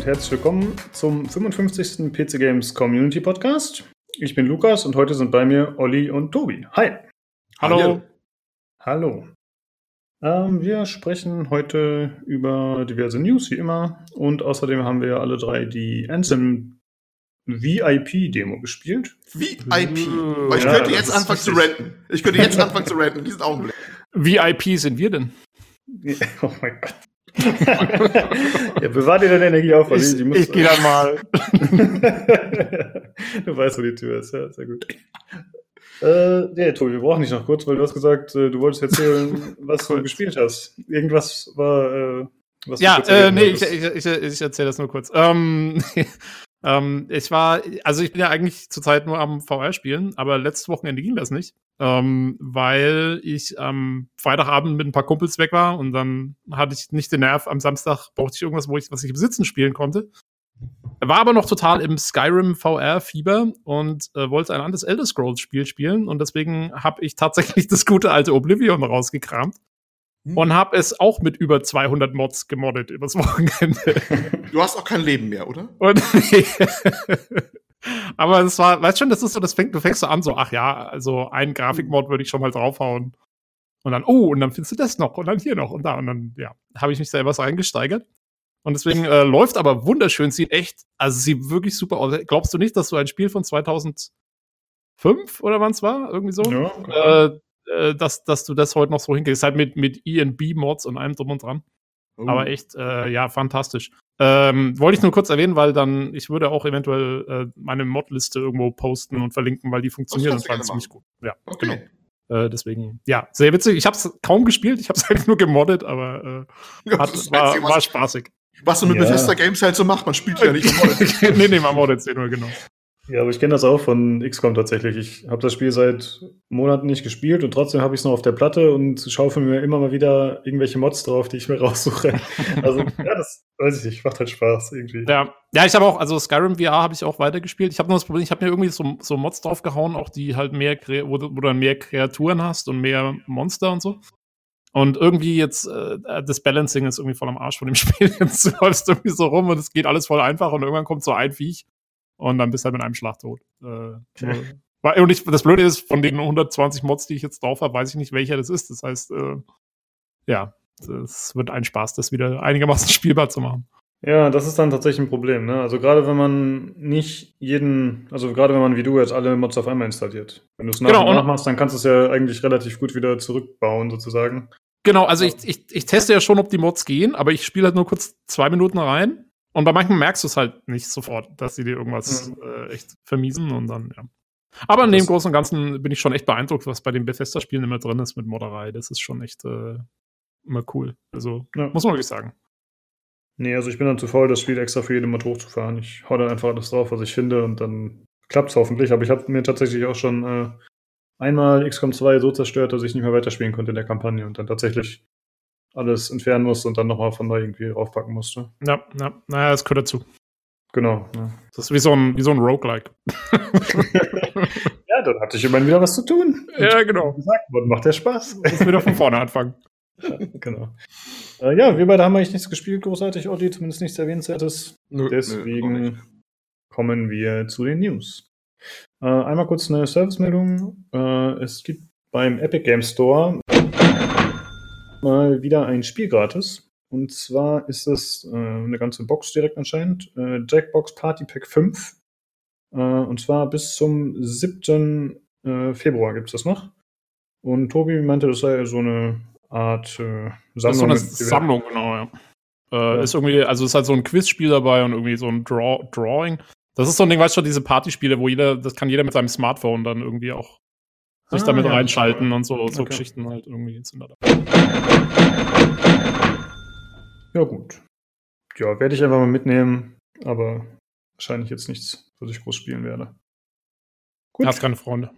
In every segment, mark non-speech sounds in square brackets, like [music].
und herzlich willkommen zum 55. PC Games Community Podcast. Ich bin Lukas und heute sind bei mir Olli und Tobi. Hi. Hallo. Hallo. Ähm, wir sprechen heute über diverse News, wie immer. Und außerdem haben wir alle drei die Anthem VIP-Demo gespielt. VIP? Oh, ich ja, könnte jetzt anfangen zu renten. Ich könnte jetzt anfangen zu renten, diesen Augenblick. VIP sind wir denn? [laughs] Oh mein Gott. Ja, bewahr dir deine Energie auf, Ich, ich, ich gehe dann mal. [laughs] du weißt, wo die Tür ist, ja, sehr gut. Äh, nee, Tobi, wir brauchen nicht noch kurz, weil du hast gesagt, äh, du wolltest erzählen, was du gespielt hast. Irgendwas war, äh, was Ja, äh, nee, ich, ich, ich, ich erzähle das nur kurz. Ähm, [laughs] ähm, ich war, also ich bin ja eigentlich zurzeit nur am VR spielen, aber letztes Wochenende ging das nicht ähm, weil ich am Freitagabend mit ein paar Kumpels weg war und dann hatte ich nicht den Nerv. Am Samstag brauchte ich irgendwas, wo ich, was ich im Sitzen spielen konnte. War aber noch total im Skyrim VR-Fieber und äh, wollte ein anderes Elder Scrolls-Spiel spielen und deswegen habe ich tatsächlich [laughs] das gute alte Oblivion rausgekramt. Hm. Und habe es auch mit über 200 Mods gemoddet übers Wochenende. Du hast auch kein Leben mehr, oder? Und, [laughs] Aber es war, weißt schon, das ist so, das fängt, du fängst so an, so, ach ja, also einen Grafikmod würde ich schon mal draufhauen. Und dann, oh, und dann findest du das noch und dann hier noch und da. Und dann, ja, habe ich mich selber so reingesteigert. Und deswegen äh, läuft aber wunderschön, sieht echt, also sieht wirklich super aus. Glaubst du nicht, dass du ein Spiel von 2005 oder wann es war? Irgendwie so? Ja, äh, äh, dass, dass du das heute noch so hinkriegst. Halt mit, mit EB-Mods und allem drum und dran. Oh. Aber echt, äh, ja, fantastisch. Ähm, wollte ich nur kurz erwähnen, weil dann, ich würde auch eventuell äh, meine Modliste irgendwo posten und verlinken, weil die funktioniert und war ziemlich gut. Ja, okay. genau. Äh, deswegen, ja, sehr witzig. Ich habe es kaum gespielt, ich habe es halt nur gemoddet, aber äh, hat, war, war spaßig. Was man mit ja. Bethesda Games halt so macht, man spielt ja nicht gemoddet. [laughs] nee, nee, man moddet sie nur, genau. Ja, aber ich kenne das auch von XCOM tatsächlich. Ich habe das Spiel seit Monaten nicht gespielt und trotzdem habe ich es noch auf der Platte und schaufel mir immer mal wieder irgendwelche Mods drauf, die ich mir [laughs] raussuche. Also, ja, das weiß ich nicht, macht halt Spaß irgendwie. Ja, ja ich habe auch, also Skyrim VR habe ich auch weitergespielt. Ich habe nur das Problem, ich habe mir irgendwie so, so Mods draufgehauen, auch die halt mehr, wo du, wo du mehr Kreaturen hast und mehr Monster und so. Und irgendwie jetzt, äh, das Balancing ist irgendwie voll am Arsch von dem [laughs] Spiel. Jetzt läufst du irgendwie so rum und es geht alles voll einfach und irgendwann kommt so ein Viech und dann bist du halt mit einem Schlag tot. Äh, und ich, das Blöde ist, von den 120 Mods, die ich jetzt drauf habe, weiß ich nicht, welcher das ist. Das heißt, äh, ja, es wird ein Spaß, das wieder einigermaßen [laughs] spielbar zu machen. Ja, das ist dann tatsächlich ein Problem. Ne? Also gerade wenn man nicht jeden, also gerade wenn man wie du jetzt alle Mods auf einmal installiert. Wenn du es nach genau, und nach machst, dann kannst du es ja eigentlich relativ gut wieder zurückbauen sozusagen. Genau, also ich, ich, ich teste ja schon, ob die Mods gehen, aber ich spiele halt nur kurz zwei Minuten rein und bei manchen merkst du es halt nicht sofort, dass sie dir irgendwas mhm. äh, echt vermiesen und dann, ja. Aber in dem Großen und Ganzen bin ich schon echt beeindruckt, was bei den Bethesda-Spielen immer drin ist mit Modderei. Das ist schon echt äh, immer cool. Also, ja. muss man wirklich sagen. Nee, also ich bin dann zu faul, das Spiel extra für jeden Mod hochzufahren. Ich hau dann einfach alles drauf, was ich finde und dann klappt es hoffentlich. Aber ich habe mir tatsächlich auch schon äh, einmal XCOM 2 so zerstört, dass ich nicht mehr weiterspielen konnte in der Kampagne und dann tatsächlich alles entfernen musste und dann nochmal von neu irgendwie raufpacken musste. Ja, ja, naja, das gehört dazu. Genau. Ja. Das ist wie so ein, wie so ein Roguelike. [laughs] ja, dann hatte ich immerhin wieder was zu tun. Ja, genau. Gesagt worden, macht der Spaß. [laughs] Muss wieder von vorne anfangen. Ja, [laughs] genau. Äh, ja, wir beide haben eigentlich nichts gespielt, großartig, Olli, zumindest nichts Erwähnenswertes. Nö, Deswegen nö, kommen wir zu den News. Äh, einmal kurz eine Servicemeldung. Äh, es gibt beim Epic Game Store mal wieder ein Spiel gratis. Und zwar ist es äh, eine ganze Box direkt anscheinend. Äh, Jackbox Party Pack 5. Äh, und zwar bis zum 7. Äh, Februar gibt es das noch. Und Tobi meinte, das sei so eine Art äh, Sammlung. Das ist so eine Sammlung, genau, ja. Äh, ja. Ist irgendwie, also ist halt so ein Quizspiel dabei und irgendwie so ein Draw Drawing. Das ist so ein Ding, weißt du, diese Partyspiele, wo jeder, das kann jeder mit seinem Smartphone dann irgendwie auch sich ah, damit ja, reinschalten und so, so okay. Geschichten halt irgendwie sind da Ja, gut. Ja, werde ich einfach mal mitnehmen, aber wahrscheinlich jetzt nichts, was ich groß spielen werde. Gut. Hast keine Freunde.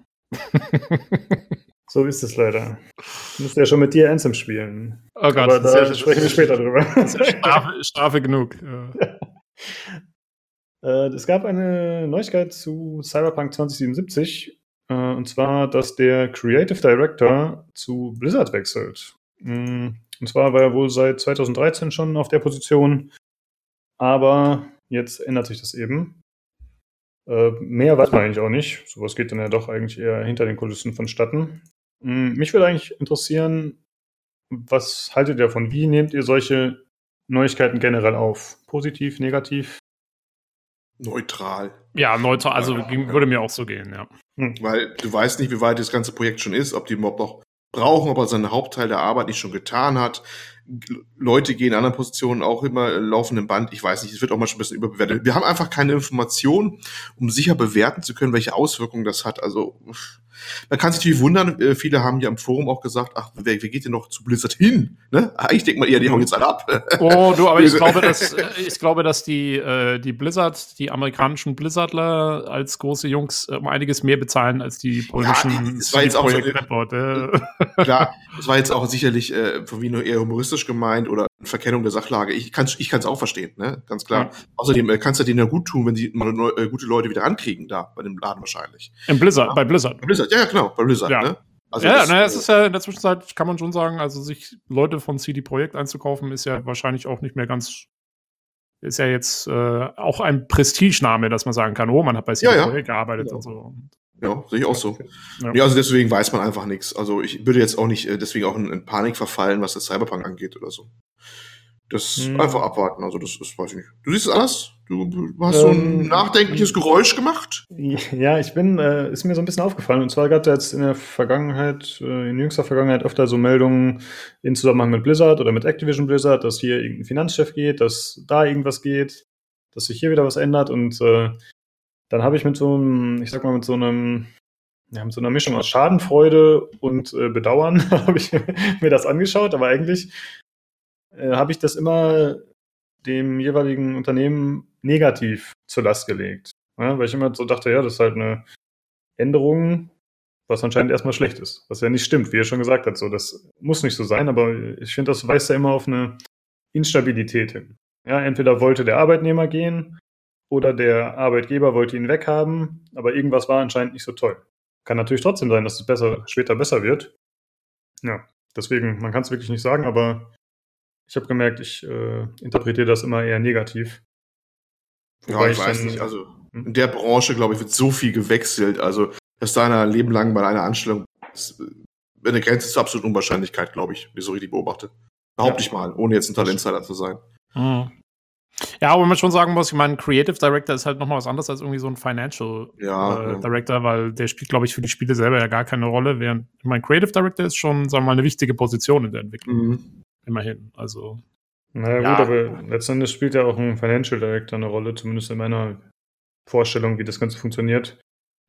so ist es leider. Ich musste ja schon mit dir Anthem spielen. Oh Gott, aber da ja, sprechen wir später drüber. Strafe, Strafe genug. Ja. [laughs] Äh, es gab eine Neuigkeit zu Cyberpunk 2077 äh, und zwar, dass der Creative Director zu Blizzard wechselt. Mm, und zwar war er wohl seit 2013 schon auf der Position. Aber jetzt ändert sich das eben. Äh, mehr weiß man eigentlich auch nicht. Sowas geht dann ja doch eigentlich eher hinter den Kulissen vonstatten. Hm, mich würde eigentlich interessieren, was haltet ihr davon? Wie nehmt ihr solche Neuigkeiten generell auf? Positiv, negativ? Neutral. Ja, neutral, also ja, würde mir auch so gehen, ja. Hm. Weil du weißt nicht, wie weit das ganze Projekt schon ist, ob die überhaupt noch brauchen, ob er seinen Hauptteil der Arbeit nicht schon getan hat. Leute gehen in anderen Positionen auch immer laufenden Band. Ich weiß nicht, es wird auch mal schon ein bisschen überbewertet. Wir haben einfach keine Informationen, um sicher bewerten zu können, welche Auswirkungen das hat. Also man kann sich natürlich wundern, äh, viele haben ja im Forum auch gesagt, ach, wer, wer geht denn noch zu Blizzard hin? Ne? Ah, ich denke mal eher, die hauen jetzt alle ab. Oh, du, aber ich [laughs] glaube, dass, äh, ich glaube, dass die, äh, die Blizzard, die amerikanischen Blizzardler als große Jungs um einiges mehr bezahlen als die polnischen ja, das war jetzt auch so, [laughs] Klar, das war jetzt auch sicherlich äh, von Vino eher humoristisch gemeint oder Verkennung der Sachlage. Ich kann es ich kann's auch verstehen, ne? ganz klar. Ja. Außerdem äh, kannst du denen ja gut tun, wenn sie mal neu, äh, gute Leute wieder ankriegen da bei dem Laden wahrscheinlich. Im Blizzard, ja. bei Blizzard. Bei Blizzard, ja, ja genau, bei Blizzard. Ja. Ne? Also ja, naja, es ist ja in der Zwischenzeit, kann man schon sagen, also sich Leute von CD Projekt einzukaufen, ist ja wahrscheinlich auch nicht mehr ganz, ist ja jetzt äh, auch ein Prestigename, dass man sagen kann, oh, man hat bei CD Projekt gearbeitet ja. und so. Ja, sehe ich auch so. Ja. ja. also deswegen weiß man einfach nichts. Also ich würde jetzt auch nicht äh, deswegen auch in, in Panik verfallen, was das Cyberpunk angeht oder so. Das hm. einfach abwarten. Also das, das weiß ich nicht. Du siehst es alles? Du, hast ähm, so ein ähm, nachdenkliches Geräusch gemacht? Ja, ich bin, äh, ist mir so ein bisschen aufgefallen. Und zwar gab es jetzt in der Vergangenheit, äh, in jüngster Vergangenheit öfter so Meldungen in Zusammenhang mit Blizzard oder mit Activision Blizzard, dass hier irgendein Finanzchef geht, dass da irgendwas geht, dass sich hier wieder was ändert. Und äh, dann habe ich mit so einem, ich sag mal, mit so einem, ja, mit so einer Mischung aus Schadenfreude und äh, Bedauern [laughs] habe ich mir das angeschaut, aber eigentlich äh, habe ich das immer dem jeweiligen Unternehmen negativ zur Last gelegt. Ja, weil ich immer so dachte, ja, das ist halt eine Änderung, was anscheinend erstmal schlecht ist. Was ja nicht stimmt, wie er schon gesagt hat. So, das muss nicht so sein, aber ich finde, das weist ja immer auf eine Instabilität hin. Ja, entweder wollte der Arbeitnehmer gehen oder der Arbeitgeber wollte ihn weghaben, aber irgendwas war anscheinend nicht so toll. Kann natürlich trotzdem sein, dass es besser, später besser wird. Ja, deswegen, man kann es wirklich nicht sagen, aber ich habe gemerkt, ich äh, interpretiere das immer eher negativ. Ja, ich, ich weiß dann, nicht. Also hm? in der Branche, glaube ich, wird so viel gewechselt. Also, dass da einer Leben lang bei einer Anstellung ist, äh, eine Grenze zur absoluten Unwahrscheinlichkeit, glaube ich, wie so richtig beobachte. Behaupte ja. ich mal, ohne jetzt ein Talentzeiler zu sein. Mhm. Ja, aber wenn man schon sagen muss, ich meine, Creative Director ist halt nochmal was anderes als irgendwie so ein Financial ja, äh, Director, weil der spielt, glaube ich, für die Spiele selber ja gar keine Rolle, während ich meine, Creative Director ist schon, sagen wir mal, eine wichtige Position in der Entwicklung. Mhm. Immerhin. Also. Naja, ja. gut, aber letztendlich spielt ja auch ein Financial Director eine Rolle, zumindest in meiner Vorstellung, wie das Ganze funktioniert.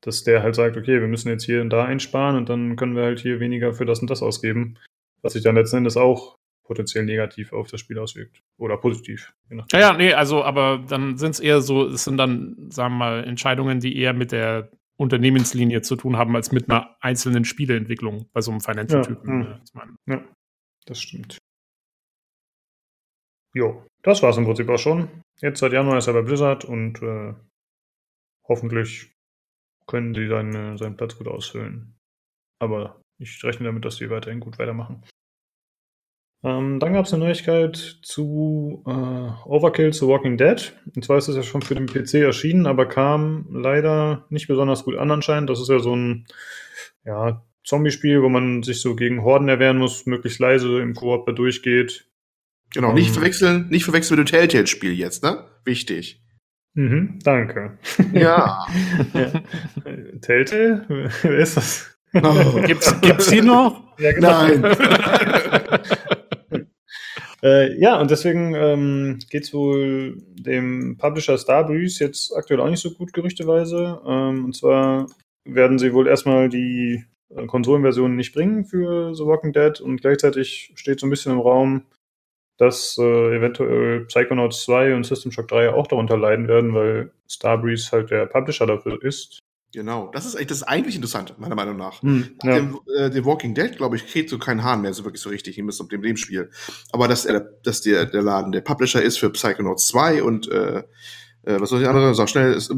Dass der halt sagt, okay, wir müssen jetzt hier und da einsparen und dann können wir halt hier weniger für das und das ausgeben. Was sich dann letzten Endes auch potenziell negativ auf das Spiel auswirkt. Oder positiv. Ja, ja, nee, also, aber dann sind es eher so, es sind dann, sagen wir mal, Entscheidungen, die eher mit der Unternehmenslinie zu tun haben, als mit einer einzelnen Spieleentwicklung bei so einem Financial-Typen. Ja, hm. ja, das stimmt. Jo, das war's im Prinzip auch schon. Jetzt seit Januar ist er bei Blizzard und äh, hoffentlich können sie seine, seinen Platz gut ausfüllen. Aber ich rechne damit, dass sie weiterhin gut weitermachen. Ähm, dann gab es eine Neuigkeit zu äh, Overkill zu Walking Dead. Und zwar ist es ja schon für den PC erschienen, aber kam leider nicht besonders gut an anscheinend. Das ist ja so ein ja, Zombie-Spiel, wo man sich so gegen Horden erwehren muss, möglichst leise im Koop da durchgeht. Genau, um, nicht verwechseln, nicht verwechseln mit dem Telltale-Spiel jetzt, ne? Wichtig. Mhm, danke. Ja. ja. [laughs] Telltale? Wer ist das? Oh. [laughs] Gibt's, gibt's die noch? Ja, genau. Nein. [laughs] äh, ja, und deswegen ähm, geht es wohl dem Publisher Starbreeze jetzt aktuell auch nicht so gut, gerüchteweise. Ähm, und zwar werden sie wohl erstmal die äh, Konsolenversion nicht bringen für The Walking Dead und gleichzeitig steht so ein bisschen im Raum, dass äh, eventuell Psychonauts 2 und System Shock 3 auch darunter leiden werden, weil Starbreeze halt der Publisher dafür ist. Genau, das ist, das ist eigentlich interessant, meiner Meinung nach. Hm, ja. dem, äh, dem Walking Dead, glaube ich, kriegt so kein Hahn mehr so wirklich so richtig hin bis zum dem Spiel. Aber dass, er, dass der, der Laden der Publisher ist für Psychonauts 2 und äh, äh, was soll ich andere? Sag schnell, ist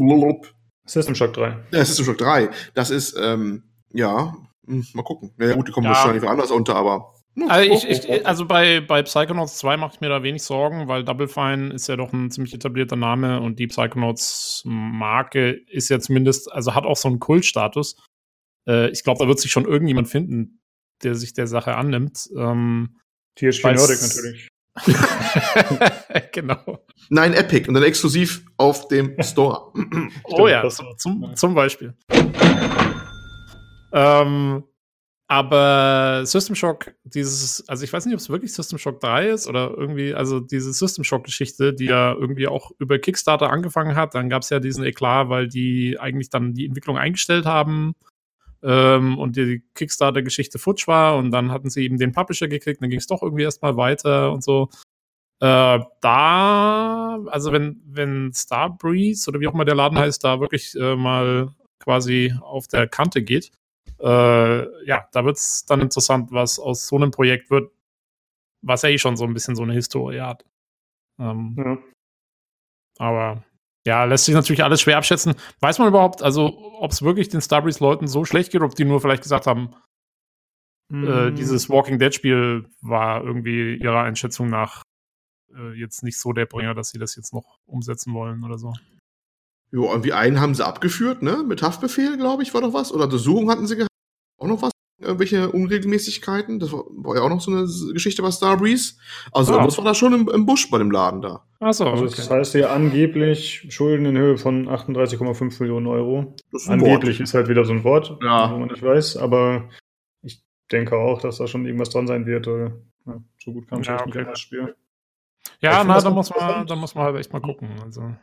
System Shock 3. Ja, System Shock 3. Das ist, ähm, ja, hm, mal gucken. Ja, gut, die kommen ja. wahrscheinlich für anders unter, aber Also, ich, ich, also bei, bei Psychonauts 2 mache ich mir da wenig Sorgen, weil Double Fine ist ja doch ein ziemlich etablierter Name und die Psychonauts-Marke ist ja zumindest, also hat auch so einen Kultstatus. Äh, ich glaube, da wird sich schon irgendjemand finden, der sich der Sache annimmt. Ähm, THQ Nordic natürlich. [laughs] genau. Nein, Epic und dann exklusiv auf dem [laughs] Store. oh ja, zum, zum Beispiel. ähm, aber System Shock, dieses, also ich weiß nicht, ob es wirklich System Shock 3 ist oder irgendwie, also diese System Shock-Geschichte, die ja irgendwie auch über Kickstarter angefangen hat, dann gab es ja diesen Eklat, weil die eigentlich dann die Entwicklung eingestellt haben ähm, und die Kickstarter-Geschichte futsch war und dann hatten sie eben den Publisher gekriegt, dann ging es doch irgendwie erstmal weiter und so. Äh, da, also wenn, wenn Starbreeze oder wie auch immer der Laden heißt, da wirklich äh, mal quasi auf der Kante geht, äh, ja, da wird es dann interessant, was aus so einem Projekt wird, was ja eh schon so ein bisschen so eine Historie hat. Ähm, ja. Aber ja, lässt sich natürlich alles schwer abschätzen. Weiß man überhaupt, also ob es wirklich den Starbreeze-Leuten so schlecht geht, ob die nur vielleicht gesagt haben, mm. äh, dieses Walking Dead-Spiel war irgendwie ihrer Einschätzung nach äh, jetzt nicht so der Bringer, dass sie das jetzt noch umsetzen wollen oder so. Jo, irgendwie einen haben sie abgeführt, ne? Mit Haftbefehl, glaube ich, war doch was. Oder Untersuchung hatten sie gehabt. Auch noch was? Irgendwelche Unregelmäßigkeiten? Das war, war ja auch noch so eine Geschichte bei Starbreeze. Also, ah. das war da schon im, im, Busch bei dem Laden da. Achso, also okay. das heißt ja angeblich Schulden in Höhe von 38,5 Millionen Euro. Ist angeblich Wort. ist halt wieder so ein Wort, ja. wo man nicht weiß, aber ich denke auch, dass da schon irgendwas dran sein wird. Oder, ja, so gut kam es ja, okay. nicht das Spiel. Ja, na, da muss, man, da muss man halt echt mal gucken. Also.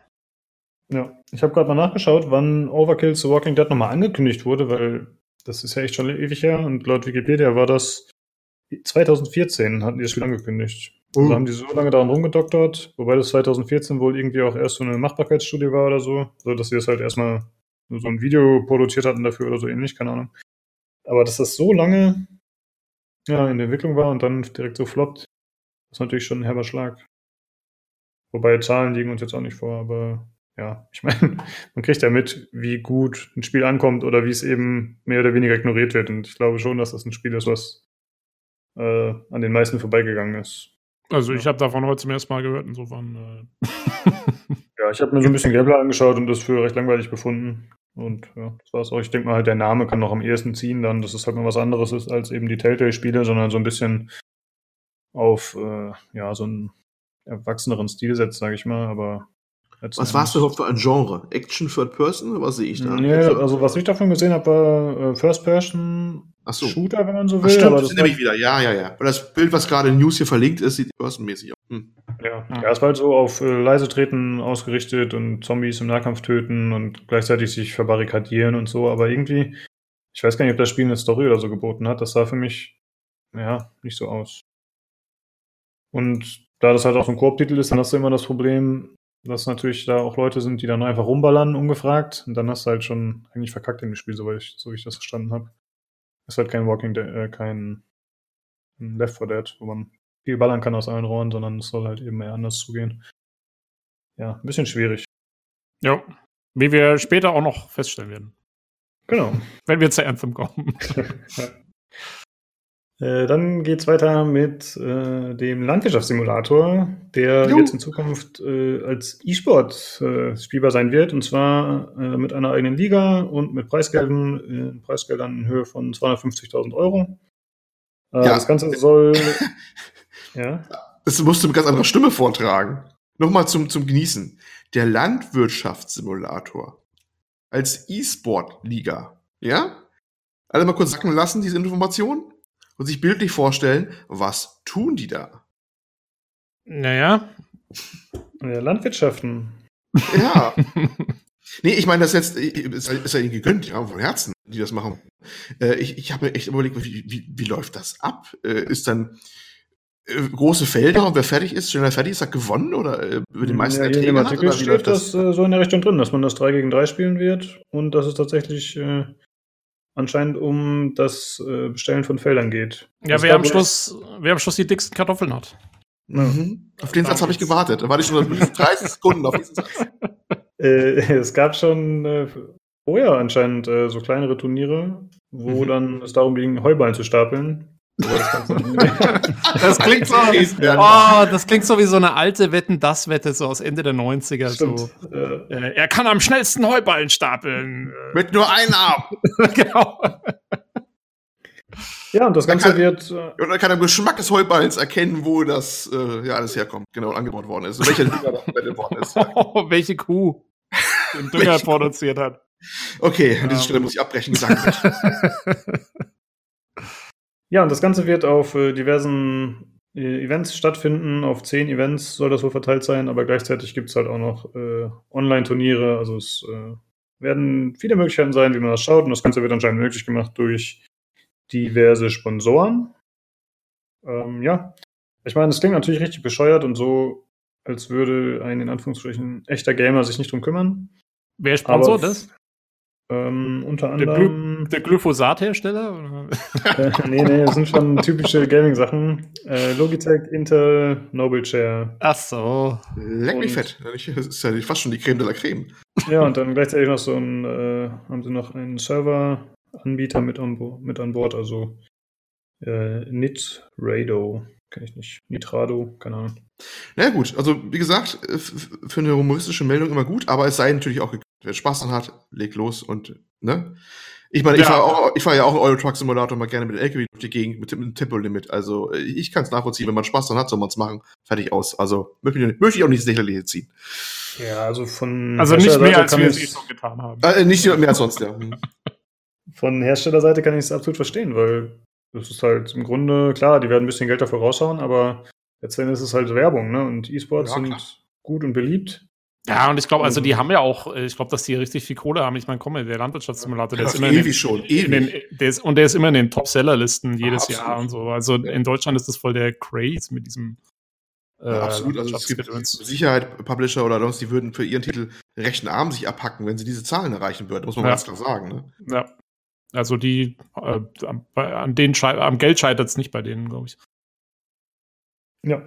Ja, ich habe gerade mal nachgeschaut, wann Overkill zu Walking Dead nochmal angekündigt wurde, weil das ist ja echt schon ewig her und laut Wikipedia war das 2014 hatten die das Spiel angekündigt. Uh. Also haben die so lange daran rumgedoktert, wobei das 2014 wohl irgendwie auch erst so eine Machbarkeitsstudie war oder so, so dass sie das halt erstmal so ein Video produziert hatten dafür oder so ähnlich, keine Ahnung. Aber dass das so lange ja, in der Entwicklung war und dann direkt so floppt, ist natürlich schon ein herber Schlag. Wobei Zahlen liegen uns jetzt auch nicht vor, aber ja, ich meine, [laughs] man kriegt ja mit, wie gut ein Spiel ankommt oder wie es eben mehr oder weniger ignoriert wird. Und ich glaube schon, dass das ein Spiel ist, was äh, an den meisten vorbeigegangen ist. Also ich habe davon heute zum ersten Mal gehört, insofern. Äh. [laughs] ja, ich habe mir so ein bisschen Gameplay angeschaut und das für recht langweilig befunden. Und ja, das war's auch. Ich denke mal halt, der Name kann noch am ehesten ziehen, dann, dass es halt mal was anderes ist als eben die Telltale-Spiele, sondern so ein bisschen auf äh, ja, so einen erwachseneren Stil setzt, sage ich mal. Aber was war es überhaupt für ein Genre? Action Third Person? Was sehe ich da? Nee, also was ich davon gesehen habe, war äh, First Person so. Shooter, wenn man so will. Ach, stimmt, aber das nehme ich wieder. Ja, ja, ja. Weil das Bild, was gerade in News hier verlinkt ist, sieht personenmäßig aus. Hm. Ja. ja, es war halt so auf äh, leise treten ausgerichtet und Zombies im Nahkampf töten und gleichzeitig sich verbarrikadieren und so. Aber irgendwie, ich weiß gar nicht, ob das Spiel eine Story oder so geboten hat. Das sah für mich, ja, nicht so aus. Und da das halt auch so ein Koop-Titel ist, dann hast du immer das Problem, dass natürlich da auch Leute sind, die dann einfach rumballern, ungefragt. Und dann hast du halt schon eigentlich verkackt in dem Spiel, so, ich, so wie ich das verstanden habe. Ist halt kein Walking Dead, äh, kein Left 4 Dead, wo man viel ballern kann aus allen Rohren, sondern es soll halt eben mehr anders zugehen. Ja, ein bisschen schwierig. Ja, wie wir später auch noch feststellen werden. Genau. Wenn wir zu Anthem kommen. ja. [laughs] [laughs] Äh, dann geht es weiter mit äh, dem Landwirtschaftssimulator, der Juhu. jetzt in Zukunft äh, als E-Sport äh, spielbar sein wird. Und zwar äh, mit einer eigenen Liga und mit Preisgeldern, Preisgeldern in Höhe von 250.000 Euro. ja. Das Ganze soll. [laughs] ja. Das musst du mit ganz anderer Stimme vortragen. Nochmal zum, zum Genießen. Der Landwirtschaftssimulator als E-Sport-Liga. Ja? Alle mal kurz sacken lassen, diese Information und sich bildlich vorstellen, was tun die da? Naja. Ja, Landwirtschaften. Ja. [laughs] nee, ich meine, das jetzt ist, ist ja ihnen gegönnt, ja, von Herzen, die das machen. Äh, ich ich habe mir echt überlegt, wie, wie, wie läuft das ab? Äh, ist dann äh, große Felder und wer fertig ist, schneller fertig ist, hat gewonnen oder äh, über den meisten ja, Erträge In dem Artikel hat, steht das, das so in der Richtung drin, dass man das 3 gegen 3 spielen wird und dass es tatsächlich äh, anscheinend um das äh, Bestellen von Feldern geht. Ja, wer am, Schluss, wer am Schluss die dicksten Kartoffeln hat. Mhm. Auf den Satz habe ich gewartet. Da warte ich schon 30 [laughs] Sekunden auf diesen Satz. [laughs] Äh, es gab schon äh, vorher anscheinend äh, so kleinere Turniere, wo mhm. dann es darum ging, Heuballen zu stapeln. [laughs] das klingt so, oh, das klingt so wie so eine alte Wetten, das Wette, so aus Ende der 90er. So. Äh, er kann am schnellsten Heuballen stapeln. Mit nur einem Arm. [laughs] genau. Ja, und das Ganze kann, wird. Äh, und dann kann er am Geschmack des Heuballens erkennen, wo das äh, ja alles herkommt, genau, angebaut worden ist. welcher Dünger da worden ist. [laughs] Oh, welche Kuh den Dünger produziert hat. Okay, an dieser Stelle muss ich abbrechen, gesagt. Ja, und das Ganze wird auf äh, diversen äh, Events stattfinden. Auf zehn Events soll das wohl verteilt sein, aber gleichzeitig gibt es halt auch noch äh, Online-Turniere. Also es äh, werden viele Möglichkeiten sein, wie man das schaut. Und das Ganze wird anscheinend möglich gemacht durch diverse Sponsoren. Ähm, ja, ich meine, das klingt natürlich richtig bescheuert und so, als würde ein in Anführungsstrichen echter Gamer sich nicht drum kümmern. Wer sponsort das? Ähm, unter anderem. Der, Glyphosat-Hersteller? äh, nee, nee, das sind schon typische Gaming-Sachen. Äh, Logitech, Intel, Noble Chair. Ach so. Leck mich fett. Das ist ja fast schon die Creme de la Creme. Ja, und dann gleichzeitig noch so ein, äh, haben sie noch einen Server Anbieter mit an, mit an Bord, also äh, Nitrado, kenne ich nicht. Nitrado, keine Ahnung. Na ja, gut, also wie gesagt, für eine humoristische Meldung immer gut, aber es sei natürlich auch, wer Spaß dran hat, legt los und, ne? Ich meine, ja. ich fahre auch, ich fahre ja auch einen Euro Truck Simulator mal gerne mit dem LKW durch die Gegend mit dem Tempolimit. Also ich kann es nachvollziehen, wenn man Spaß dran hat, soll man es machen. Fertig aus. Also möchte ich, möchte ich auch nicht sicherlich ziehen. Ja, also von also nicht mehr als wir es eh schon getan haben. Äh, nicht mehr als sonst, ja. Hm [laughs] von Herstellerseite kann ich es absolut verstehen, weil das ist halt im Grunde, klar, die werden ein bisschen Geld dafür raushauen, aber letztendlich ist es halt Werbung, ne? Und E-Sports ja, sind gut und beliebt. Ja, und ich glaube, also die haben ja auch, ich glaube, dass die richtig viel Kohle haben. Ich meine, komm, der Landwirtschaftssimulator, der ist immer ewig den, schon, ewig. Den, der ist, und der ist immer in den Top-Seller-Listen jedes ah, Jahr und so. Also in Deutschland ist das voll der Craze mit diesem. Äh, ja, absolut, also es gibt Sicherheit Publisher oder sonst, die würden für ihren Titel rechten Arm sich abhacken, wenn sie diese Zahlen erreichen würden, muss man ja. ganz klar sagen. Ne? Ja, also die, äh, an denen am Geld scheitert es nicht bei denen, glaube ich. Ja.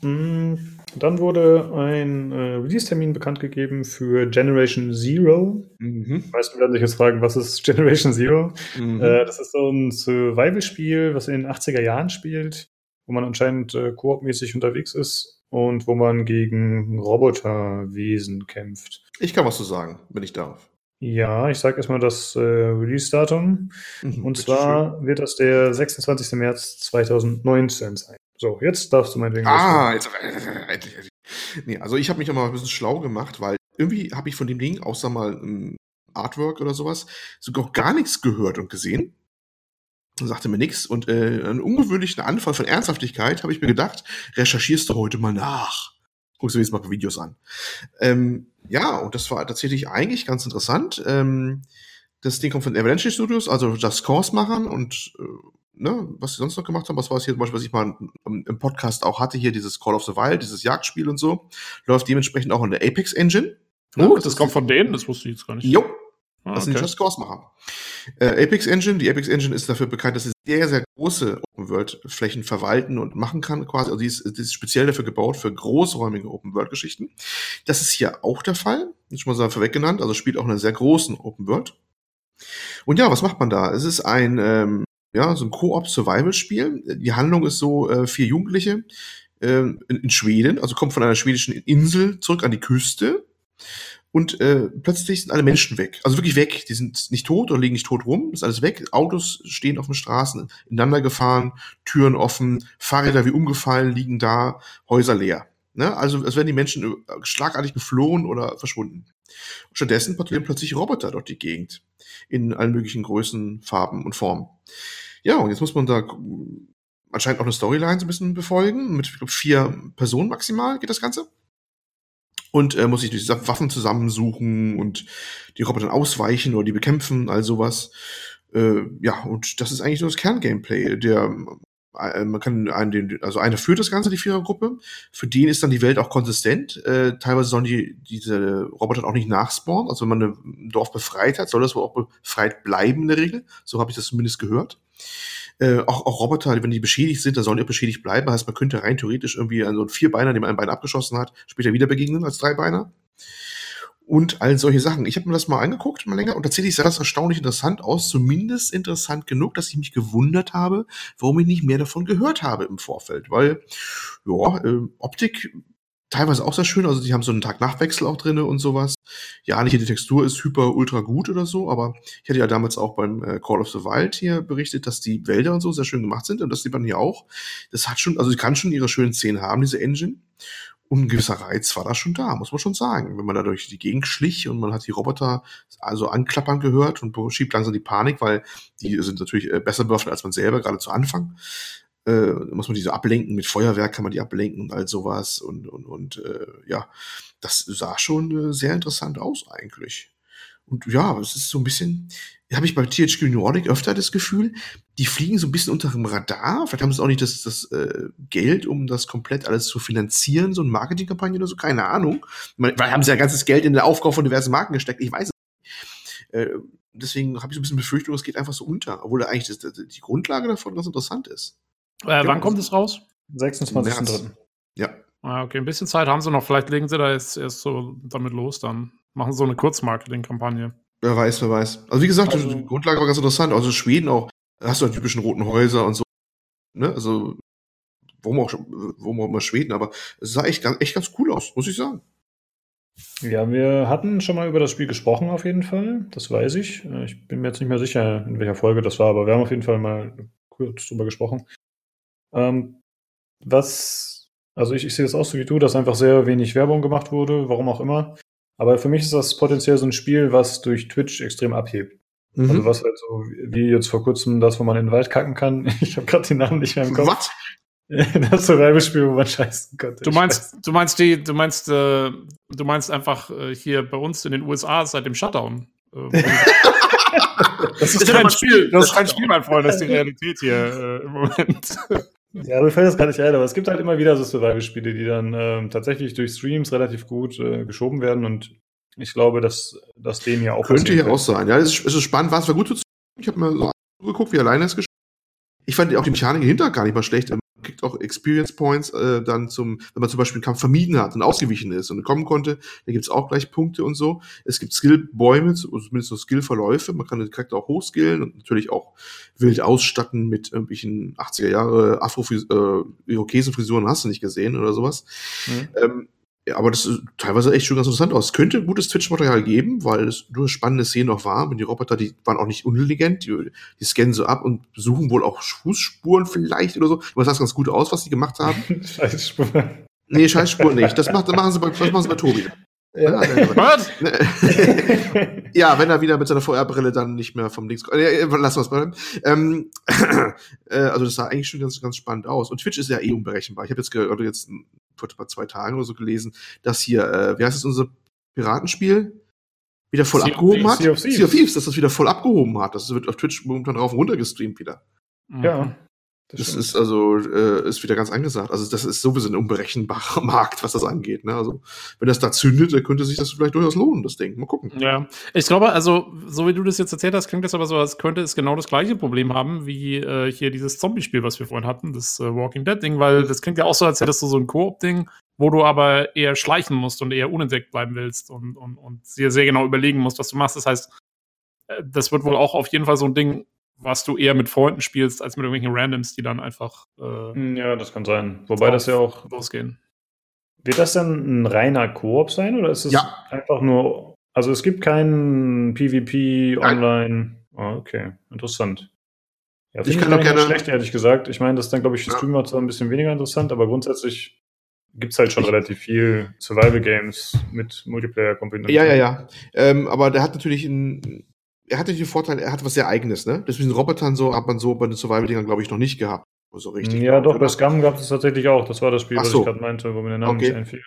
Mm, dann wurde ein äh, Release-Termin bekannt gegeben für Generation Zero. Mhm. Die meisten werden sich jetzt fragen, was ist Generation Zero? Mhm. Äh, das ist so ein Survival-Spiel, was in den 80er Jahren spielt, wo man anscheinend äh, koopmäßig unterwegs ist und wo man gegen Roboterwesen kämpft. Ich kann was zu sagen, wenn ich darf. Ja, ich sage erstmal das äh, Release-Datum. Mhm, und zwar schön. wird das der 26. März 2019 sein. So, jetzt darfst du meinetwegen. Ah, jetzt, [laughs] endlich, endlich. Nee, also ich habe mich auch mal ein bisschen schlau gemacht, weil irgendwie habe ich von dem Ding, außer mal ein Artwork oder sowas, sogar gar nichts gehört und gesehen. Und sagte mir nichts. Und äh, einen ungewöhnlichen Anfall von Ernsthaftigkeit habe ich mir gedacht, recherchierst du heute mal nach. Guckst du dir jetzt mal Videos an. Ähm, ja, und das war tatsächlich eigentlich ganz interessant. Ähm, das Ding kommt von Avalanche Studios, also Just Cause machen und äh, ne, was sie sonst noch gemacht haben, was war es hier zum Beispiel, was ich mal im Podcast auch hatte, hier dieses Call of the Wild, dieses Jagdspiel und so, läuft dementsprechend auch in der Apex Engine. Ne? Oh, das, das kommt von denen, das wusste ich jetzt gar nicht. Jo, Ah, das okay. sind Just Cause Macher. Äh, Apex Engine, die Apex Engine ist dafür bekannt, dass sie sehr, sehr große Open-World-Flächen verwalten und machen kann, quasi. Also die ist, die ist speziell dafür gebaut, für großräumige Open-World-Geschichten. Das ist hier auch der Fall. Ist schon mal vorweg genannt, also spielt auch in einer sehr großen Open-World. Und ja, was macht man da? Es ist ein, ähm, ja, so ein Koop-Survival-Spiel. Die Handlung ist so, äh, vier Jugendliche äh, in, in Schweden, also kommt von einer schwedischen Insel zurück an die Küste und äh, plötzlich sind alle Menschen weg. Also wirklich weg. Die sind nicht tot oder liegen nicht tot rum. Ist alles weg. Autos stehen auf den Straßen, ineinander gefahren, Türen offen, Fahrräder wie umgefallen liegen da, Häuser leer. Ne? Also es werden die Menschen schlagartig geflohen oder verschwunden. Stattdessen patrouillieren plötzlich Roboter dort die Gegend. In allen möglichen Größen, Farben und Formen. Ja, und jetzt muss man da anscheinend auch eine Storyline so ein bisschen befolgen. Mit glaub, vier Personen maximal geht das Ganze und äh, muss sich die Waffen zusammensuchen und die Roboter ausweichen oder die bekämpfen, all sowas. Äh, ja, und das ist eigentlich so das Kerngameplay. Der man kann einen, also einer führt das Ganze, die Vierergruppe. Für den ist dann die Welt auch konsistent. Äh, teilweise sollen die diese Roboter auch nicht nachspawnen. Also wenn man ein Dorf befreit hat, soll das wohl auch befreit bleiben in der Regel. So habe ich das zumindest gehört. Äh, auch, auch Roboter, wenn die beschädigt sind, da sollen die auch beschädigt bleiben. heißt, man könnte rein theoretisch irgendwie an so einen Vierbeiner, dem ein Bein abgeschossen hat, später wieder begegnen als Dreibeiner. Und all solche Sachen. Ich habe mir das mal angeguckt, mal länger, und tatsächlich sah das erstaunlich interessant aus, zumindest interessant genug, dass ich mich gewundert habe, warum ich nicht mehr davon gehört habe im Vorfeld. Weil, ja, äh, Optik teilweise auch sehr schön, also die haben so einen Tag-Nacht-Wechsel auch drinne und sowas. Ja, nicht jede Textur ist hyper ultra gut oder so, aber ich hatte ja damals auch beim äh, Call of the Wild hier berichtet, dass die Wälder und so sehr schön gemacht sind und das sieht man hier auch. Das hat schon, also sie kann schon ihre schönen Szenen haben, diese Engine. Und ein gewisser Reiz war da schon da, muss man schon sagen. Wenn man da durch die Gegend schlich und man hat die Roboter also anklappern gehört und schiebt langsam die Panik, weil die sind natürlich äh, besser bewaffnet als man selber, gerade zu Anfang. Äh, muss man die so ablenken, mit Feuerwerk kann man die ablenken und all sowas. Und, und, und äh, ja, das sah schon äh, sehr interessant aus eigentlich. Und ja, es ist so ein bisschen, habe ich bei THQ Nordic öfter das Gefühl, die fliegen so ein bisschen unter dem Radar. Vielleicht haben sie auch nicht das, das äh, Geld, um das komplett alles zu finanzieren, so eine Marketingkampagne oder so, keine Ahnung. Weil haben sie ja ganzes Geld in den Aufkauf von diversen Marken gesteckt, ich weiß es nicht. Äh, deswegen habe ich so ein bisschen Befürchtung, es geht einfach so unter, obwohl eigentlich das, das, die Grundlage davon ganz interessant ist. Äh, wann kommt es raus? 26.3. Ja. Ah, okay, ein bisschen Zeit haben sie noch. Vielleicht legen sie da jetzt erst so damit los, dann machen so eine Kurzmarketing-Kampagne. Wer weiß, wer weiß. Also wie gesagt, also, die Grundlage war ganz interessant. Also Schweden auch, da hast du die typischen roten Häuser und so. Ne? Also, warum auch, warum auch immer Schweden, aber es sah echt, echt ganz cool aus, muss ich sagen. Ja, wir hatten schon mal über das Spiel gesprochen, auf jeden Fall. Das weiß ich. Ich bin mir jetzt nicht mehr sicher, in welcher Folge das war, aber wir haben auf jeden Fall mal kurz drüber gesprochen. Ähm, was, also ich, ich sehe das auch so wie du, dass einfach sehr wenig Werbung gemacht wurde, warum auch immer. Aber für mich ist das potenziell so ein Spiel, was durch Twitch extrem abhebt. Mhm. Also was halt so, wie jetzt vor kurzem das, wo man in den Wald kacken kann. [laughs] Ich habe gerade den Namen nicht mehr im Kopf. Was? [laughs] das Survival-Spiel, wo man scheißen konnte. Du meinst, du meinst die, du meinst, äh, du meinst einfach äh, hier bei uns in den USA seit dem Shutdown. [laughs] Äh, das ist kein Spiel, das ist kein Spiel, mein Freund, das ist die Realität hier äh, im Moment. Ja, mir fällt das gar nicht ein, aber es gibt halt immer wieder so Survival-Spiele, die dann ähm, tatsächlich durch Streams relativ gut äh, geschoben werden und ich glaube, dass das dem hier auch Könnte hier auch sein. Ja, es ist, es ist spannend, war es war gut zu Ich habe mal so geguckt, wie alleine es gespielt Ich fand auch die Mechanik hinter gar nicht mal schlecht kriegt auch Experience Points äh, dann zum, wenn man zum Beispiel einen Kampf vermieden hat und ausgewichen ist und kommen konnte, da gibt's auch gleich Punkte und so. Es gibt Skillbäume, zumindest so Skillverläufe. Man kann den Charakter auch hochskillen und natürlich auch wild ausstatten mit irgendwelchen 80er Jahre Afro-Irokesenfrisuren, äh, hast du nicht gesehen oder sowas. Mhm. Ähm, ja, aber das ist teilweise echt schon ganz interessant aus. Es könnte gutes Twitch-Material geben, weil es nur spannende Szenen noch war. Und die Roboter, die waren auch nicht unintelligent. Die, die scannen so ab und suchen wohl auch Fußspuren vielleicht oder so. Aber das sah ganz gut aus, was die gemacht haben. [laughs] Scheißspuren. Nee, Scheißspuren nicht. Das, macht, das, machen sie bei, das machen sie bei Tobi. Ja. Was? [laughs] ja, wenn er wieder mit seiner VR-Brille dann nicht mehr vom Links. Äh, lass was bleiben. Ähm, [clears throat] äh, also das sah eigentlich schon ganz, ganz spannend aus. Und Twitch ist ja eh unberechenbar. Ich habe jetzt gerade jetzt vor zwei Tagen oder so gelesen, dass hier, äh, wie heißt es, unser Piratenspiel wieder voll sea abgehoben hat. Sea of, Thieves. sea of Thieves, dass das wieder voll abgehoben hat. Das wird auf Twitch momentan rauf und runter gestreamt wieder. Ja. Das, das ist also äh, ist wieder ganz angesagt. Also das ist sowieso ein unberechenbarer [laughs] Markt, was das angeht. Ne? Also wenn das da zündet, dann könnte sich das vielleicht durchaus lohnen, das Ding. Mal gucken. Ja, ich glaube, also so wie du das jetzt erzählt hast, klingt das aber so, als könnte es genau das gleiche Problem haben wie äh, hier dieses Zombie-Spiel, was wir vorhin hatten, das äh, Walking Dead-Ding, weil das klingt ja auch so, als hättest du so ein Koop-Ding, wo du aber eher schleichen musst und eher unentdeckt bleiben willst und, und, und sehr, sehr genau überlegen musst, was du machst. Das heißt, äh, das wird wohl auch auf jeden Fall so ein Ding was du eher mit Freunden spielst, als mit irgendwelchen Randoms, die dann einfach. Äh, hm, ja, das kann sein. Wobei das ja auch. Losgehen. Wird das dann ein reiner Koop sein oder ist es ja. einfach nur. Also es gibt keinen PvP online. Oh, okay, interessant. Ja, ich kann doch gerne. schlecht, ehrlich gesagt. Ich meine, das ist dann, glaube ich, für Streamer zwar ein bisschen weniger interessant, aber grundsätzlich gibt es halt schon relativ viel Survival-Games mit Multiplayer-Kombinationen. Ja, ja, ja. Ähm, aber der hat natürlich ein, er hatte den Vorteil, er hat was sehr eigenes, ne? Das mit den Robotern so hat man so bei den Survival-Dingern, glaube ich, noch nicht gehabt. So richtig. Ja, doch, bei Scum gab es tatsächlich auch. Das war das Spiel, Ach was so. ich gerade meinte, wo mir der Name okay. nicht einfiel.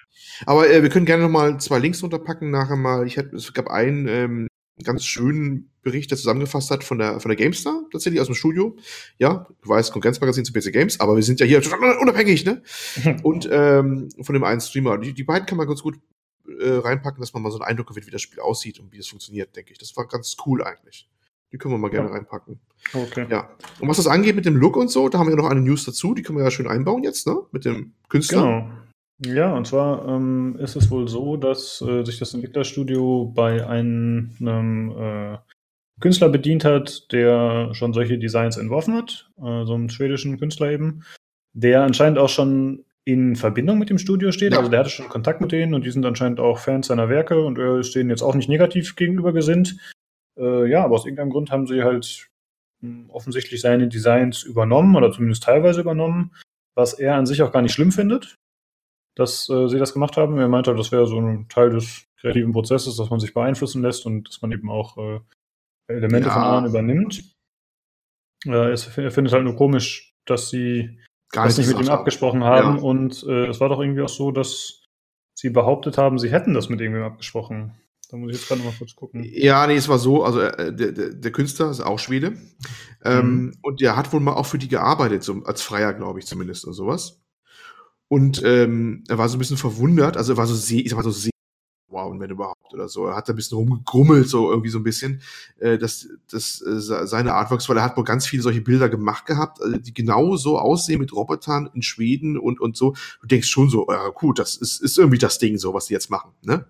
Aber äh, wir können gerne noch mal zwei Links runterpacken nachher mal. Ich hatte, es gab einen ähm, ganz schönen Bericht, der zusammengefasst hat von der, von der GameStar, tatsächlich aus dem Studio. Ja, du weißt, Konkurrenzmagazin zu PC Games, aber wir sind ja hier unabhängig, ne? [laughs] Und ähm, von dem einen Streamer. Die, die beiden kann man ganz gut äh, reinpacken, dass man mal so einen Eindruck gewinnt, wie das Spiel aussieht und wie es funktioniert, denke ich. Das war ganz cool eigentlich. Die können wir mal gerne ja. reinpacken. Okay. Ja. Und was das angeht mit dem Look und so, da haben wir ja noch eine News dazu, die können wir ja schön einbauen jetzt, ne? Mit dem Künstler. Genau. Ja, und zwar ähm, ist es wohl so, dass äh, sich das Entwicklerstudio bei einem, einem äh, Künstler bedient hat, der schon solche Designs entworfen hat, äh, so einen schwedischen Künstler eben, der anscheinend auch schon in Verbindung mit dem Studio steht. Ja. Also der hatte schon Kontakt mit denen und die sind anscheinend auch Fans seiner Werke und er ist denen jetzt auch nicht negativ gegenüber gesinnt. Äh, ja, aber aus irgendeinem Grund haben sie halt hm, offensichtlich seine Designs übernommen oder zumindest teilweise übernommen, was er an sich auch gar nicht schlimm findet, dass äh, sie das gemacht haben. Er meinte, das wäre so ein Teil des kreativen Prozesses, dass man sich beeinflussen lässt und dass man eben auch äh, Elemente ja. von anderen übernimmt. Äh, er findet halt nur komisch, dass sie gar das nicht mit ihm abgesprochen haben. Ja. Und äh, es war doch irgendwie auch so, dass sie behauptet haben, sie hätten das mit irgendwem abgesprochen. Da muss ich jetzt gerade mal kurz gucken. Ja, nee, es war so, also äh, der, der, Künstler ist auch Schwede. Ähm, mhm. Und der hat wohl mal auch für die gearbeitet, so, als Freier, glaube ich zumindest oder sowas. Und ähm, er war so ein bisschen verwundert, also er war so ich sag mal so sehr wow, wenn überhaupt oder so. Er hat da ein bisschen rumgegrummelt, so irgendwie so ein bisschen, äh, dass das äh, seine Artworks, weil er hat wohl ganz viele solche Bilder gemacht gehabt, also die genau so aussehen mit Robotern in Schweden und und so. Du denkst schon so, ja gut, das ist, ist irgendwie das Ding, so was die jetzt machen, ne?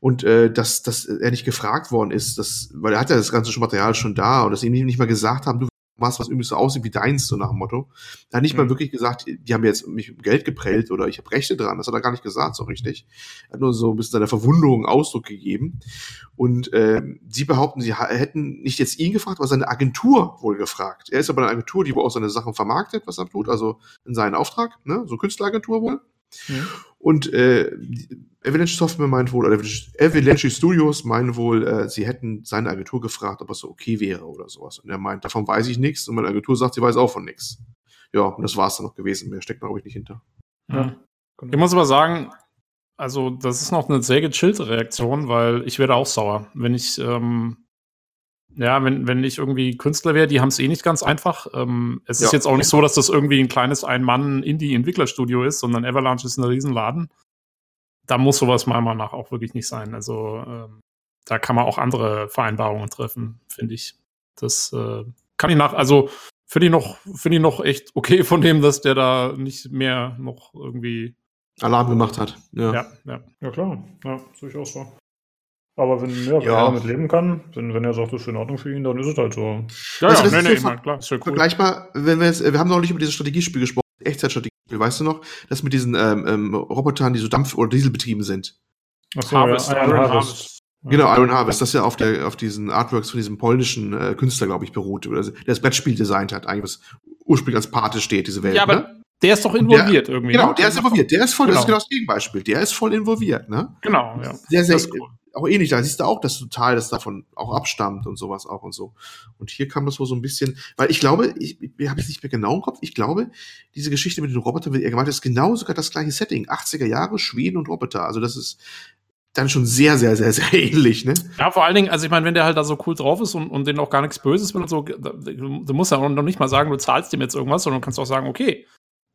Und äh, dass, dass er nicht gefragt worden ist, das, weil er hat ja das ganze Material schon da und dass sie ihm nicht mal gesagt haben, du was, was übrigens so aussieht wie deins, so nach dem Motto. Da hat nicht mhm. mal wirklich gesagt, die haben jetzt mich Geld geprellt oder ich habe Rechte dran. Das hat er gar nicht gesagt, so richtig. Er hat nur so ein bisschen seiner Verwunderung Ausdruck gegeben. Und äh, sie behaupten, sie hätten nicht jetzt ihn gefragt, aber seine Agentur wohl gefragt. Er ist aber eine Agentur, die wohl auch seine Sachen vermarktet, was er tut, also in seinen Auftrag, ne? so Künstleragentur wohl. Mhm. Und äh, Avalanche Software meint wohl, oder Avalanche Studios meinen wohl, äh, sie hätten seine Agentur gefragt, ob es so okay wäre oder sowas. Und er meint, davon weiß ich nichts. Und meine Agentur sagt, sie weiß auch von nichts. Ja, und das war es dann noch gewesen. Mehr steckt, glaube ich, nicht hinter. Ja. Genau. Ich muss aber sagen, also das ist noch eine sehr gechillte Reaktion, weil ich werde auch sauer, wenn ich ähm, ja, wenn, wenn ich irgendwie Künstler wäre, die haben es eh nicht ganz einfach. Ähm, es ja. ist jetzt auch nicht so, dass das irgendwie ein kleines Ein-Mann-Indie-Entwicklerstudio ist, sondern Avalanche ist ein Riesenladen. Da muss sowas meiner Meinung nach auch wirklich nicht sein. Also ähm, da kann man auch andere Vereinbarungen treffen, finde ich. Das äh, kann ich nach, also finde ich noch, finde ich noch echt okay von dem, dass der da nicht mehr noch irgendwie Alarm gemacht hat. Ja, ja, ja. ja klar. Ja, durchaus so. Aber wenn, ja, wenn ja. er damit leben kann, wenn, wenn er sagt, das ist in Ordnung für ihn, dann ist es halt so. Ja, also ja, nee, nee, ich mein, klar, ist ja cool. Vergleichbar, wenn wir jetzt, wir haben noch nicht über dieses Strategiespiel gesprochen, Echtzeitstrategiespiel, weißt du noch? Das mit diesen ähm, ähm, Robotern, die so Dampf- oder Dieselbetrieben sind. Ach so, Harvest, ja, Iron, Iron Harvest. Harvest. Genau, Iron Harvest, das ja auf der auf diesen Artworks von diesem polnischen äh, Künstler, glaube ich, beruht, oder der das Brettspiel designt hat, eigentlich was ursprünglich als Pate steht, diese Welt. Ja, aber ne? der ist doch involviert der, irgendwie. Genau, ne? der ist involviert. Der ist voll, genau. das ist genau das Gegenbeispiel. Der ist voll involviert, ne? Genau, ja. Sehr, sehr, cool auch ähnlich. Da siehst du auch, dass total das davon auch abstammt und sowas auch und so. Und hier kam das wohl so ein bisschen, weil ich glaube, ich, ich habe es nicht mehr genau im Kopf, ich glaube, diese Geschichte mit den Robotern, wie er gemacht ist genau sogar das gleiche Setting. 80er Jahre, Schweden und Roboter. Also das ist dann schon sehr, sehr, sehr, sehr [laughs] ähnlich, ne? Ja, vor allen Dingen, also ich meine, wenn der halt da so cool drauf ist und, und denen auch gar nichts Böses will und so, du musst ja noch nicht mal sagen, du zahlst dem jetzt irgendwas, sondern du kannst auch sagen, okay,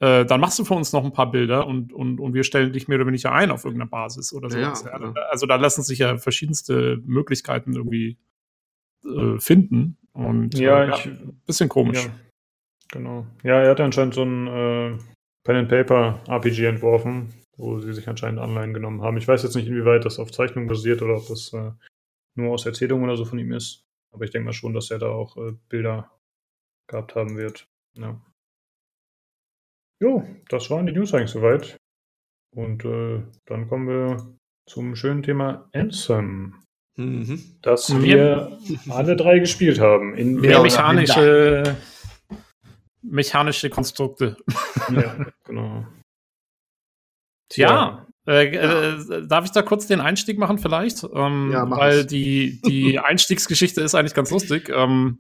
äh, dann machst du für uns noch ein paar Bilder und, und, und wir stellen dich mehr oder weniger ein auf irgendeiner Basis oder so. Ja, ja. Also da lassen sich ja verschiedenste Möglichkeiten irgendwie äh, finden. Und ja, äh, ich, bisschen komisch. Ja, genau. Ja, er hat anscheinend so ein äh, Pen and Paper RPG entworfen, wo sie sich anscheinend Anleihen genommen haben. Ich weiß jetzt nicht, inwieweit das auf Zeichnung basiert oder ob das äh, nur aus Erzählungen oder so von ihm ist. Aber ich denke mal schon, dass er da auch äh, Bilder gehabt haben wird. Ja. Jo, das waren die News eigentlich soweit. Und äh, dann kommen wir zum schönen Thema Anthem. Mhm. Das mhm. wir alle drei gespielt haben. In ja, mechanische, mechanische Konstrukte. Ja, genau. Tja, ja. Äh, äh, darf ich da kurz den Einstieg machen vielleicht? Ähm, ja, mach weil die, die [laughs] Einstiegsgeschichte ist eigentlich ganz lustig. Ähm,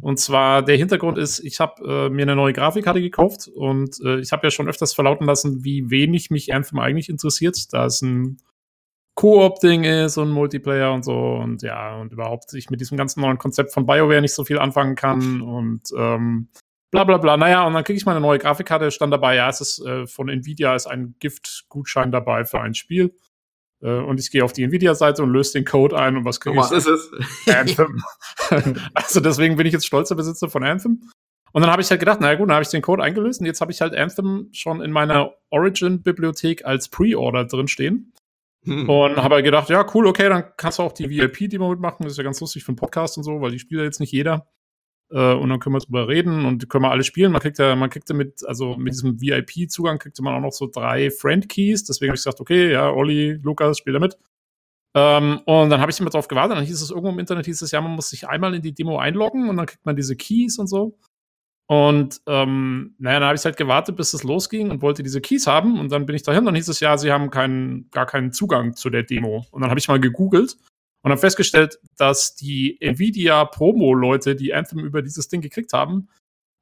und zwar der Hintergrund ist, ich habe äh, mir eine neue Grafikkarte gekauft und äh, ich habe ja schon öfters verlauten lassen, wie wenig mich Anthem eigentlich interessiert, da es ein Koop-Ding ist und Multiplayer und so und ja, und überhaupt ich mit diesem ganzen neuen Konzept von BioWare nicht so viel anfangen kann und ähm, bla bla bla. Naja, und dann kriege ich meine neue Grafikkarte, stand dabei, ja, es ist äh, von Nvidia ist ein Gift-Gutschein dabei für ein Spiel. Äh, und ich gehe auf die Nvidia-Seite und löse den Code ein und was kriege ich? Was ist es? [laughs] Anthem. [laughs] also deswegen bin ich jetzt stolzer Besitzer von Anthem. Und dann habe ich halt gedacht, naja gut, dann habe ich den Code eingelöst und jetzt habe ich halt Anthem schon in meiner Origin-Bibliothek als Pre-Order drinstehen. Hm. Und habe halt gedacht, ja, cool, okay, dann kannst du auch die VIP-Demo mitmachen. Das ist ja ganz lustig für einen Podcast und so, weil die spielt ja jetzt nicht jeder. Äh, und dann können wir drüber reden und können wir alle spielen. Man kriegt ja, man kriegt ja mit, also mit diesem VIP-Zugang kriegt man auch noch so drei Friend-Keys. Deswegen habe ich gesagt, okay, ja, Olli, Lukas, spiel da mit. Ähm, und dann habe ich immer drauf gewartet. Dann hieß es irgendwo im Internet, hieß es ja, man muss sich einmal in die Demo einloggen und dann kriegt man diese Keys und so. Und ähm, naja, dann habe ich halt gewartet, bis es losging und wollte diese Keys haben. Und dann bin ich dahin. Dann hieß es ja, sie haben keinen, gar keinen Zugang zu der Demo. Und dann habe ich mal gegoogelt und habe festgestellt, dass die Nvidia Promo-Leute, die Anthem über dieses Ding gekriegt haben,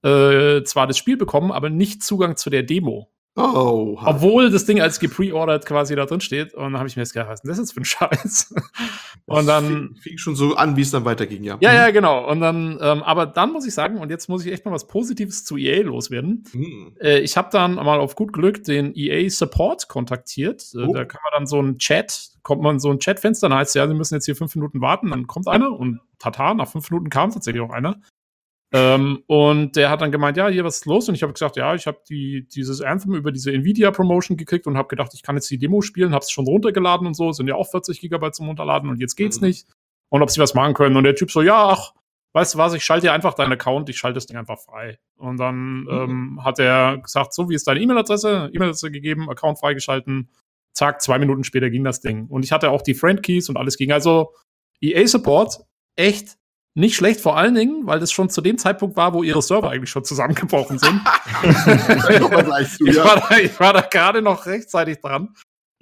äh, zwar das Spiel bekommen, aber nicht Zugang zu der Demo. Oh, Obwohl das Ding als gepreordert quasi da drin steht. Und dann habe ich mir jetzt gedacht, was ist das jetzt für ein [laughs] Scheiß? und dann. Fing, fing schon so an, wie es dann weiterging, ja. Ja, ja, mhm. genau. Und dann, ähm, aber dann muss ich sagen, und jetzt muss ich echt mal was Positives zu EA loswerden. Mhm. Äh, ich habe dann mal auf gut Glück den EA Support kontaktiert. Äh, oh. Da kann man dann so ein Chat, kommt man so ein Chatfenster, dann heißt ja, sie müssen jetzt hier fünf Minuten warten, dann kommt einer und tata, nach fünf Minuten kam tatsächlich auch einer. Ähm, und der hat dann gemeint, ja, hier was ist los? Und ich habe gesagt, ja, ich habe die, dieses Anthem über diese Nvidia Promotion gekriegt und habe gedacht, ich kann jetzt die Demo spielen, habe es schon runtergeladen und so, sind ja auch 40 Gigabyte zum Runterladen und jetzt geht's mhm. nicht. Und ob sie was machen können. Und der Typ so, ja, ach, weißt du was, ich schalte dir einfach deinen Account, ich schalte das Ding einfach frei. Und dann mhm. ähm, hat er gesagt, so, wie ist deine E-Mail-Adresse? E-Mail-Adresse gegeben, Account freigeschalten. Zack, zwei Minuten später ging das Ding. Und ich hatte auch die Friend Keys und alles ging. Also EA Support, echt nicht schlecht, vor allen Dingen, weil das schon zu dem Zeitpunkt war, wo ihre Server eigentlich schon zusammengebrochen sind. [laughs] ich, war da, ich, war da, gerade noch rechtzeitig dran.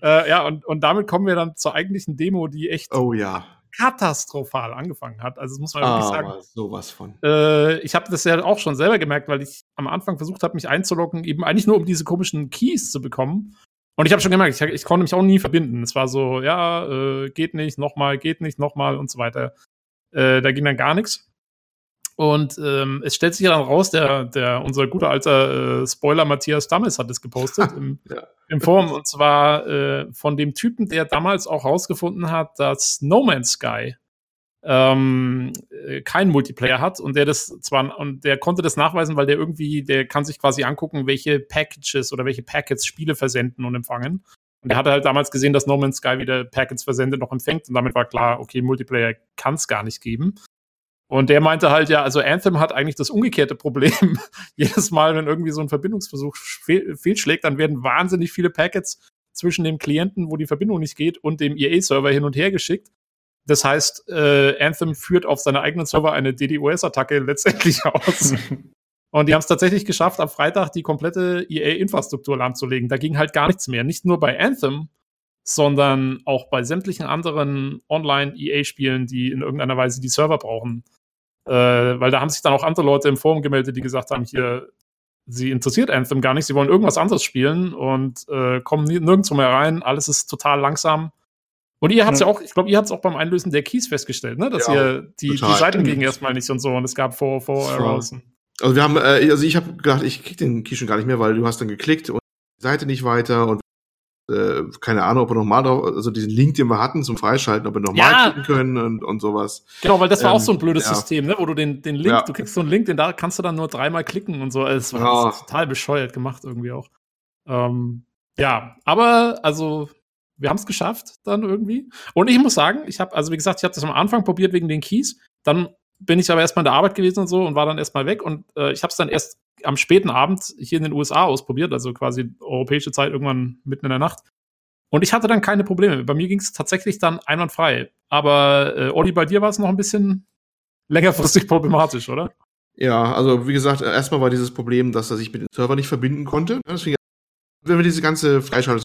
Äh, ja, und, und damit kommen wir dann zur eigentlichen Demo, die echt oh, ja. katastrophal angefangen hat. Also das muss man ah, wirklich sagen. sowas von. Äh, ich habe das ja auch schon selber gemerkt, weil ich am Anfang versucht habe, mich einzuloggen, eben eigentlich nur um diese komischen Keys zu bekommen. Und ich habe schon gemerkt, ich, ich, konnte mich auch nie verbinden. Es war so, ja, äh, geht nicht, nochmal, geht nicht, nochmal und so weiter. Äh, da ging dann gar nichts. Und ähm, es stellt sich ja dann raus, der, der unser guter alter äh, Spoiler Matthias Dammes hat es gepostet [laughs] im, ja. im Forum. Und zwar äh, von dem Typen, der damals auch rausgefunden hat, dass No Man's Sky ähm, äh, keinen Multiplayer hat und der das zwar und der konnte das nachweisen, weil der irgendwie, der kann sich quasi angucken, welche Packages oder welche Packets Spiele versenden und empfangen. Und er hatte halt damals gesehen, dass No Man's Sky wieder Packets versendet noch empfängt und damit war klar, okay, Multiplayer kann es gar nicht geben. Und der meinte halt, ja, also Anthem hat eigentlich das umgekehrte Problem. [laughs] Jedes Mal, wenn irgendwie so ein Verbindungsversuch fehl fehlschlägt, dann werden wahnsinnig viele Packets zwischen dem Klienten, wo die Verbindung nicht geht, und dem EA-Server hin und her geschickt. Das heißt, äh, Anthem führt auf seine eigenen Server eine DDoS-Attacke letztendlich [laughs] aus. Und die haben es tatsächlich geschafft, am Freitag die komplette EA-Infrastruktur lahmzulegen. Da ging halt gar nichts mehr. Nicht nur bei Anthem, sondern auch bei sämtlichen anderen Online-EA-Spielen, die in irgendeiner Weise die Server brauchen. Äh, weil da haben sich dann auch andere Leute im Forum gemeldet, die gesagt haben, hier, sie interessiert Anthem gar nicht, sie wollen irgendwas anderes spielen und äh, kommen nirgendwo mehr rein, alles ist total langsam. Und ihr habt es ja. auch, ich glaube, ihr habt es auch beim Einlösen der Keys festgestellt, ne? dass ja, ihr die, die Seiten gingen erstmal nicht und so und es gab vor, vor Errors. Also wir haben, äh, also ich habe gedacht, ich krieg den Key schon gar nicht mehr, weil du hast dann geklickt und die Seite nicht weiter und äh, keine Ahnung, ob wir nochmal drauf, also diesen Link, den wir hatten zum Freischalten, ob wir nochmal ja. klicken können und, und sowas. Genau, weil das war ähm, auch so ein blödes ja. System, ne? wo du den, den Link, ja. du kriegst so einen Link, den da kannst du dann nur dreimal klicken und so. Es war total bescheuert gemacht irgendwie auch. Ähm, ja, aber also wir haben es geschafft dann irgendwie. Und ich muss sagen, ich habe, also wie gesagt, ich habe das am Anfang probiert wegen den Keys. Dann bin ich aber erstmal in der Arbeit gewesen und so und war dann erstmal weg. Und äh, ich habe es dann erst am späten Abend hier in den USA ausprobiert, also quasi europäische Zeit irgendwann mitten in der Nacht. Und ich hatte dann keine Probleme. Bei mir ging es tatsächlich dann einwandfrei. Aber äh, Olli, bei dir war es noch ein bisschen längerfristig [laughs] problematisch, oder? Ja, also wie gesagt, erstmal war dieses Problem, dass er sich mit dem Server nicht verbinden konnte. Deswegen, wenn wir diese ganze Freischaltung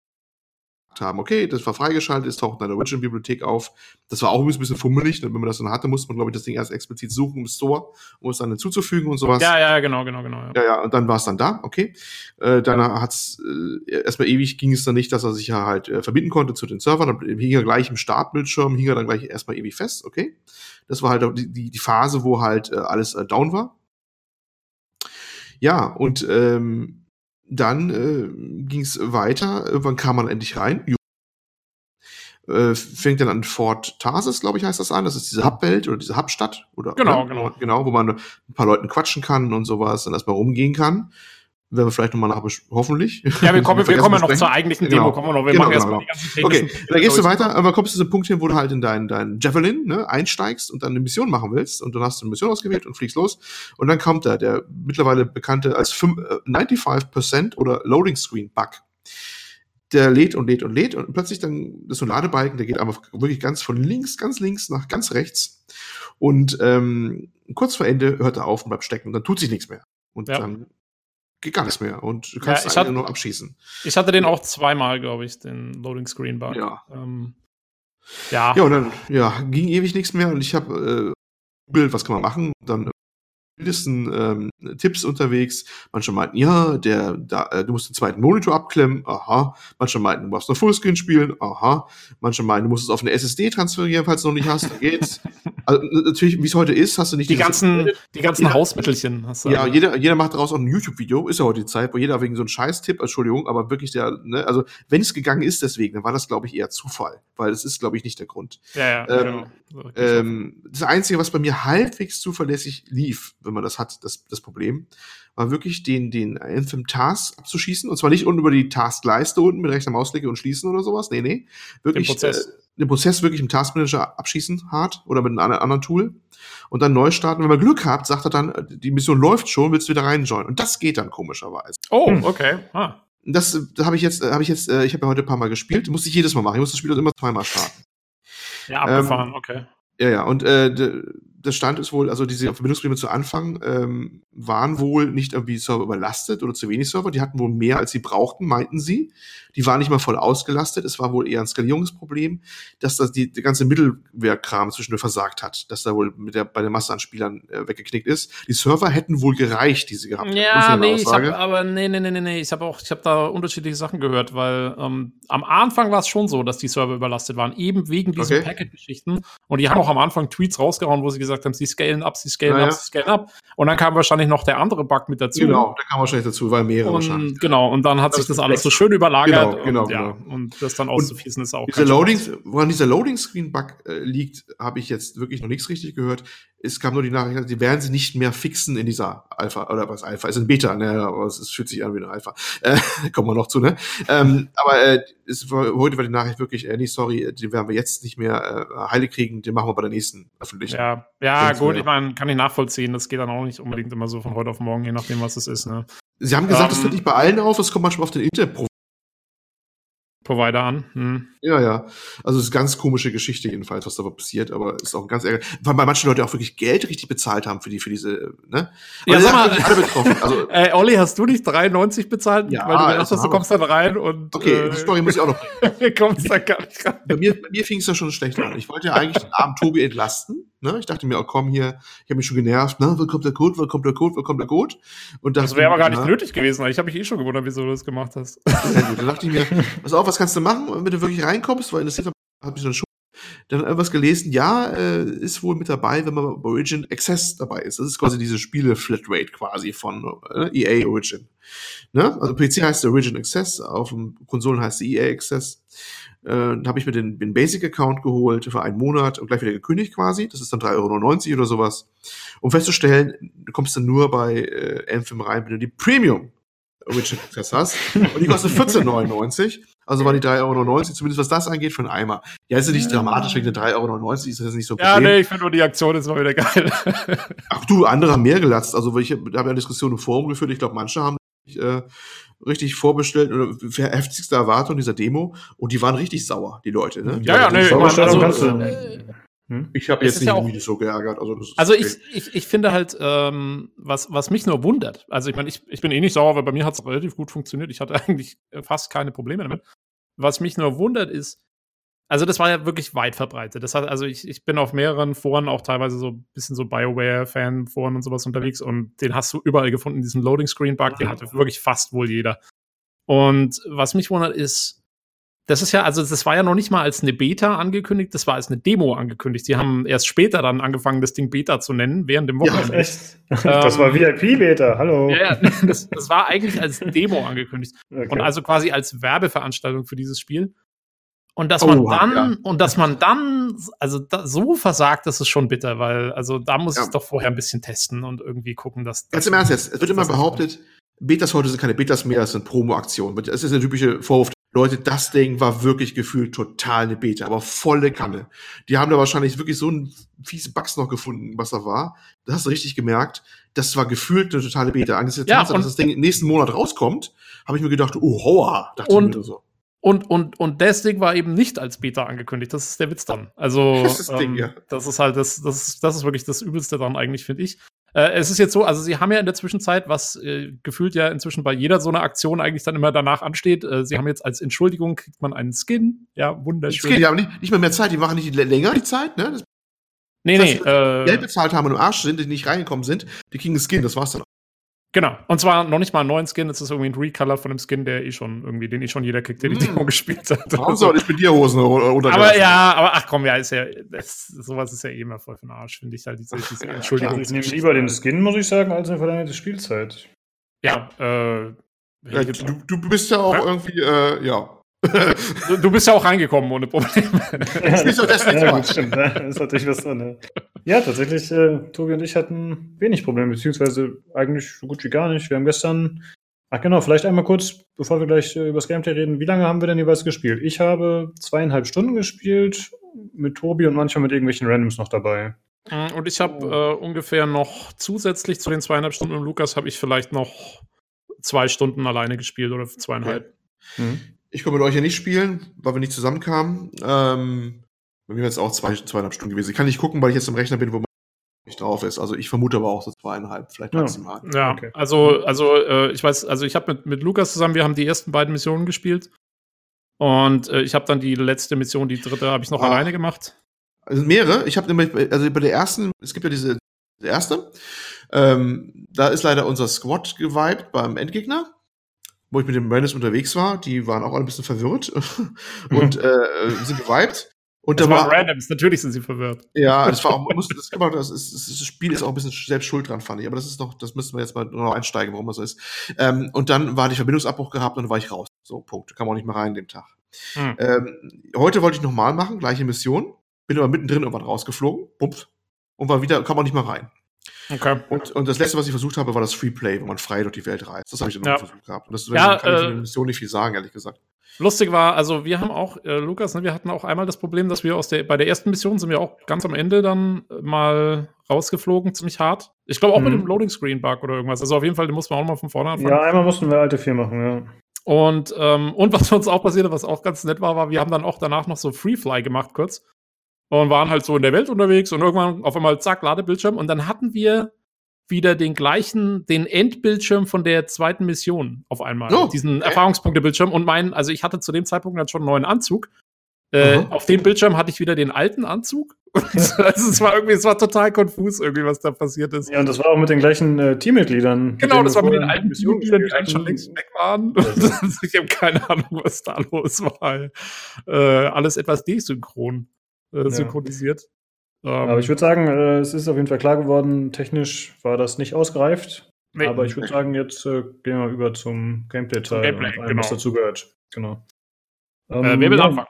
haben, okay, das war freigeschaltet, es taucht in der Origin-Bibliothek auf. Das war auch ein bisschen fummelig. Wenn man das dann hatte, musste man, glaube ich, das Ding erst explizit suchen im Store, um es dann hinzuzufügen und sowas. Ja, ja, genau, genau, genau. Ja, ja, ja und dann war es dann da, okay. Äh, dann hat's äh, erstmal ewig ging es dann nicht, dass er sich ja halt äh, verbinden konnte zu den Servern. Dann hing er gleich im Startbildschirm, hing er dann gleich erstmal ewig fest, okay. Das war halt die, die, die Phase, wo halt äh, alles äh, down war. Ja, und ähm, dann äh, ging es weiter. Irgendwann kam man endlich rein. äh, fängt dann an Fort Tarsis, glaube ich, heißt das an. Das ist diese Hubwelt oder diese Hubstadt. Oder, genau, ne? genau. Genau, wo man ein paar Leuten quatschen kann und sowas und erstmal rumgehen kann. Werden wir vielleicht nochmal nach, hoffentlich. Ja, wir [laughs] kommen, wir kommen ja noch zur eigentlichen Demo. Genau. Kommen wir noch. Wir genau, machen genau, genau. Okay, dann gehst du weiter, aber kommst du zu dem Punkt hin, wo du halt in deinen dein Javelin ne, einsteigst und dann eine Mission machen willst und dann hast du eine Mission ausgewählt und fliegst los und dann kommt da der mittlerweile bekannte als 5, äh, 95% oder Loading Screen Bug der lädt und lädt und lädt und plötzlich dann das ist so ein Ladebalken, der geht einfach wirklich ganz von links, ganz links nach ganz rechts und ähm, kurz vor Ende hört er auf und bleibt stecken und dann tut sich nichts mehr und ja. dann geht gar nichts mehr und du kannst ja, hatte, nur abschießen. Ich hatte den auch zweimal, glaube ich, den Loading Screen Bug. Ja. Ähm, ja. Ja, und dann ja, ging ewig nichts mehr und ich habe äh, was kann man machen? Dann wildesten ähm, Tipps unterwegs. Manche meinten, ja, der, da, äh, du musst den zweiten Monitor abklemmen, aha. Manche meinten, du musst noch Fullscreen spielen, aha. Manche meinen, du musst es auf eine SSD transferieren, falls du noch nicht hast, dann geht's. [laughs] also natürlich, wie es heute ist, hast du nicht die ganzen, die ganzen jeder, Hausmittelchen. Hast du ja, also. jeder, jeder macht daraus auch ein YouTube-Video, ist ja heute die Zeit, wo jeder wegen so einem Scheiß-Tipp, Entschuldigung, aber wirklich der, ne, also wenn es gegangen ist deswegen, dann war das, glaube ich, eher Zufall, weil es ist, glaube ich, nicht der Grund. Ja, ja, ähm, genau. ähm, das Einzige, was bei mir halbwegs zuverlässig lief, wenn man das hat, das, das Problem, war wirklich den, den Anthem Task abzuschießen. Und zwar nicht unten über die Taskleiste unten mit rechter Mausklicke und schließen oder sowas. Nee, nee. Wirklich den Prozess, äh, den Prozess wirklich im Taskmanager abschießen, hart oder mit einem anderen Tool. Und dann neu starten. Wenn man Glück habt, sagt er dann, die Mission läuft schon, willst du wieder reinjoinen. Und das geht dann komischerweise. Oh, hm. okay. Ah. Das, das habe ich jetzt, habe ich jetzt, äh, ich habe ja heute ein paar Mal gespielt, musste ich jedes Mal machen. Ich muss das Spiel immer zweimal starten. Ja, abgefahren, ähm, okay. Ja, ja, und äh, der Stand ist wohl, also diese Verbindungsprobleme zu Anfang ähm, waren wohl nicht irgendwie Server überlastet oder zu wenig Server. Die hatten wohl mehr, als sie brauchten, meinten sie. Die waren nicht mal voll ausgelastet. Es war wohl eher ein Skalierungsproblem, dass das die, der ganze Mittelwerkkram zwischendurch versagt hat, dass da wohl mit der, bei der Masse an Spielern äh, weggeknickt ist. Die Server hätten wohl gereicht, die sie gehabt haben. Ja, nee, ich hab, aber nee, nee, nee, nee, nee. Ich habe auch, ich habe da unterschiedliche Sachen gehört, weil ähm, am Anfang war es schon so, dass die Server überlastet waren, eben wegen diesen okay. Packet-Geschichten. Und die haben auch am Anfang Tweets rausgehauen, wo sie gesagt haben, sie scalen ab, sie scalen naja. ab, sie scalen ab. Und dann kam wahrscheinlich noch der andere Bug mit dazu. Genau, der kam wahrscheinlich dazu, weil mehrere und, wahrscheinlich. Genau, und dann hat das sich das alles so schön überlagert. Genau, genau, und, ja, genau. und das dann auszufließen ist auch. Dieser Loading, woran dieser Loading-Screen-Bug äh, liegt, habe ich jetzt wirklich noch nichts richtig gehört. Es kam nur die Nachricht, die werden sie nicht mehr fixen in dieser Alpha, oder was Alpha, ist ein Beta, ne, aber es, es fühlt sich an wie eine Alpha. Äh, [laughs] kommen wir noch zu, ne? ähm, aber äh, war, heute war die Nachricht wirklich, äh, nee, sorry, den werden wir jetzt nicht mehr äh, heile kriegen, den machen wir bei der nächsten öffentlichen. Ja, ja gut, ich meine, kann ich nachvollziehen, das geht dann auch nicht unbedingt immer so von heute auf morgen, je nachdem, was es ist, ne? Sie haben gesagt, es um, tritt nicht bei allen auf, es kommt manchmal auf den Internet Provider an. Hm. Ja, ja. Also es ist eine ganz komische Geschichte jedenfalls, was da passiert, aber ist auch ganz ärgerlich. Weil manche Leute auch wirklich Geld richtig bezahlt haben für die, für diese, ne? ja, sag mal, alle betroffen. Also, Ey, [laughs] Olli, hast du nicht 93 bezahlt? Ja, weil du gedacht hast, du kommst dann rein und. Okay, äh, die Story muss ich auch noch [laughs] bringen. kommst da gar nicht rein. Bei mir, bei mir fing es ja schon schlecht an. Ich wollte ja eigentlich den armen Tobi entlasten. Ne? Ich dachte mir, oh komm hier, ich habe mich schon genervt, ne? wo kommt der Code, wo kommt der Code, wo kommt der Code? Und das wäre aber gar nicht na, nötig gewesen, ich habe mich eh schon gewundert, wieso du das gemacht hast. Ja, gut, dann dachte ich mir, [laughs] pass auf, was kannst du machen, wenn du wirklich reinkommst, weil interessiert habe ich dann schon dann irgendwas gelesen, ja, äh, ist wohl mit dabei, wenn man bei Origin Access dabei ist. Das ist quasi diese Spiele-Flatrate quasi von äh, EA Origin. Ne? Also PC heißt Origin Access, auf dem Konsolen heißt EA Access. Äh, habe ich mir den, den Basic-Account geholt für einen Monat und gleich wieder gekündigt quasi. Das ist dann 3,99 Euro oder sowas. Um festzustellen, du kommst dann nur bei äh, Anthem rein, wenn du die Premium Origin Access hast. Und die kostet 14,99. Also war die 3,99 Euro, zumindest was das angeht, für einen Eimer. Ja, ist ja nicht dramatisch, wegen der 3,99 Euro ist das nicht so Ja, nee, ich finde nur die Aktion ist mal wieder geil. Ach du, andere haben mehr gelatzt. Also ich habe hab ja eine Diskussion im Forum geführt. Ich glaube, manche haben äh, richtig vorbestellt oder heftigste Erwartung dieser Demo und die waren richtig sauer, die Leute. Ne? Die ja, ja, nee, also, also, äh, hm? Ich habe jetzt nicht ja auch, so geärgert. Also, also okay. ich, ich, ich finde halt, ähm, was, was mich nur wundert, also ich meine, ich, ich bin eh nicht sauer, weil bei mir hat es relativ gut funktioniert. Ich hatte [laughs] eigentlich fast keine Probleme damit. Was mich nur wundert ist, also das war ja wirklich weit verbreitet. Das hat, also ich, ich bin auf mehreren Foren auch teilweise so ein bisschen so Bioware-Fan-Foren und sowas unterwegs und den hast du überall gefunden, diesen Loading-Screen-Bug, den hatte wirklich fast wohl jeder. Und was mich wundert ist, das ist ja, also das war ja noch nicht mal als eine Beta angekündigt, das war als eine Demo angekündigt. Sie haben erst später dann angefangen, das Ding Beta zu nennen, während dem Wochenende. Ja, [laughs] echt? das war ähm, VIP-Beta, hallo. Ja, das, das, war eigentlich als Demo angekündigt. [laughs] Okay. Und also quasi als Werbeveranstaltung für dieses Spiel. Und dass man oh, dann, ja. und dass man dann, also da, so versagt, das ist schon bitter, weil, also da muss ja. ich doch vorher ein bisschen testen und irgendwie gucken, dass. Ganz im Ernst jetzt, es wird immer behauptet, Betas heute sind keine Betas mehr, das sind Promo-Aktionen. Das ist der typische Vorwurf. Leute, das Ding war wirklich gefühlt total eine Beta, aber volle Kanne. Die haben da wahrscheinlich wirklich so einen fiesen Bugs noch gefunden, was da war. Das hast du richtig gemerkt. Das war gefühlt eine totale Beta. Angesichts der ja, Tatsache, dass das Ding nächsten Monat rauskommt, habe ich mir gedacht, oh, hoa, dachte und, ich mir so. Und, und, und das Ding war eben nicht als Beta angekündigt. Das ist der Witz dann. Also, [laughs] das ist, ähm, Ding, ja. das ist halt das, das, ist, das ist wirklich das Übelste dann eigentlich, finde ich. Äh, es ist jetzt so, also sie haben ja in der Zwischenzeit, was äh, gefühlt ja inzwischen bei jeder so einer Aktion eigentlich dann immer danach ansteht, äh, sie haben jetzt als Entschuldigung, kriegt man einen Skin. Ja, wunderschön. Skin, die haben nicht, nicht mehr mehr Zeit, die machen nicht länger die Zeit, ne? Das, nee, das heißt, nee. Äh, Geld bezahlt haben und im Arsch sind, die nicht reingekommen sind, die kriegen einen Skin, das war's dann auch. Genau. Und zwar noch nicht mal einen neuen Skin, es ist irgendwie ein Recolor von einem Skin, der eh schon irgendwie, den eh schon jeder kriegt, der die mm. Demo gespielt hat. Warum soll ich mit dir Hosen oder [laughs] Aber ja, aber ach komm, ja, ist ja, das, sowas ist ja eh immer voll für den Arsch, finde ich halt, diese, diese ja, Entschuldigung. Ich nehme lieber den Skin, muss ich sagen, als eine verlängerte Spielzeit. Ja, äh. Ja, du, du bist ja auch ja? irgendwie, äh, ja, du, du, bist ja auch reingekommen ohne Probleme. [laughs] das ist, das nicht ja, stimmt, ne? das ist natürlich was drin. Ne? Ja, tatsächlich, äh, Tobi und ich hatten wenig Probleme, beziehungsweise eigentlich so gut wie gar nicht. Wir haben gestern, ach genau, vielleicht einmal kurz, bevor wir gleich äh, über das Gameplay reden, wie lange haben wir denn jeweils gespielt? Ich habe zweieinhalb Stunden gespielt, mit Tobi und manchmal mit irgendwelchen Randoms noch dabei. Mm, und ich habe äh, ungefähr noch zusätzlich zu den zweieinhalb Stunden mit Lukas habe ich vielleicht noch zwei Stunden alleine gespielt oder zweieinhalb. Okay. Mhm. Ich konnte mit euch ja nicht spielen, weil wir nicht zusammenkamen. Ähm, bei mir war es auch zwei, zweieinhalb Stunden gewesen. Ich kann nicht gucken, weil ich jetzt im Rechner bin, wo man nicht drauf ist. Also ich vermute aber auch so zweieinhalb, vielleicht maximal. Ja, ja okay. also, also äh, ich weiß, also ich habe mit, mit Lukas zusammen, wir haben die ersten beiden Missionen gespielt. Und äh, ich habe dann die letzte Mission, die dritte, habe ich noch ah. alleine gemacht. Also mehrere. Ich habe nämlich, also bei der ersten, es gibt ja diese die erste. Ähm, da ist leider unser Squad geweibt beim Endgegner wo ich mit den Randoms unterwegs war, die waren auch alle ein bisschen verwirrt [laughs] und äh, sind geweibt. Und das da war Randoms, natürlich sind sie verwirrt. Ja, das war auch, [laughs] muss, das, das, ist, das Spiel ist auch ein bisschen selbst schuld dran, fand ich. Aber das ist noch, das müssen wir jetzt mal noch einsteigen, warum das so ist. Ähm, und dann war die Verbindungsabbruch gehabt und dann war ich raus. So, Punkt. Kam auch nicht mehr rein den Tag. Hm. Ähm, heute wollte ich nochmal machen, gleiche Mission. Bin aber mittendrin irgendwann rausgeflogen, bumps, und war wieder, kam auch nicht mehr rein. Okay. Und, und das letzte, was ich versucht habe, war das Freeplay, wo man frei durch die Welt reist. Das habe ich dann ja. noch versucht gehabt. Und das ja, kann äh, ich in der Mission nicht viel sagen, ehrlich gesagt. Lustig war, also wir haben auch, äh, Lukas, ne, wir hatten auch einmal das Problem, dass wir aus der, bei der ersten Mission sind wir auch ganz am Ende dann mal rausgeflogen, ziemlich hart. Ich glaube auch mhm. mit dem Loading Screen Bug oder irgendwas. Also auf jeden Fall, den mussten wir auch mal von vorne anfangen. Ja, einmal mussten wir alte 4 machen, ja. Und, ähm, und was uns auch passiert, was auch ganz nett war, war, wir haben dann auch danach noch so Free Fly gemacht kurz und waren halt so in der Welt unterwegs und irgendwann auf einmal zack, Ladebildschirm und dann hatten wir wieder den gleichen, den Endbildschirm von der zweiten Mission auf einmal. Oh, diesen okay. Erfahrungspunktebildschirm und mein, also ich hatte zu dem Zeitpunkt dann schon einen neuen Anzug. Äh, auf dem Bildschirm hatte ich wieder den alten Anzug. [laughs] also es war irgendwie, es war total konfus irgendwie, was da passiert ist. Ja, und das war auch mit den gleichen äh, Teammitgliedern. Genau, das war mit den alten Teammitgliedern, die eigentlich schon längst weg waren. [laughs] ich habe keine Ahnung, was da los war. Äh, alles etwas desynchron äh, synchronisiert. Ähm, aber ich würde sagen, äh, es ist auf jeden Fall klar geworden, technisch war das nicht ausgereift. Nee, aber ich würde sagen, jetzt äh, gehen wir über zum Gameplay-Teil Gameplay, und allem, genau. was dazugehört. Genau. Ähm, äh, wer will ja, anfangen?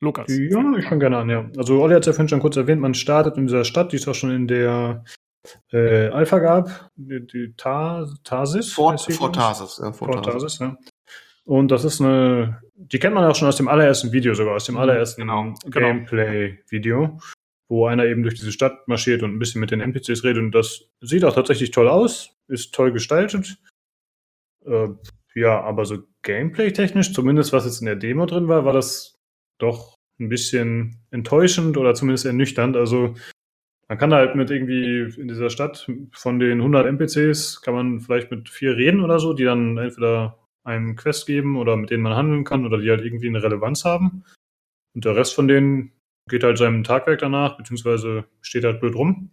Lukas. Ja, ich fange gerne an, ja. Also Olli hat es ja vorhin schon kurz erwähnt, man startet in dieser Stadt, die es auch schon in der äh, Alpha gab, die, die Ta Tarsis. Fort, Fort Tarsis, ja. Fort, Fort Tarsis, ja. Und das ist eine, die kennt man auch schon aus dem allerersten Video sogar, aus dem mhm, allerersten genau, genau. Gameplay-Video wo einer eben durch diese Stadt marschiert und ein bisschen mit den NPCs redet. Und das sieht auch tatsächlich toll aus, ist toll gestaltet. Äh, ja, aber so gameplay-technisch, zumindest was jetzt in der Demo drin war, war das doch ein bisschen enttäuschend oder zumindest ernüchternd. Also man kann halt mit irgendwie in dieser Stadt von den 100 NPCs kann man vielleicht mit vier reden oder so, die dann entweder einem Quest geben oder mit denen man handeln kann oder die halt irgendwie eine Relevanz haben. Und der Rest von denen geht halt seinem Tagwerk danach, beziehungsweise steht halt blöd rum.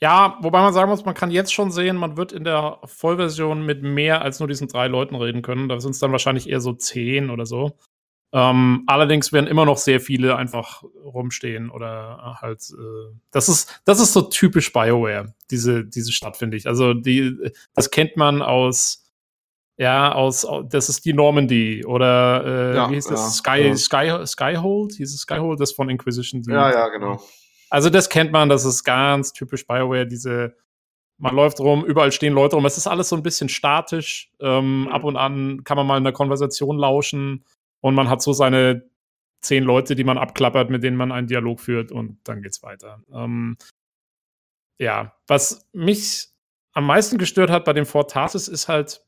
Ja, wobei man sagen muss, man kann jetzt schon sehen, man wird in der Vollversion mit mehr als nur diesen drei Leuten reden können. Da sind es dann wahrscheinlich eher so zehn oder so. Ähm, allerdings werden immer noch sehr viele einfach rumstehen oder halt. Äh, das ist das ist so typisch Bioware diese diese Stadt finde ich. Also die das kennt man aus Ja, aus, das ist die Normandy oder äh, ja, wie hieß das? Ja, Sky, ja. Sky, Skyhold? Hieß es Skyhold? Das von Inquisition. Ja, ja, genau. Also das kennt man, das ist ganz typisch Bioware, diese, man läuft rum, überall stehen Leute rum, es ist alles so ein bisschen statisch. Ähm, mhm. Ab und an kann man mal in der Konversation lauschen und man hat so seine zehn Leute, die man abklappert, mit denen man einen Dialog führt und dann geht's weiter. Ähm, ja, was mich am meisten gestört hat bei dem Fort Tarsis ist halt,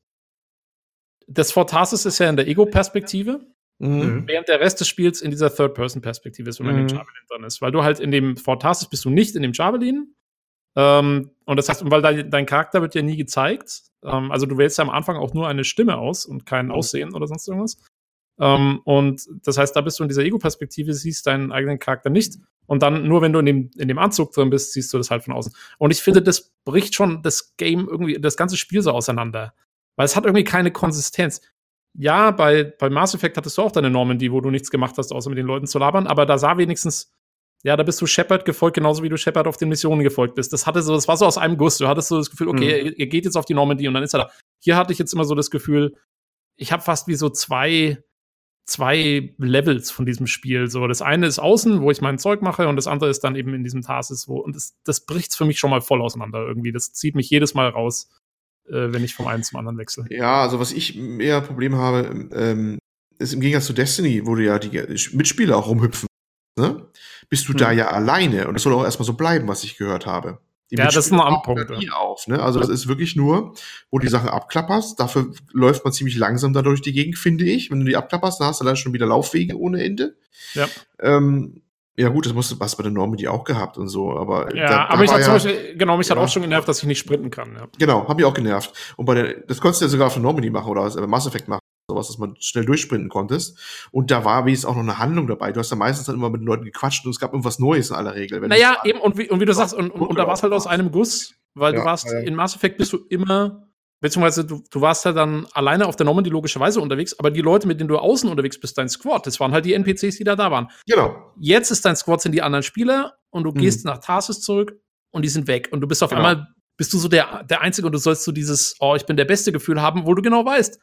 das Fort Tarsis ist ja in der Ego-Perspektive, mhm. während der Rest des Spiels in dieser Third-Person-Perspektive ist, wenn man mhm. in dem Javelin drin ist. Weil du halt in dem Fort Tarsis bist du nicht in dem Javelin. Ähm, und das heißt, weil dein, dein, Charakter wird ja nie gezeigt. Ähm, also du wählst ja am Anfang auch nur eine Stimme aus und kein mhm. Aussehen oder sonst irgendwas. Ähm, und das heißt, da bist du in dieser Ego-Perspektive, siehst deinen eigenen Charakter nicht. Und dann nur, wenn du in dem, in dem Anzug drin bist, siehst du das halt von außen. Und ich finde, das bricht schon das Game irgendwie, das ganze Spiel so auseinander. Weil es hat irgendwie keine Konsistenz. Ja, bei, bei Mass Effect hattest du auch deine Normandy, wo du nichts gemacht hast, außer mit den Leuten zu labern, aber da sah wenigstens, ja, da bist du Shepard gefolgt, genauso wie du Shepard auf den Missionen gefolgt bist. Das hatte so, das war so aus einem Guss. Du hattest so das Gefühl, okay, mhm. ihr, geht jetzt auf die Normandy und dann ist er da. Hier hatte ich jetzt immer so das Gefühl, ich habe fast wie so zwei, zwei Levels von diesem Spiel. So, das eine ist außen, wo ich mein Zeug mache, und das andere ist dann eben in diesem Tarsis, wo, und das, das bricht für mich schon mal voll auseinander irgendwie. Das zieht mich jedes Mal raus äh, wenn ich vom einen zum anderen wechsle. Ja, also was ich mehr Probleme habe, ähm, ist im Gegensatz zu Destiny, wo du ja die Mitspieler auch rumhüpfen, ne? bist du hm. da ja alleine. Und das soll auch erstmal so bleiben, was ich gehört habe. Die ja, das ist ein Amtpunkt. auf, ne? Also das ist wirklich nur, wo die Sachen abklapperst. Dafür läuft man ziemlich langsam da durch die Gegend, finde ich. Wenn du die abklapperst, dann hast du dann schon wieder Laufwege ohne Ende. Ja. Ähm, ja, gut, das musst du was bei der Normandy auch gehabt und so, aber. Ja, da, aber da ich hat ja, zum Beispiel, genau, mich ja, hat auch schon genervt, dass ich nicht sprinten kann. Ja. Genau, hat mich auch genervt. Und bei der, das konntest du ja sogar auf der Normandy machen oder bei Mass Effect machen, sowas, dass man schnell durchsprinten konntest. Und da war wenigstens auch noch eine Handlung dabei. Du hast ja meistens dann immer mit den Leuten gequatscht und es gab irgendwas Neues in aller Regel. naja, eben, und wie, und wie du sagst, und, und, und da war es halt aus einem Guss, weil ja, du warst, in Mass Effect bist du immer Beziehungsweise du, du warst ja dann alleine auf der Normandy logischerweise unterwegs, aber die Leute, mit denen du außen unterwegs bist, dein Squad, das waren halt die NPCs, die da da waren. Genau. Jetzt ist dein Squad sind die anderen Spieler und du mhm. gehst nach Tarsis zurück und die sind weg. Und du bist auf genau. einmal, bist du so der, der Einzige und du sollst so dieses, oh, ich bin der beste Gefühl haben, wo du genau weißt,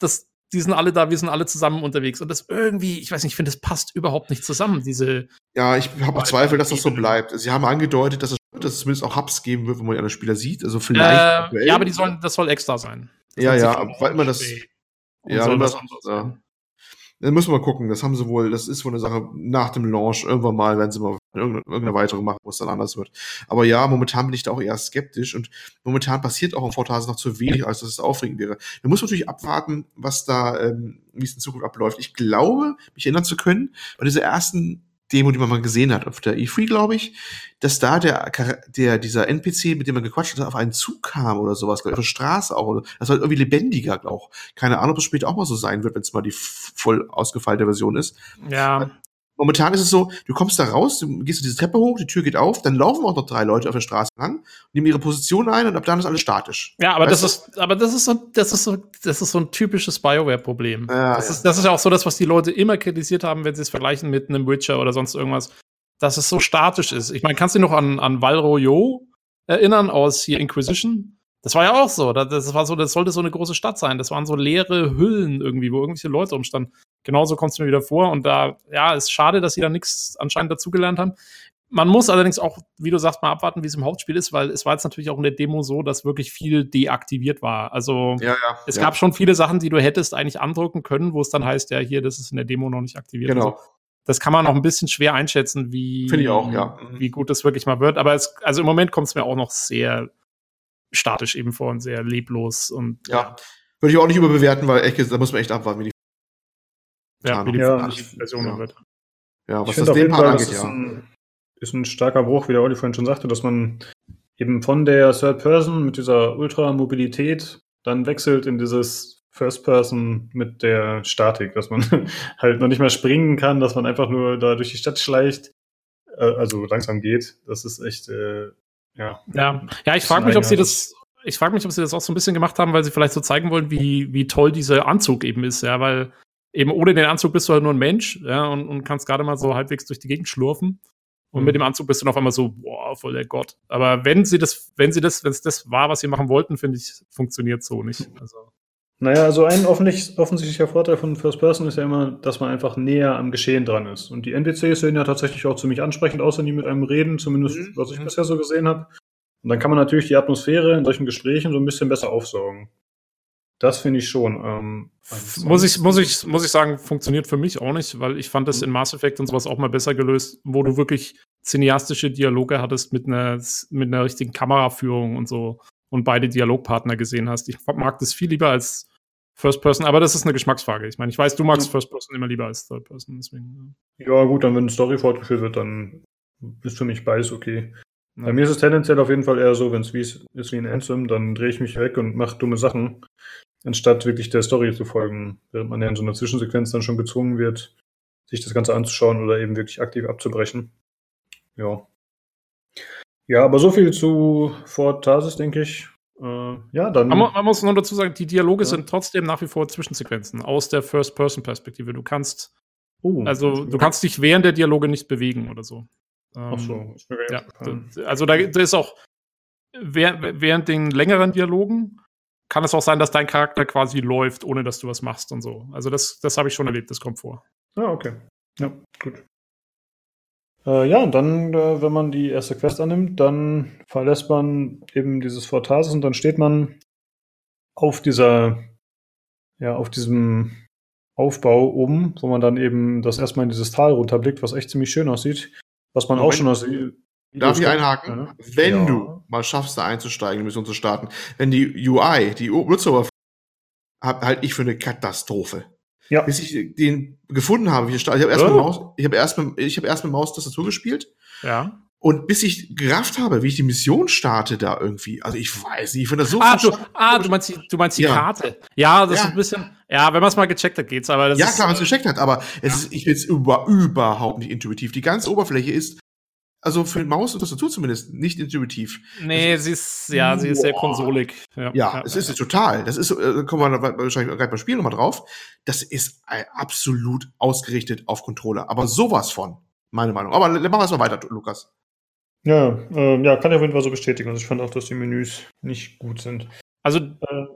dass die sind alle da, wir sind alle zusammen unterwegs. Und das irgendwie, ich weiß nicht, ich finde, das passt überhaupt nicht zusammen, diese. Ja, ich habe Zweifel, dass das so bleibt. Sie haben angedeutet, dass es dass es zumindest auch Hubs geben wird, wo man die anderen Spieler sieht. Also vielleicht. Äh, ja, aber die sollen, das soll extra sein. Das ja, ja, weil immer das. Ja, soll das, ja. Dann müssen wir mal gucken. Das haben sie wohl, das ist wohl eine Sache nach dem Launch. Irgendwann mal werden sie mal irgendeine, irgendeine weitere machen, wo es dann anders wird. Aber ja, momentan bin ich da auch eher skeptisch und momentan passiert auch im Vortas noch zu wenig, als dass es aufregend wäre. Da muss man natürlich abwarten, was da, ähm, wie es in Zukunft abläuft. Ich glaube, mich erinnern zu können, bei dieser ersten Demo, die man mal gesehen hat, auf der E3, glaube ich, dass da der, der, dieser NPC, mit dem man gequatscht hat, auf einen Zug kam oder sowas, auf der Straße auch. Oder, das war irgendwie lebendiger, auch. Keine Ahnung, ob es später auch mal so sein wird, wenn es mal die voll ausgefeilte Version ist. Ja. Momentan ist es so, du kommst da raus, du gehst diese Treppe hoch, die Tür geht auf, dann laufen auch noch drei Leute auf der Straße lang, nehmen ihre Position ein und ab dann ist alles statisch. Ja, aber das ist, aber das ist so, das ist so, das ist so ein typisches Bioware-Problem. Ja, das, ja. Ist, das ist ja auch so das, was die Leute immer kritisiert haben, wenn sie es vergleichen mit einem Witcher oder sonst irgendwas, dass es so statisch ist. Ich meine, kannst du dich noch an, an Valroyo erinnern aus hier Inquisition? Das war ja auch so. Das war so, das sollte so eine große Stadt sein. Das waren so leere Hüllen irgendwie, wo irgendwelche Leute umstanden. Genauso kommt es mir wieder vor. Und da, ja, ist schade, dass sie da nichts anscheinend dazugelernt haben. Man muss allerdings auch, wie du sagst, mal abwarten, wie es im Hauptspiel ist, weil es war jetzt natürlich auch in der Demo so, dass wirklich viel deaktiviert war. Also ja, ja, es ja. gab schon viele Sachen, die du hättest eigentlich andrücken können, wo es dann heißt, ja, hier, das ist in der Demo noch nicht aktiviert. Genau. So. Das kann man noch ein bisschen schwer einschätzen, wie, ich auch, ja. wie gut das wirklich mal wird. Aber es, also im Moment kommt es mir auch noch sehr statisch eben vor und sehr leblos und ja. Würde ich auch nicht überbewerten, weil echt, da muss man echt abwarten, wie die ja, wie die ja, Version ja. wird. Ja, was das den Part angeht, ja. Ein, ist ein starker Bruch, wie der Olli vorhin schon sagte, dass man eben von der Third Person mit dieser Ultramobilität dann wechselt in dieses First Person mit der Statik, dass man [laughs] halt noch nicht mehr springen kann, dass man einfach nur da durch die Stadt schleicht, äh, also langsam geht. Das ist echt äh, ja. Ja, ja ich frage mich, ob sie das, ich frage mich, ob sie das auch so ein bisschen gemacht haben, weil sie vielleicht so zeigen wollen, wie, wie toll dieser Anzug eben ist, ja, weil eben ohne den Anzug bist du halt nur ein Mensch, ja, und, und kannst gerade mal so halbwegs durch die Gegend schlurfen. Und mhm. mit dem Anzug bist du dann auf einmal so, boah, voll der Gott. Aber wenn sie das, wenn sie das, wenn es das war, was sie machen wollten, finde ich, funktioniert so nicht. Also. Naja, also ein offensichtlicher Vorteil von First Person ist ja immer, dass man einfach näher am Geschehen dran ist. Und die NPCs sehen ja tatsächlich auch ziemlich ansprechend aus, wenn die mit einem reden, zumindest mhm. was ich mhm. bisher so gesehen habe. Und dann kann man natürlich die Atmosphäre in solchen Gesprächen so ein bisschen besser aufsaugen. Das finde ich schon. Ähm, muss ich, muss ich, muss ich sagen, funktioniert für mich auch nicht, weil ich fand das mhm. in Mass Effect und sowas auch mal besser gelöst, wo du wirklich cineastische Dialoge hattest mit einer, mit einer richtigen Kameraführung und so und beide Dialogpartner gesehen hast. Ich mag das viel lieber als First Person, aber das ist eine Geschmacksfrage. Ich meine, ich weiß, du magst. First Person immer lieber als Third Person, deswegen. Ja, gut, dann wenn eine Story fortgeführt wird, dann ist für mich beides okay. Ja. Bei mir ist es tendenziell auf jeden Fall eher so, wenn es wie ist wie ein Anthem, dann drehe ich mich weg und mache dumme Sachen, anstatt wirklich der Story zu folgen, während man ja in so einer Zwischensequenz dann schon gezwungen wird, sich das Ganze anzuschauen oder eben wirklich aktiv abzubrechen. Ja. Ja, aber so viel zu Fort Tarsis, denke ich. Äh, ja, dann. Man, man, muss nur dazu sagen, die Dialoge ja. sind trotzdem nach wie vor Zwischensequenzen aus der First-Person-Perspektive. Du kannst, uh, also du kannst dich während der Dialoge nicht bewegen oder so. Ach so, ähm, mir ja, also da, da, ist auch während, während den längeren Dialogen kann es auch sein, dass dein Charakter quasi läuft, ohne dass du was machst und so. Also das, das habe ich schon erlebt, das kommt vor. Ah, okay. Ja, gut. Äh, ja, und dann, äh, wenn man die erste Quest annimmt, dann verlässt man eben dieses Fortasis und dann steht man auf dieser, ja, auf diesem Aufbau oben, wo man dann eben das erstmal in dieses Tal runterblickt, was echt ziemlich schön aussieht. Was man Moment. auch schon aus. Darf ich einhaken? Ja. Wenn ja. du mal schaffst, da einzusteigen, die Mission zu starten, wenn die UI, die Benutzeroberfläche, halte ich für eine Katastrophe. Ja. Bis ich den gefunden habe, ich habe erst, oh. mit Maus, ich hab erst, mit, ich hab erst mit Maustastatur gespielt. Ja. Und bis ich gerafft habe, wie ich die Mission starte da irgendwie, also ich weiß nicht, ich finde das so Ah, du, ah du meinst die, du meinst die ja. Karte. Ja, das ja. ist ein bisschen, ja, wenn man es mal gecheckt hat, geht's, aber das Ja, ist, klar, wenn man es gecheckt hat, aber es ist, ich bin jetzt über, überhaupt nicht intuitiv. Die ganze Oberfläche ist also für Maus und Tastatur zumindest nicht intuitiv. Nee, sie ist, ja, sie ist sehr konsolig. Ja, ja, ja es ist ja. total. Das ist, äh, kommen wir wahrscheinlich gleich beim Spiel nochmal drauf. Das ist absolut ausgerichtet auf Controller. Aber sowas von, meine Meinung. Aber machen wir erstmal weiter, Lukas. Ja, äh, ja, kann ich auf jeden Fall so bestätigen. Also ich fand auch, dass die Menüs nicht gut sind. Also, äh,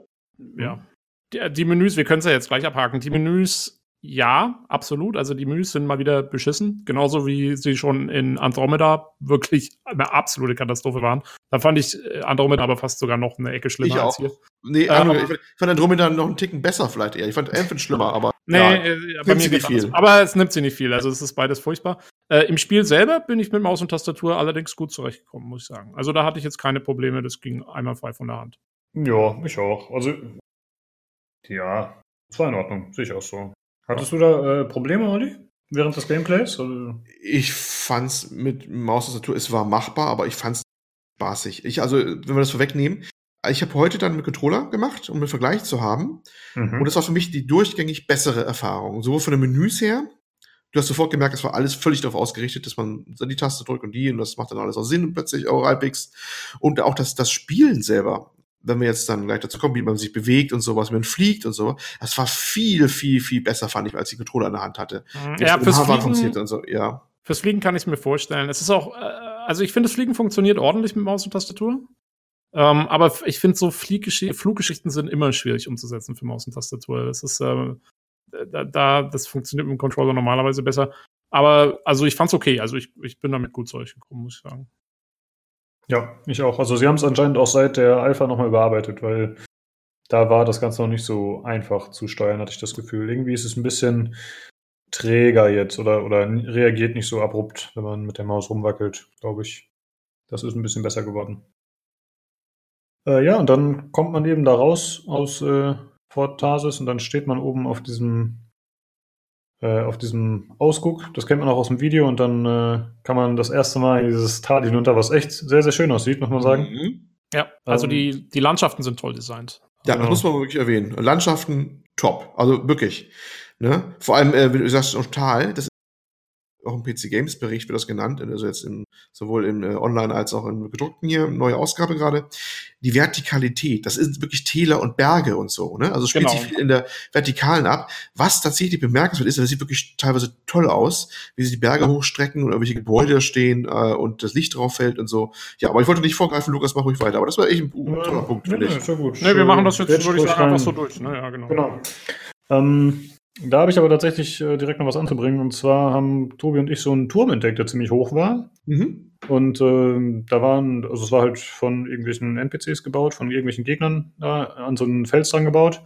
ja. Die, die Menüs, wir können es ja jetzt gleich abhaken. Die Menüs ja, absolut. Also die Menüs sind mal wieder beschissen. Genauso wie sie schon in Andromeda wirklich eine absolute Katastrophe waren. Da fand ich äh, Andromeda aber fast sogar noch eine Ecke schlimmer ich als hier. Nee, ähm, ich fand Andromeda noch einen Ticken besser vielleicht eher. Ich fand Elfen schlimmer, aber. Nee, ja, äh, bei mir nicht viel. Aber es nimmt sie nicht viel. Also es ist beides furchtbar. Äh, Im Spiel selber bin ich mit Maus und Tastatur allerdings gut zurechtgekommen, muss ich sagen. Also da hatte ich jetzt keine Probleme. Das ging einmal frei von der Hand. Ja, ich auch. Also, ja, es war in Ordnung. Sehe ich auch so. Hattest du da äh, Probleme, Olli? Während des Gameplays? Oder? Ich fand's mit Maustastatur, es war machbar, aber ich fand's spaßig. Ich, also, wenn wir das vorwegnehmen, ich habe heute dann mit Controller gemacht, um einen Vergleich zu haben. Mhm. Und das war für mich die durchgängig bessere Erfahrung. Sowohl von den Menüs her, du hast sofort gemerkt, es war alles völlig darauf ausgerichtet, dass man die Taste drückt und die und das macht dann alles auch Sinn und plötzlich auch halbwegs. Und auch das, das Spielen selber wenn wir jetzt dann gleich dazu kommen, wie man sich bewegt und sowas, wie man fliegt und so, das war viel, viel, viel besser, fand ich, als die Controller in der Hand hatte. Mhm. Ja, fürs Fliegen, und so, ja. Fürs Fliegen kann ich es mir vorstellen. Es ist auch, äh, also ich finde, das Fliegen funktioniert ordentlich mit Maus und Tastatur. Ähm, aber ich finde, so Fluggeschichten sind immer schwierig umzusetzen für Maus und Tastatur. Das ist, äh, da, da, das funktioniert mit dem Controller normalerweise besser. Aber, also ich fand's okay. Also ich, ich bin damit gut zurechtgekommen, muss ich sagen. Ja, ich auch. Also sie haben es anscheinend auch seit der Alpha nochmal überarbeitet, weil da war das Ganze noch nicht so einfach zu steuern, hatte ich das Gefühl. Irgendwie ist es ein bisschen träger jetzt oder, oder reagiert nicht so abrupt, wenn man mit der Maus rumwackelt, glaube ich. Das ist ein bisschen besser geworden. Äh, ja, und dann kommt man eben da raus aus äh, Fort Tarsis und dann steht man oben auf diesem auf diesem Ausguck. Das kennt man auch aus dem Video und dann äh, kann man das erste Mal in dieses Tal hinunter, was echt sehr, sehr schön aussieht, muss man sagen. Mhm. Ja, also ähm, die, die Landschaften sind toll designt. Ja, das genau. muss man wirklich erwähnen. Landschaften top, also wirklich. Ne? Vor allem, äh, wie du sagst, auch Tal, das auch im PC Games Bericht wird das genannt, also jetzt im, sowohl im äh, Online als auch im gedruckten hier, neue Ausgabe gerade. Die Vertikalität, das ist wirklich Täler und Berge und so, ne? Also spielt genau. sich viel in der Vertikalen ab. Was tatsächlich bemerkenswert ist, das sieht wirklich teilweise toll aus, wie sie die Berge hochstrecken und irgendwelche Gebäude da stehen äh, und das Licht drauf fällt und so. Ja, aber ich wollte nicht vorgreifen, Lukas, mach ruhig weiter. Aber das war echt ein toller Punkt, finde ich. Ja, gut. Nee, wir machen das jetzt, würde ich sagen, einfach so durch. Ne? Ja, genau. genau. Ähm, da habe ich aber tatsächlich äh, direkt noch was anzubringen. Und zwar haben Tobi und ich so einen Turm entdeckt, der ziemlich hoch war. Mhm. Und äh, da waren, also es war halt von irgendwelchen NPCs gebaut, von irgendwelchen Gegnern da an so einen Fels dran gebaut.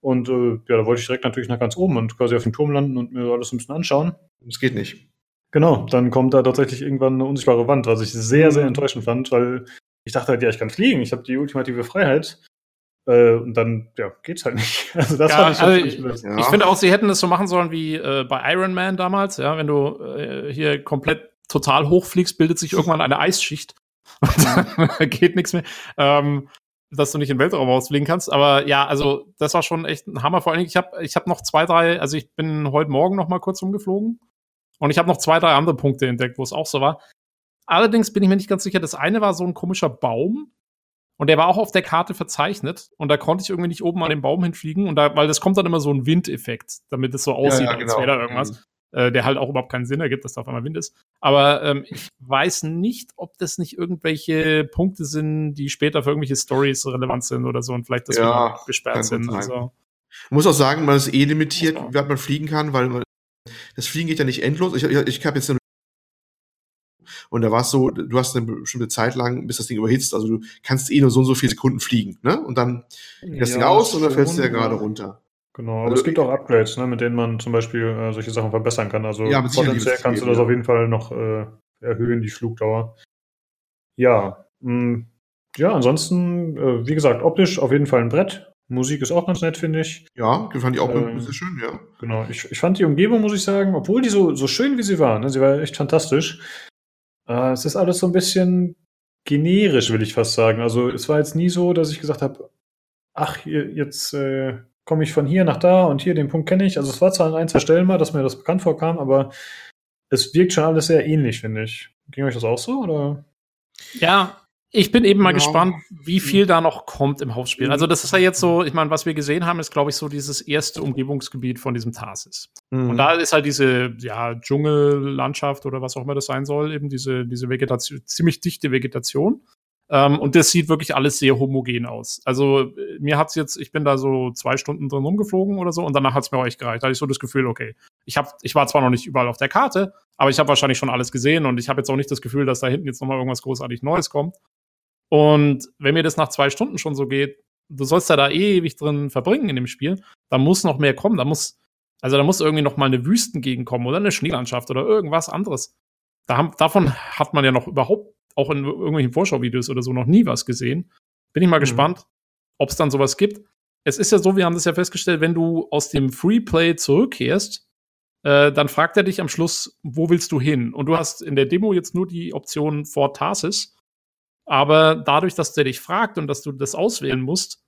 Und äh, ja, da wollte ich direkt natürlich nach ganz oben und quasi auf dem Turm landen und mir alles ein bisschen anschauen. Das geht nicht. Genau, dann kommt da tatsächlich irgendwann eine unsichtbare Wand, was ich sehr, sehr enttäuschend fand, weil ich dachte halt, ja, ich kann fliegen, ich habe die ultimative Freiheit. Äh, und dann, ja, geht's halt nicht. [laughs] Also das ja, fand ich also ich, ja. ich finde auch, sie hätten es so machen sollen wie äh, bei Iron Man damals, ja, wenn du äh, hier komplett total hochfliegst, bildet sich irgendwann eine Eisschicht. Und [laughs] dann geht nichts mehr. Ähm, dass du nicht in den Weltraum rausfliegen kannst. Aber ja, also das war schon echt ein Hammer. Vor allem, ich habe ich hab noch zwei, drei, also ich bin heute Morgen noch mal kurz rumgeflogen und ich habe noch zwei, drei andere Punkte entdeckt, wo es auch so war. Allerdings bin ich mir nicht ganz sicher. Das eine war so ein komischer Baum, und der war auch auf der Karte verzeichnet. Und da konnte ich irgendwie nicht oben an den Baum hinfliegen. Und da, weil das kommt dann immer so ein Windeffekt, damit es so aussieht, ja, ja, genau. als wäre da irgendwas. Mhm. Äh, der halt auch überhaupt keinen Sinn ergibt, dass da auf einmal Wind ist. Aber ähm, ich weiß nicht, ob das nicht irgendwelche Punkte sind, die später für irgendwelche Stories relevant sind oder so und vielleicht deswegen ja, gesperrt sind. Also. Ich muss auch sagen, man ist eh limitiert, wie weit man fliegen kann, weil man, das Fliegen geht ja nicht endlos. Ich, ich, ich habe jetzt eine und da war es so, du hast eine bestimmte Zeit lang, bis das Ding überhitzt. Also du kannst eh nur so und so viele Sekunden fliegen, ne? Und dann geht das ja, Ding aus und dann fällst du ja gerade runter. Genau, aber also, es gibt auch Upgrades, ne, mit denen man zum Beispiel äh, solche Sachen verbessern kann. Also ja, potenziell kannst du das ja. auf jeden Fall noch äh, erhöhen, die Flugdauer. Ja, mh, mm, ja, ansonsten, äh, wie gesagt, optisch auf jeden Fall ein Brett. Musik ist auch ganz nett, finde ich. Ja, fand ich auch ähm, sehr schön, ja. Genau, ich, ich fand die Umgebung, muss ich sagen, obwohl die so, so schön wie sie war, ne, sie war echt fantastisch, äh, es ist alles so ein bisschen generisch, will ich fast sagen. Also es war jetzt nie so, dass ich gesagt habe, ach, jetzt äh, komme ich von hier nach da und hier den Punkt kenne ich. Also es war zwar an ein, zwei Stellen mal, dass mir das bekannt vorkam, aber es wirkt schon alles sehr ähnlich, finde ich. Ging euch das auch so? Oder? Ja, ich bin eben mal ja. gespannt, wie viel da noch kommt im Hauptspiel. Also das ist ja jetzt so, ich meine, was wir gesehen haben, ist, glaube ich, so dieses erste Umgebungsgebiet von diesem Tarsis. Mhm. Und da ist halt diese, ja, Dschungellandschaft oder was auch immer das sein soll, eben diese, diese Vegetation, ziemlich dichte Vegetation. Ähm, und das sieht wirklich alles sehr homogen aus. Also mir hat's jetzt, ich bin da so zwei Stunden drin rumgeflogen oder so und danach hat's mir auch echt gereicht. Da hatte ich so das Gefühl, okay, ich hab, ich war zwar noch nicht überall auf der Karte, aber ich habe wahrscheinlich schon alles gesehen und ich habe jetzt auch nicht das Gefühl, dass da hinten jetzt nochmal irgendwas großartig Neues kommt. Und wenn mir das nach zwei Stunden schon so geht, du sollst ja da ewig drin verbringen in dem Spiel, da muss noch mehr kommen. Da muss, also da muss irgendwie noch mal eine Wüstengegend kommen oder eine Schneelandschaft oder irgendwas anderes. Da haben, davon hat man ja noch überhaupt auch in irgendwelchen Vorschauvideos oder so noch nie was gesehen. Bin ich mal mhm. gespannt, ob es dann sowas gibt. Es ist ja so, wir haben das ja festgestellt, wenn du aus dem Freeplay zurückkehrst, äh, dann fragt er dich am Schluss, wo willst du hin? Und du hast in der Demo jetzt nur die Option Fort Tarsis. Aber dadurch, dass der dich fragt und dass du das auswählen musst,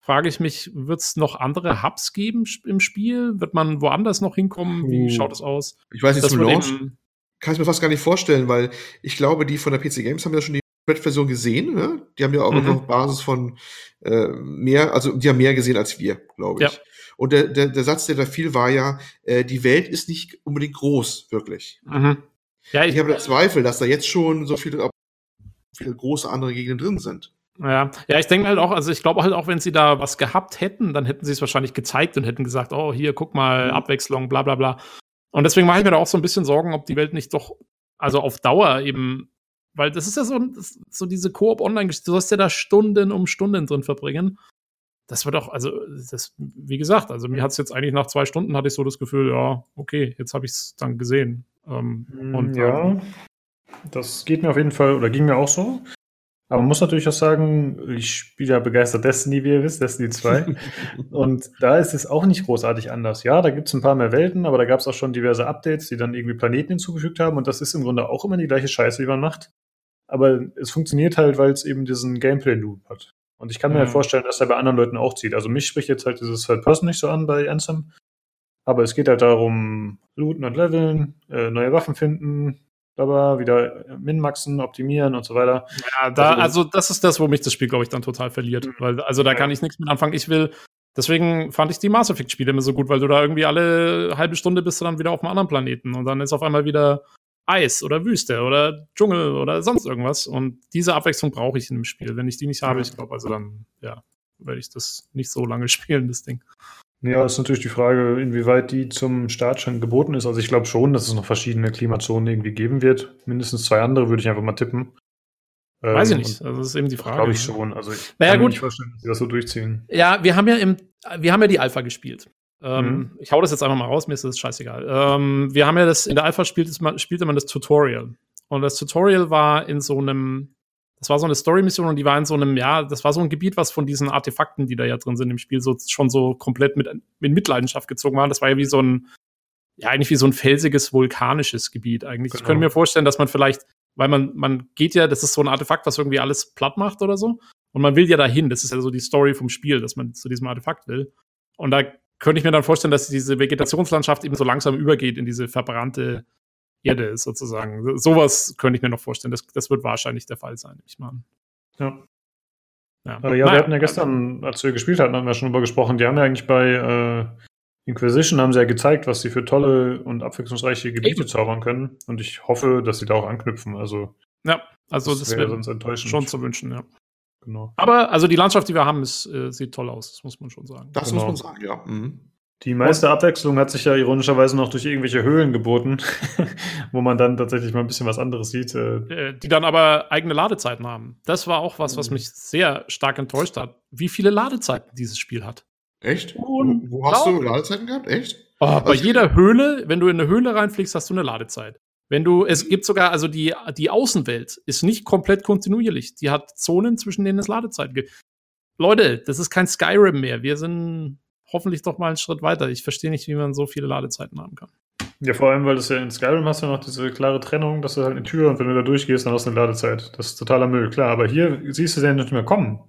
frage ich mich, wird es noch andere Hubs geben im Spiel? Wird man woanders noch hinkommen? Wie schaut es aus? Ich weiß nicht, zum Launch kann ich mir fast gar nicht vorstellen, weil ich glaube, die von der PC Games haben ja schon die Red-Version gesehen. Ne? Die haben ja auch mhm. auf Basis von äh, mehr, also die haben mehr gesehen als wir, glaube ich. Ja. Und der, der, der Satz, der da viel war ja, äh, die Welt ist nicht unbedingt groß, wirklich. Mhm. Ja, ich, ich habe Zweifel, dass da jetzt schon so viele viele große andere Gegenden drin sind. Ja, ja, ich denke halt auch, also ich glaube halt auch, wenn sie da was gehabt hätten, dann hätten sie es wahrscheinlich gezeigt und hätten gesagt, oh, hier, guck mal, mhm. Abwechslung, bla bla bla. Und deswegen mache ich mir da auch so ein bisschen Sorgen, ob die Welt nicht doch, also auf Dauer eben, weil das ist ja so, so diese Koop-Online-Geschichte, du sollst ja da Stunden um Stunden drin verbringen. Das wird auch, also, das, wie gesagt, also mir hat es jetzt eigentlich nach zwei Stunden hatte ich so das Gefühl, ja, okay, jetzt habe ich es dann gesehen. Ähm, mm, und, ja. Ähm, das geht mir auf jeden Fall, oder ging mir auch so. Aber man muss natürlich auch sagen, ich spiele ja begeistert Destiny, wie ihr wisst, Destiny 2. [laughs] und da ist es auch nicht großartig anders. Ja, da gibt es ein paar mehr Welten, aber da gab es auch schon diverse Updates, die dann irgendwie Planeten hinzugefügt haben. Und das ist im Grunde auch immer die gleiche Scheiße, wie man macht. Aber es funktioniert halt, weil es eben diesen Gameplay-Loop hat. Und ich kann mir halt mhm. halt vorstellen, dass er bei anderen Leuten auch zieht. Also mich spricht jetzt halt dieses Third Person nicht so an bei Anthem. Aber es geht halt darum, looten und leveln, äh, neue Waffen finden, aber wieder minmaxen, optimieren und so weiter. Ja, da, also, also das ist das, wo mich das Spiel, glaube ich, dann total verliert. Mhm. Weil, also da kann ich nichts mit anfangen. Ich will, deswegen fand ich die Mass Effect-Spiele immer so gut, weil du da irgendwie alle halbe Stunde bist du dann wieder auf einem anderen Planeten und dann ist auf einmal wieder Eis oder Wüste oder Dschungel oder sonst irgendwas. Und diese Abwechslung brauche ich in dem Spiel. Wenn ich die nicht habe, ich glaube, also dann, ja, werde ich das nicht so lange [laughs] spielen, das Ding. Ja, ist natürlich die Frage, inwieweit die zum Start schon geboten ist. Also ich glaube schon, dass es noch verschiedene Klimazonen irgendwie geben wird. Mindestens zwei andere würde ich einfach mal tippen. Weiß ähm, ich nicht. Also das ist eben die Frage. Glaube ich schon. Also ich naja, kann gut. mir nicht vorstellen, dass sie das so durchziehen. Ja, wir haben ja im, wir haben ja die Alpha gespielt. Ähm, mhm. Ich hau das jetzt einfach mal raus, mir ist das scheißegal. Ähm, wir haben ja das, in der Alpha spielt, spielte man das Tutorial. Und das Tutorial war in so einem, das war so eine Story-Mission und die war in so einem, ja, das war so ein Gebiet, was von diesen Artefakten, die da ja drin sind im Spiel, so schon so komplett mit, mit Mitleidenschaft gezogen waren. Das war ja wie so ein, ja, eigentlich wie so ein felsiges, vulkanisches Gebiet eigentlich. Genau. Ich könnte mir vorstellen, dass man vielleicht, weil man, man geht ja, das ist so ein Artefakt, was irgendwie alles platt macht oder so. Und man will ja dahin. Das ist ja so die Story vom Spiel, dass man zu diesem Artefakt will. Und da könnte ich mir dann vorstellen, dass diese Vegetationslandschaft eben so langsam übergeht in diese verbrannte Erde sozusagen. Sowas könnte ich mir noch vorstellen. Das, das wird wahrscheinlich der Fall sein, ich meine. Ja. Ja, Aber ja wir hatten ja gestern, als wir gespielt hatten, haben wir schon drüber gesprochen. Die haben ja eigentlich bei äh, Inquisition haben sie ja gezeigt, was sie für tolle und abwechslungsreiche Gebiete Eben. zaubern können. Und ich hoffe, dass sie da auch anknüpfen. Also ja, also das, das wäre sonst enttäuschend. Schon zu wünschen, ja. Genau. Aber also die Landschaft, die wir haben, ist, äh, sieht toll aus, das muss man schon sagen. Das genau. muss man sagen, ja. Mhm. Die meiste Abwechslung hat sich ja ironischerweise noch durch irgendwelche Höhlen geboten, [laughs] wo man dann tatsächlich mal ein bisschen was anderes sieht. Äh. äh. Die dann aber eigene Ladezeiten haben. Das war auch was, was mhm. mich sehr stark enttäuscht hat, wie viele Ladezeiten dieses Spiel hat. Echt? Wo, wo hast du Ladezeiten gehabt? Echt? Oh, bei also jeder Höhle, wenn du in eine Höhle reinfliegst, hast du eine Ladezeit. Wenn du, es gibt sogar, also die, die Außenwelt ist nicht komplett kontinuierlich. Die hat Zonen, zwischen denen es Ladezeiten gibt. Leute, das ist kein Skyrim mehr. Wir sind hoffentlich doch mal einen Schritt weiter. Ich verstehe nicht, wie man so viele Ladezeiten haben kann. Ja, vor allem, weil das ja in Skyrim hast du noch diese klare Trennung, dass du halt eine Tür und wenn du da durchgehst, dann hast du eine Ladezeit. Das ist totaler Müll, klar. Aber hier siehst du den nicht mehr kommen.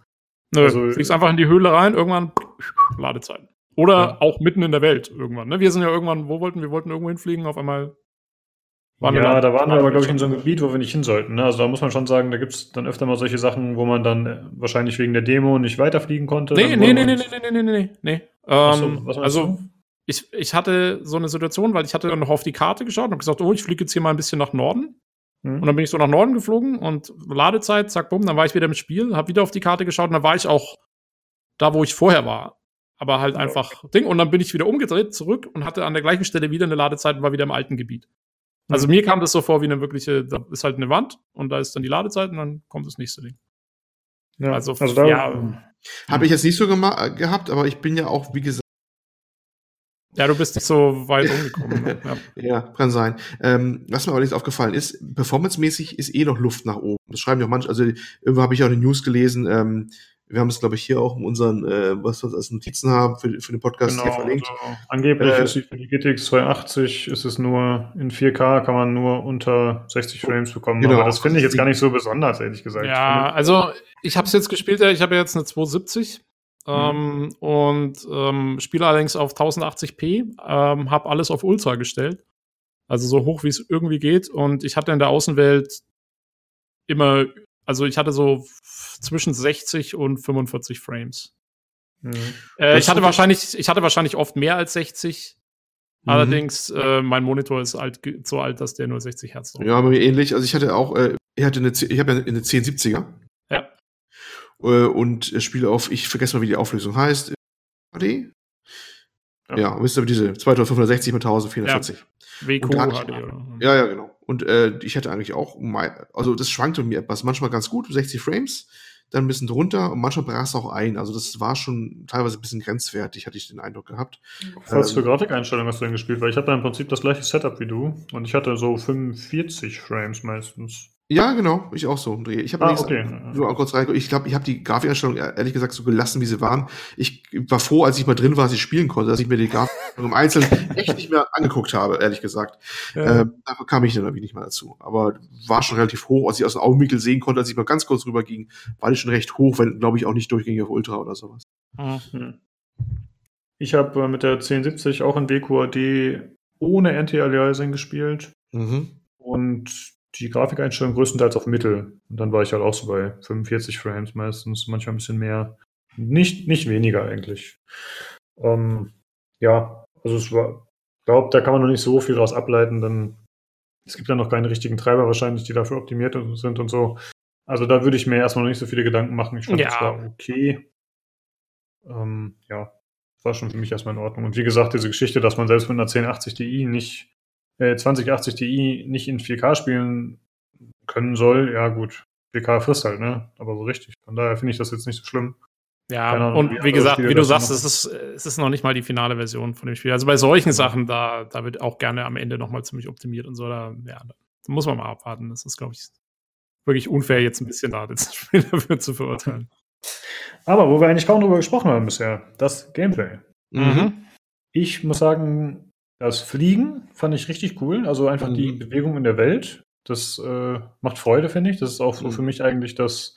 Nö, also, fliegst einfach in die Höhle rein, irgendwann [laughs] Ladezeiten. Oder ja. auch mitten in der Welt irgendwann. Ne? Wir sind ja irgendwann, wo wollten wir? wollten irgendwo hinfliegen, auf einmal waren ja, da waren wir aber, glaube ich, in so einem Gebiet, wo wir nicht hin sollten. Ne? Also da muss man schon sagen, da gibt es dann öfter mal solche Sachen, wo man dann äh, wahrscheinlich wegen der Demo nicht weiterfliegen konnte. Nee, nee, nee, nee, nee, nee, nee, nee, nee. Ähm, so, also ich, ich hatte so eine Situation, weil ich hatte dann noch auf die Karte geschaut und gesagt, oh, ich fliege jetzt hier mal ein bisschen nach Norden. Mhm. Und dann bin ich so nach Norden geflogen und Ladezeit, zack, bumm, dann war ich wieder im Spiel, habe wieder auf die Karte geschaut und dann war ich auch da, wo ich vorher war. Aber halt einfach okay. Ding. Und dann bin ich wieder umgedreht, zurück und hatte an der gleichen Stelle wieder eine Ladezeit und war wieder im alten Gebiet. Also mir kam das so vor wie eine wirkliche, da ist halt eine Wand und da ist dann die Ladezeit und dann kommt das nächste Ding. Ja, also, also da, ja. Habe ich jetzt nicht so gehabt, aber ich bin ja auch, wie gesagt. Ja, du bist nicht so weit umgekommen. Ne? Ja. [laughs] ja. kann sein. Ähm, was mir aber nicht aufgefallen ist, performancemäßig ist eh noch Luft nach oben. Das schreiben ja auch manche, also irgendwo habe ich auch eine News gelesen, ähm, wir haben es, glaube ich, hier auch in unseren, äh, was wir als Notizen haben für, für den Podcast genau, hier verlinkt. Also angeblich äh, ist für die GTX 280 ist es nur in 4K kann man nur unter 60 Frames bekommen. Genau, aber das finde ich jetzt gar nicht so besonders, ehrlich gesagt. Ja, also ich habe es jetzt gespielt, ich habe jetzt eine 270 mhm. ähm, und ähm, spiele allerdings auf 1080p, ähm, habe alles auf Ultra gestellt. Also so hoch, wie es irgendwie geht. Und ich hatte in der Außenwelt immer, also ich hatte so zwischen 60 und 45 Frames. Mhm. Äh, ich hatte wahrscheinlich, ich hatte wahrscheinlich oft mehr als 60. Mhm. Allerdings, äh, mein Monitor ist alt, so alt, dass der nur 60 Hertz drauf Ja, bei mir ähnlich. Also ich hatte auch, äh, ich hatte eine, ich habe ja eine 1070er. Ja. Äh, und spiele auf, ich vergesse mal, wie die Auflösung heißt. HD? Ja, ja wisst ihr, diese 2560 mit 1440. Ja. WQ HD, Ja, ja, genau. Und äh, ich hatte eigentlich auch, also das schwankte mir etwas, manchmal ganz gut, 60 Frames, dann ein bisschen drunter und manchmal brach es auch ein. Also das war schon teilweise ein bisschen grenzwertig, hatte ich den Eindruck gehabt. Was ähm, für Grafikeinstellungen hast du denn gespielt? Weil ich hatte im Prinzip das gleiche Setup wie du und ich hatte so 45 Frames meistens. Ja, genau, ich auch so. Ich habe ah, okay. nur kurz rein. Ich glaube, ich habe die Grafikeinstellungen ehrlich gesagt so gelassen, wie sie waren. Ich war froh, als ich mal drin war, dass ich spielen konnte, dass ich mir die Grafikeinstellungen im Einzelnen echt nicht mehr angeguckt habe, ehrlich gesagt. Ja. Ähm, dafür kam ich dann irgendwie nicht mal dazu. Aber war schon relativ hoch, als ich aus dem Augenwinkel sehen konnte, als ich mal ganz kurz rüber ging, war die schon recht hoch, wenn, glaube ich, auch nicht durchgängig auf Ultra oder sowas. Mhm. Ich habe äh, mit der 1070 auch in WQAD ohne Anti-Aliasing gespielt. Mhm. Und die Grafikeinstellung größtenteils auf Mittel. Und dann war ich halt auch so bei 45 Frames meistens, manchmal ein bisschen mehr. Nicht, nicht weniger eigentlich. Ähm, ja, also es war, ich glaube, da kann man noch nicht so viel draus ableiten, denn es gibt ja noch keine richtigen Treiber wahrscheinlich, die dafür optimiert sind und so. Also da würde ich mir erstmal noch nicht so viele Gedanken machen. Ich fand ja. das war okay. Ähm, ja, war schon für mich erstmal in Ordnung. Und wie gesagt, diese Geschichte, dass man selbst mit einer 1080 Ti nicht, äh, 2080 Ti nicht in 4K spielen können soll, ja gut, 4K frisst halt, ne? Aber so richtig. Von daher finde ich das jetzt nicht so schlimm. Ja, Ahnung, und wie, wie gesagt, wie du sagst, es ist, es ist noch nicht mal die finale Version von dem Spiel. Also bei solchen Sachen, da, da wird auch gerne am Ende nochmal ziemlich optimiert und so. Da, ja, da muss man mal abwarten. Das ist, glaube ich, wirklich unfair, jetzt ein bisschen da das [laughs] Spiel dafür zu verurteilen. Aber wo wir eigentlich kaum drüber gesprochen haben bisher, das Gameplay. Mhm. Ich muss sagen, das Fliegen fand ich richtig cool. Also einfach mhm. die Bewegung in der Welt. Das äh, macht Freude, finde ich. Das ist auch so mhm. für mich eigentlich das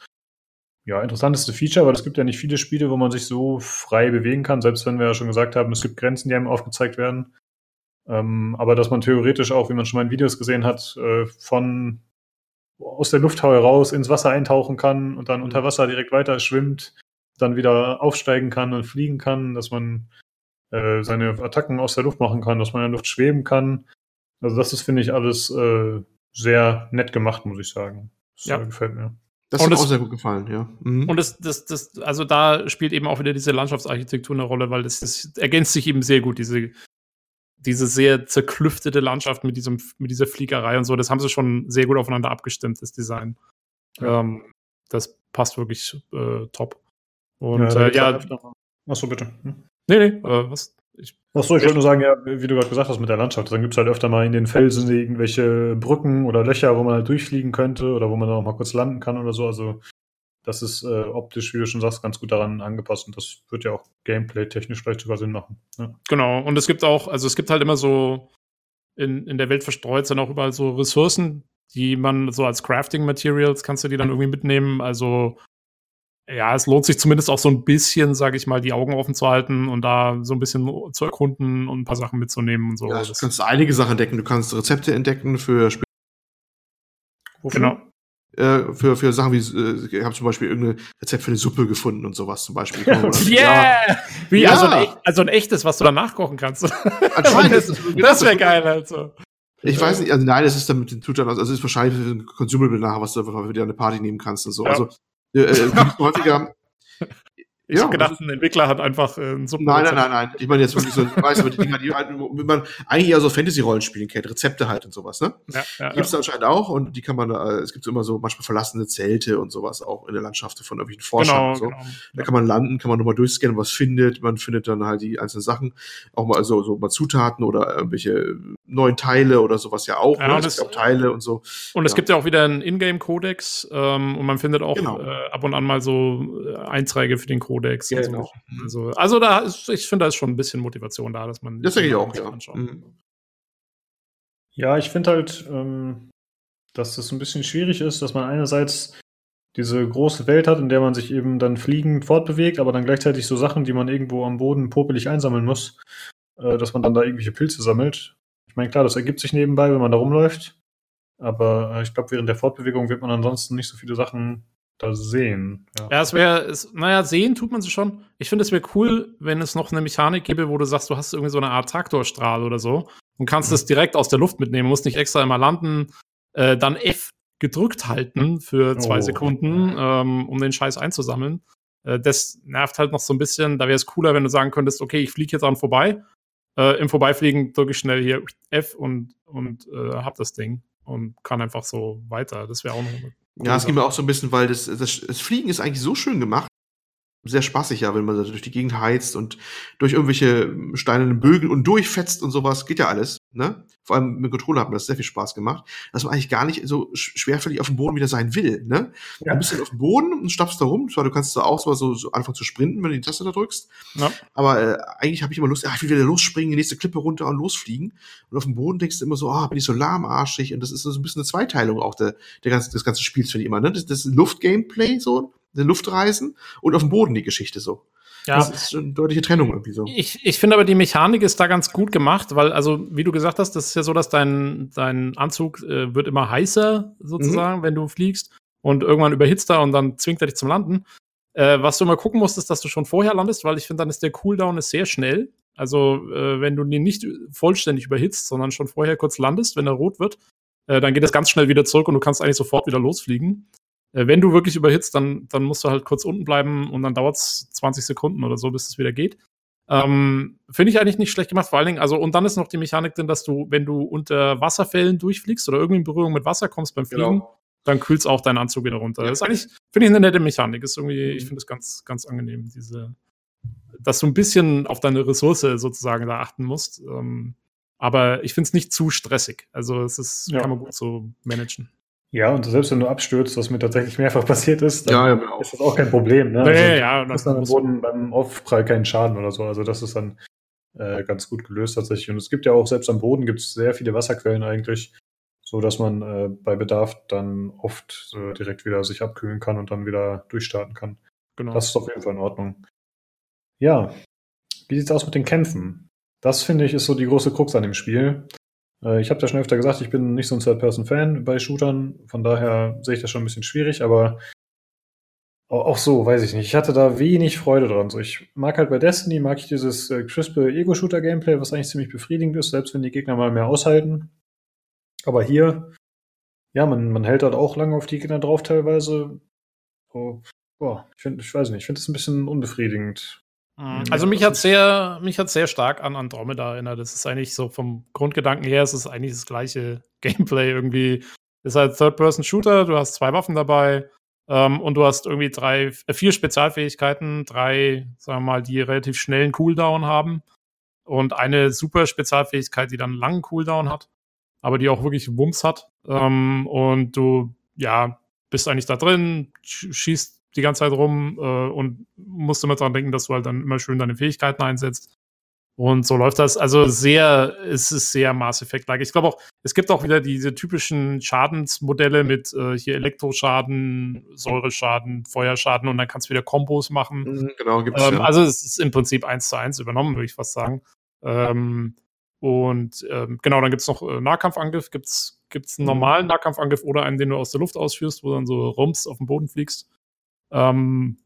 ja, interessanteste Feature, weil es gibt ja nicht viele Spiele, wo man sich so frei bewegen kann, selbst wenn wir ja schon gesagt haben, es gibt Grenzen, die einem aufgezeigt werden. Ähm, aber dass man theoretisch auch, wie man schon mal in Videos gesehen hat, äh, von aus der Luft heraus ins Wasser eintauchen kann und dann unter Wasser direkt weiter schwimmt, dann wieder aufsteigen kann und fliegen kann, dass man äh, seine Attacken aus der Luft machen kann, dass man in der Luft schweben kann. Also das ist, finde ich, alles äh, sehr nett gemacht, muss ich sagen. Das ja. Äh, gefällt mir. Das hat mir auch sehr gut gefallen, ja. Mhm. Und das, das, das, also da spielt eben auch wieder diese Landschaftsarchitektur eine Rolle, weil das, das ergänzt sich eben sehr gut, diese diese sehr zerklüftete Landschaft mit, diesem, mit dieser Fliegerei und so, das haben sie schon sehr gut aufeinander abgestimmt, das Design. Ja. Ähm, das passt wirklich äh, top. Und ja, äh, ja Achso, bitte. Hm? Nee, nee, äh, was? Ich, Achso, ich wollte nur sagen, ja, wie du gerade gesagt hast mit der Landschaft, dann gibt es halt öfter mal in den Felsen irgendwelche Brücken oder Löcher, wo man halt durchfliegen könnte oder wo man dann auch mal kurz landen kann oder so. Also das ist äh, optisch, wie du schon sagst, ganz gut daran angepasst und das wird ja auch gameplay-technisch vielleicht sogar Sinn machen. Ja. Genau, und es gibt auch, also es gibt halt immer so in, in der Welt verstreut sind auch überall so Ressourcen, die man so als Crafting-Materials kannst du die dann irgendwie mitnehmen. Also ja, es lohnt sich zumindest auch so ein bisschen, sage ich mal, die Augen offen zu halten und da so ein bisschen zu erkunden und ein paar Sachen mitzunehmen und so. Ja, du kannst einige Sachen entdecken. Du kannst Rezepte entdecken für Sp Genau äh, für, für Sachen wie, äh, ich habe zum Beispiel irgendein Rezept für eine Suppe gefunden und sowas zum Beispiel. [laughs] yeah! Ja. Wie, ja. Also, ein, also ein echtes, was du dann nachkochen kannst. [laughs] Anscheinend das, das wäre geil, also. Ich ja. weiß nicht, also nein, das ist dann mit den Zutaten, also es ist wahrscheinlich ein Consumable nachher, was du für dir eine Party nehmen kannst und so. Ja. Also äh, [laughs] häufiger ich ja, habe gedacht, ein Entwickler hat einfach äh, ein Suppen. Nein, nein, nein, nein. Ich meine jetzt wirklich so, weißt du, die Dinger, die halt, man eigentlich eher so Fantasy-Rollenspielen kennt, Rezepte halt und sowas, ne? Ja, ja, Gibt's ja. anscheinend auch und die kann man, äh, es gibt immer so manchmal verlassene Zelte und sowas auch in der Landschaft von irgendwelchen Forschern genau, und so. Genau. Da kann man landen, kann man nochmal durchscannen, was findet. Man findet dann halt die einzelnen Sachen, auch mal so, so mal Zutaten oder irgendwelche neuen Teile oder sowas ja auch. Ja, ne? Es gibt auch Teile und so. Und es gibt ja auch wieder einen Ingame-Kodex ähm, und man findet auch genau. äh, ab und an mal so äh, Einträge für den Kodex. Codex genau. und so. Also, also da ist, ich finde, da ist schon ein bisschen Motivation da, dass man das denke ich auch, ja. Mhm. Ja, ich finde halt, ähm, dass das ein bisschen schwierig ist, dass man einerseits diese große Welt hat, in der man sich eben dann fliegend fortbewegt, aber dann gleichzeitig so Sachen, die man irgendwo am Boden popelig einsammeln muss, äh, dass man dann da irgendwelche Pilze sammelt. Ich meine, klar, das ergibt sich nebenbei, wenn man da rumläuft, aber äh, ich glaube, während der Fortbewegung wird man ansonsten nicht so viele Sachen da sehen. Ja, ja es wäre, naja, sehen tut man sie schon. Ich finde, es wäre cool, wenn es noch eine Mechanik gäbe, wo du sagst, du hast irgendwie so eine Art Traktorstrahl oder so und kannst mhm. das direkt aus der Luft mitnehmen, musst nicht extra immer landen, äh, dann F gedrückt halten für zwei oh. Sekunden, ähm, um den Scheiß einzusammeln. Äh, das nervt halt noch so ein bisschen. Da wäre es cooler, wenn du sagen könntest, okay, ich fliege jetzt an vorbei. Äh, Im Vorbeifliegen drücke ich schnell hier F und, und äh, hab das Ding und kann einfach so weiter. Das wäre auch noch ja, es geht mir auch so ein bisschen, weil das, das, das Fliegen ist eigentlich so schön gemacht. Sehr spaßig, ja, wenn man da durch die Gegend heizt und durch irgendwelche steinernen Bögen und durchfetzt und sowas. Geht ja alles, ne? Vor allem mit Controller hat mir das sehr viel Spaß gemacht, dass man eigentlich gar nicht so schwerfällig auf dem Boden wieder sein will, ne? Ja. Du bist dann auf dem Boden und stapfst da rum. Zwar, du kannst da auch so, so anfangen zu sprinten, wenn du die Taste da drückst. Ja. Aber äh, eigentlich habe ich immer Lust, ach, ich will wieder losspringen, die nächste Klippe runter und losfliegen. Und auf dem Boden denkst du immer so, ah, bin ich so lahmarschig. Und das ist so ein bisschen eine Zweiteilung auch der, der ganzen, des ganzen Spiels, finde ich immer, ne? Das, das Luft-Gameplay so, der Luftreisen und auf dem Boden die Geschichte so. Ja. Das ist eine deutliche Trennung irgendwie so. Ich, ich finde aber, die Mechanik ist da ganz gut gemacht, weil, also, wie du gesagt hast, das ist ja so, dass dein, dein Anzug äh, wird immer heißer, sozusagen, mhm. wenn du fliegst. Und irgendwann überhitzt er und dann zwingt er dich zum Landen. Äh, was du mal gucken musst, ist, dass du schon vorher landest, weil ich finde, dann ist der Cooldown ist sehr schnell. Also, äh, wenn du ihn nicht vollständig überhitzt, sondern schon vorher kurz landest, wenn er rot wird, äh, dann geht es ganz schnell wieder zurück und du kannst eigentlich sofort wieder losfliegen. Äh, wenn du wirklich überhitzt, dann, dann musst du halt kurz unten bleiben und dann dauert es 20 Sekunden oder so, bis es wieder geht. Ähm, Finde ich eigentlich nicht schlecht gemacht, vor allen Dingen, also, und dann ist noch die Mechanik drin, dass du, wenn du unter Wasserfällen durchfliegst oder irgendwie in Berührung mit Wasser kommst beim Fliegen, genau. dann kühlst auch deinen Anzug wieder runter. Das ist eigentlich, finde ich, eine nette Mechanik. Ist irgendwie, ich mhm. finde es ganz, ganz angenehm, diese, dass du ein bisschen auf deine Ressource sozusagen da achten musst. Ähm, aber ich finde es nicht zu stressig. Also es ist, ja. kann man gut so managen. Ja, und selbst wenn du abstürzt, was mir tatsächlich mehrfach passiert ist, dann ja, ist das auch kein Problem. Ne? Nee, also, ja, du hast dann am Boden beim Aufprall keinen Schaden oder so. Also das ist dann äh, ganz gut gelöst tatsächlich. Und es gibt ja auch selbst am Boden gibt es sehr viele Wasserquellen eigentlich, so dass man äh, bei Bedarf dann oft äh, direkt wieder sich abkühlen kann und dann wieder durchstarten kann. Genau. Das ist auf jeden Fall in Ordnung. Ja, wie sieht's aus mit den Kämpfen? Das finde ich ist so die große Krux an dem Spiel. Äh, ich habe ja schon öfter gesagt, ich bin nicht so ein Third-Person-Fan bei Shootern, von daher sehe ich das schon ein bisschen schwierig, aber auch so, weiß ich nicht. Ich hatte da wenig Freude dran. So, ich mag halt bei Destiny, mag ich dieses äh, crispe Ego-Shooter-Gameplay, was eigentlich ziemlich befriedigend ist, selbst wenn die Gegner mal mehr aushalten. Aber hier, ja, man, man hält halt auch lange auf die Gegner drauf teilweise. Oh, boah, ich, find, ich weiß nicht, ich finde es ein bisschen unbefriedigend. Mhm. Also mich hat sehr, mich hat sehr stark an Andromeda erinnert. Das ist eigentlich so vom Grundgedanken her, es ist eigentlich das gleiche [laughs] Gameplay irgendwie. Es ist halt Third-Person-Shooter, du hast zwei Waffen dabei ähm, und du hast irgendwie drei, äh, vier Spezialfähigkeiten, drei, sagen wir mal, die relativ schnellen Cooldown haben und eine super Spezialfähigkeit, die dann einen langen Cooldown hat, aber die auch wirklich Wumms hat. Ähm, und du, ja, bist eigentlich da drin, schießt die ganze Zeit rum äh, und musst immer dran denken, dass du halt dann immer schön deine Fähigkeiten einsetzt. Und so läuft das. Also sehr, es ist sehr Mass Effect-like. Ich glaube auch, es gibt auch wieder diese typischen Schadensmodelle mit äh, hier Elektroschaden, Säureschaden, Feuerschaden und dann kannst du wieder Kombos machen. Mhm, genau, gibt's ähm, ja. Also es ist im Prinzip eins zu eins übernommen, würde ich fast sagen. Ähm, und ähm, genau, dann gibt es noch äh, Nahkampfangriff, gibt es einen mhm. normalen Nahkampfangriff oder einen, den du aus der Luft ausführst, wo du dann so rums auf den Boden fliegst. Ähm,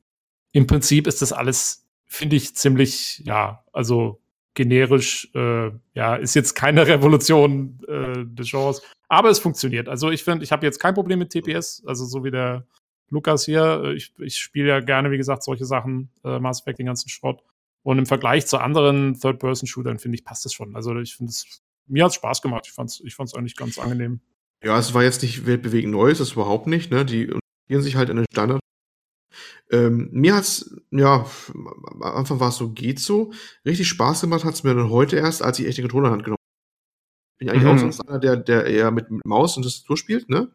Im Prinzip ist das alles, finde ich, ziemlich, ja, also generisch, äh, ja, ist jetzt keine [laughs] Revolution äh, des Genres, aber es funktioniert. Also ich finde, ich habe jetzt kein Problem mit TPS, also so wie der Lukas hier. Äh, ich, ich spiele ja gerne, wie gesagt, solche Sachen, äh, Mass Effect, den ganzen Schrott. Und im Vergleich zu anderen Third-Person-Shootern, finde ich, passt das schon. Also ich finde es, mir hat es Spaß gemacht. Ich fand es ich fand's eigentlich ganz angenehm. Ja, es war jetzt nicht weltbewegend Neues, das überhaupt nicht. Ne? Die orientieren sich halt an den Standard ähm, mir hat's, ja, am Anfang war es so, geht so. Richtig Spaß gemacht hat's mir dann heute erst, als ich echt den Controller in Hand genommen eigentlich mhm. auch sonst einer, der, der eher mit Maus und Tastatur spielt, ne?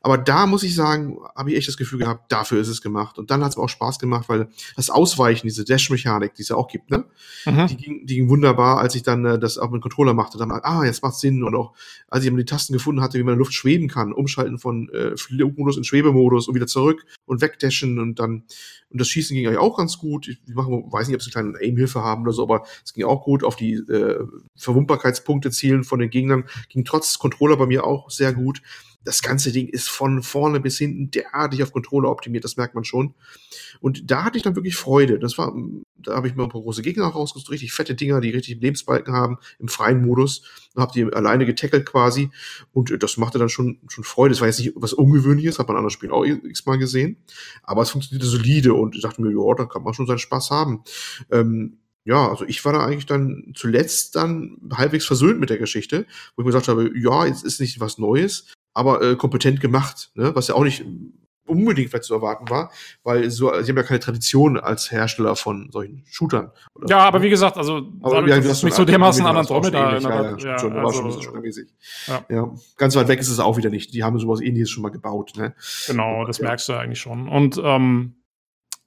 Aber da muss ich sagen, habe ich echt das Gefühl gehabt, dafür ist es gemacht. Und dann hat es auch Spaß gemacht, weil das Ausweichen, diese Dash-Mechanik, die es ja auch gibt, ne? Mhm. Die, ging, die ging wunderbar, als ich dann äh, das auch mit dem Controller machte. Dann, ah, jetzt macht Sinn. Und auch, als ich die Tasten gefunden hatte, wie man in der Luft schweben kann, umschalten von äh, Flugmodus in Schwebemodus und wieder zurück und wegdashen und dann, und das Schießen ging eigentlich auch ganz gut. Ich mache, weiß nicht, ob sie eine kleine Aim-Hilfe haben oder so, aber es ging auch gut auf die äh, Verwundbarkeitspunkte zielen von den Gegnern ging trotz Controller bei mir auch sehr gut. Das ganze Ding ist von vorne bis hinten derartig auf Controller optimiert, das merkt man schon. Und da hatte ich dann wirklich Freude. Das war, da habe ich mir ein paar große Gegner rausgesucht, richtig fette Dinger, die richtig Lebensbalken haben, im freien Modus. Und habe die alleine getackelt quasi. Und das machte dann schon, schon Freude. Das war jetzt nicht was Ungewöhnliches, hat man in anderen Spielen auch x-mal gesehen. Aber es funktionierte solide und ich dachte mir, ja, da kann man schon seinen Spaß haben. Ähm, ja, also ich war da eigentlich dann zuletzt dann halbwegs versöhnt mit der Geschichte, wo ich mir gesagt habe, ja, es ist nicht was Neues, aber äh, kompetent gemacht, ne? was ja auch nicht unbedingt vielleicht zu erwarten war, weil so, sie haben ja keine Tradition als Hersteller von solchen Shootern. Oder? Ja, aber wie gesagt, also aber, dadurch, ja, das ist nicht so dermaßen an Andromeda. Ja, ja, ja, schon, also, schon, schon mäßig. Ja. ja. ganz weit weg ist es auch wieder nicht. Die haben sowas ähnliches schon mal gebaut. Ne? Genau, das merkst du eigentlich schon. Und ähm,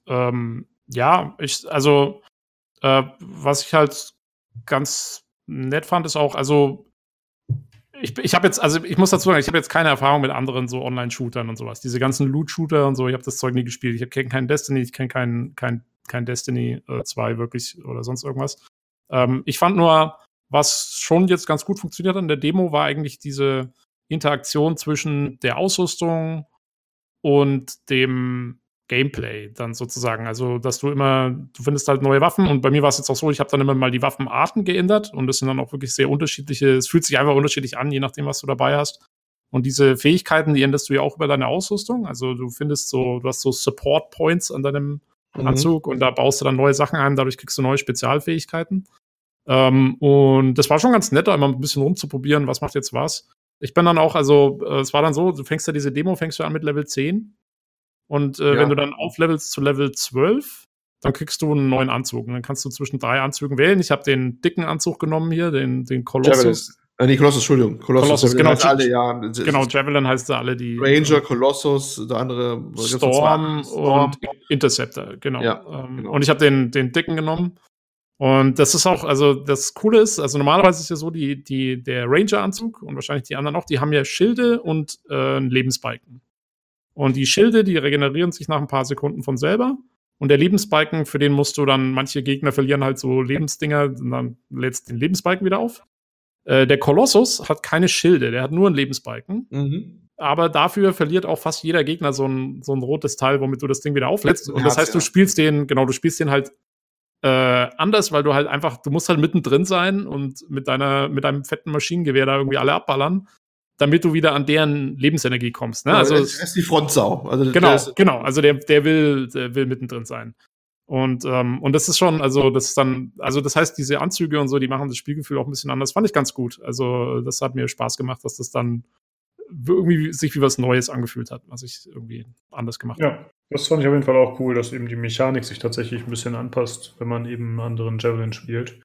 ähm, ja, ich, also äh, was ich halt ganz nett fand, ist auch, also ich, ich habe jetzt, also ich muss dazu sagen, ich habe jetzt keine Erfahrung mit anderen so Online-Shootern und sowas. Diese ganzen Loot-Shooter und so, ich habe das Zeug nie gespielt. Ich kenne keinen Destiny, ich kenne keinen kein kein Destiny äh, 2 wirklich oder sonst irgendwas. Ähm, ich fand nur, was schon jetzt ganz gut funktioniert an der Demo, war eigentlich diese Interaktion zwischen der Ausrüstung und dem Gameplay dann sozusagen. Also, dass du immer, du findest halt neue Waffen und bei mir war es jetzt auch so, ich habe dann immer mal die Waffenarten geändert und das sind dann auch wirklich sehr unterschiedliche, es fühlt sich einfach unterschiedlich an, je nachdem, was du dabei hast. Und diese Fähigkeiten, die änderst du ja auch über deine Ausrüstung. Also du findest so, du hast so Support Points an deinem mhm. Anzug und da baust du dann neue Sachen ein, dadurch kriegst du neue Spezialfähigkeiten. Ähm, und das war schon ganz nett, da immer ein bisschen rumzuprobieren, was macht jetzt was. Ich bin dann auch, also äh, es war dann so, du fängst ja diese Demo, fängst du an mit Level 10 und äh, ja. wenn du dann auflevelst zu Level 12, dann kriegst du einen neuen Anzug. Und dann kannst du zwischen drei Anzügen wählen. Ich habe den dicken Anzug genommen hier, den, den Colossus. Äh, nee, Colossus, Entschuldigung. Colossus, Colossus genau. Alle, ja, genau, Javelin heißt da alle die. Ranger, Colossus, der andere. Storm, Storm und Interceptor, genau. Ja, ähm, genau. Und ich habe den, den dicken genommen. Und das ist auch, also das Coole ist, also normalerweise ist ja so, die, die, der Ranger-Anzug und wahrscheinlich die anderen auch, die haben ja Schilde und äh, einen Lebensbalken. Und die Schilde, die regenerieren sich nach ein paar Sekunden von selber. Und der Lebensbalken, für den musst du dann, manche Gegner verlieren halt so Lebensdinger, und dann lädst den Lebensbalken wieder auf. Äh, der Kolossus hat keine Schilde, der hat nur einen Lebensbalken. Mhm. Aber dafür verliert auch fast jeder Gegner so ein, so ein rotes Teil, womit du das Ding wieder auflädst. Und das heißt, du spielst den, genau, du spielst den halt äh, anders, weil du halt einfach, du musst halt mittendrin sein und mit deiner, mit deinem fetten Maschinengewehr da irgendwie alle abballern, damit du wieder an deren Lebensenergie kommst. Ne? Also, das ist die Frontsau. Also genau, genau. Also der, der will, der will mittendrin sein. Und, ähm, und das ist schon, also das ist dann, also das heißt, diese Anzüge und so, die machen das Spielgefühl auch ein bisschen anders. Fand ich ganz gut. Also das hat mir Spaß gemacht, dass das dann irgendwie sich wie was Neues angefühlt hat, was ich irgendwie anders gemacht habe. Ja, das fand ich auf jeden Fall auch cool, dass eben die Mechanik sich tatsächlich ein bisschen anpasst, wenn man eben einen anderen Javelin spielt.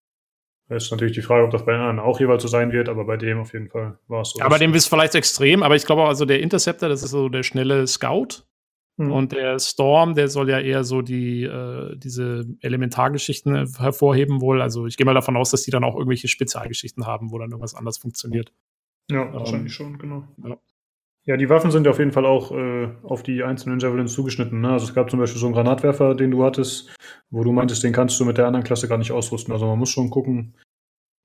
Ist natürlich die Frage, ob das bei anderen auch jeweils so sein wird, aber bei dem auf jeden Fall war es so. Ja, bei dem ist vielleicht extrem, aber ich glaube auch, also der Interceptor, das ist so der schnelle Scout. Mhm. Und der Storm, der soll ja eher so die, äh, diese Elementargeschichten hervorheben wohl. Also ich gehe mal davon aus, dass die dann auch irgendwelche Spezialgeschichten haben, wo dann irgendwas anders funktioniert. Ja, ähm, wahrscheinlich schon, genau. Ja. Ja, die Waffen sind ja auf jeden Fall auch äh, auf die einzelnen Javelins zugeschnitten. Ne? Also es gab zum Beispiel so einen Granatwerfer, den du hattest, wo du meintest, den kannst du mit der anderen Klasse gar nicht ausrüsten. Also man muss schon gucken,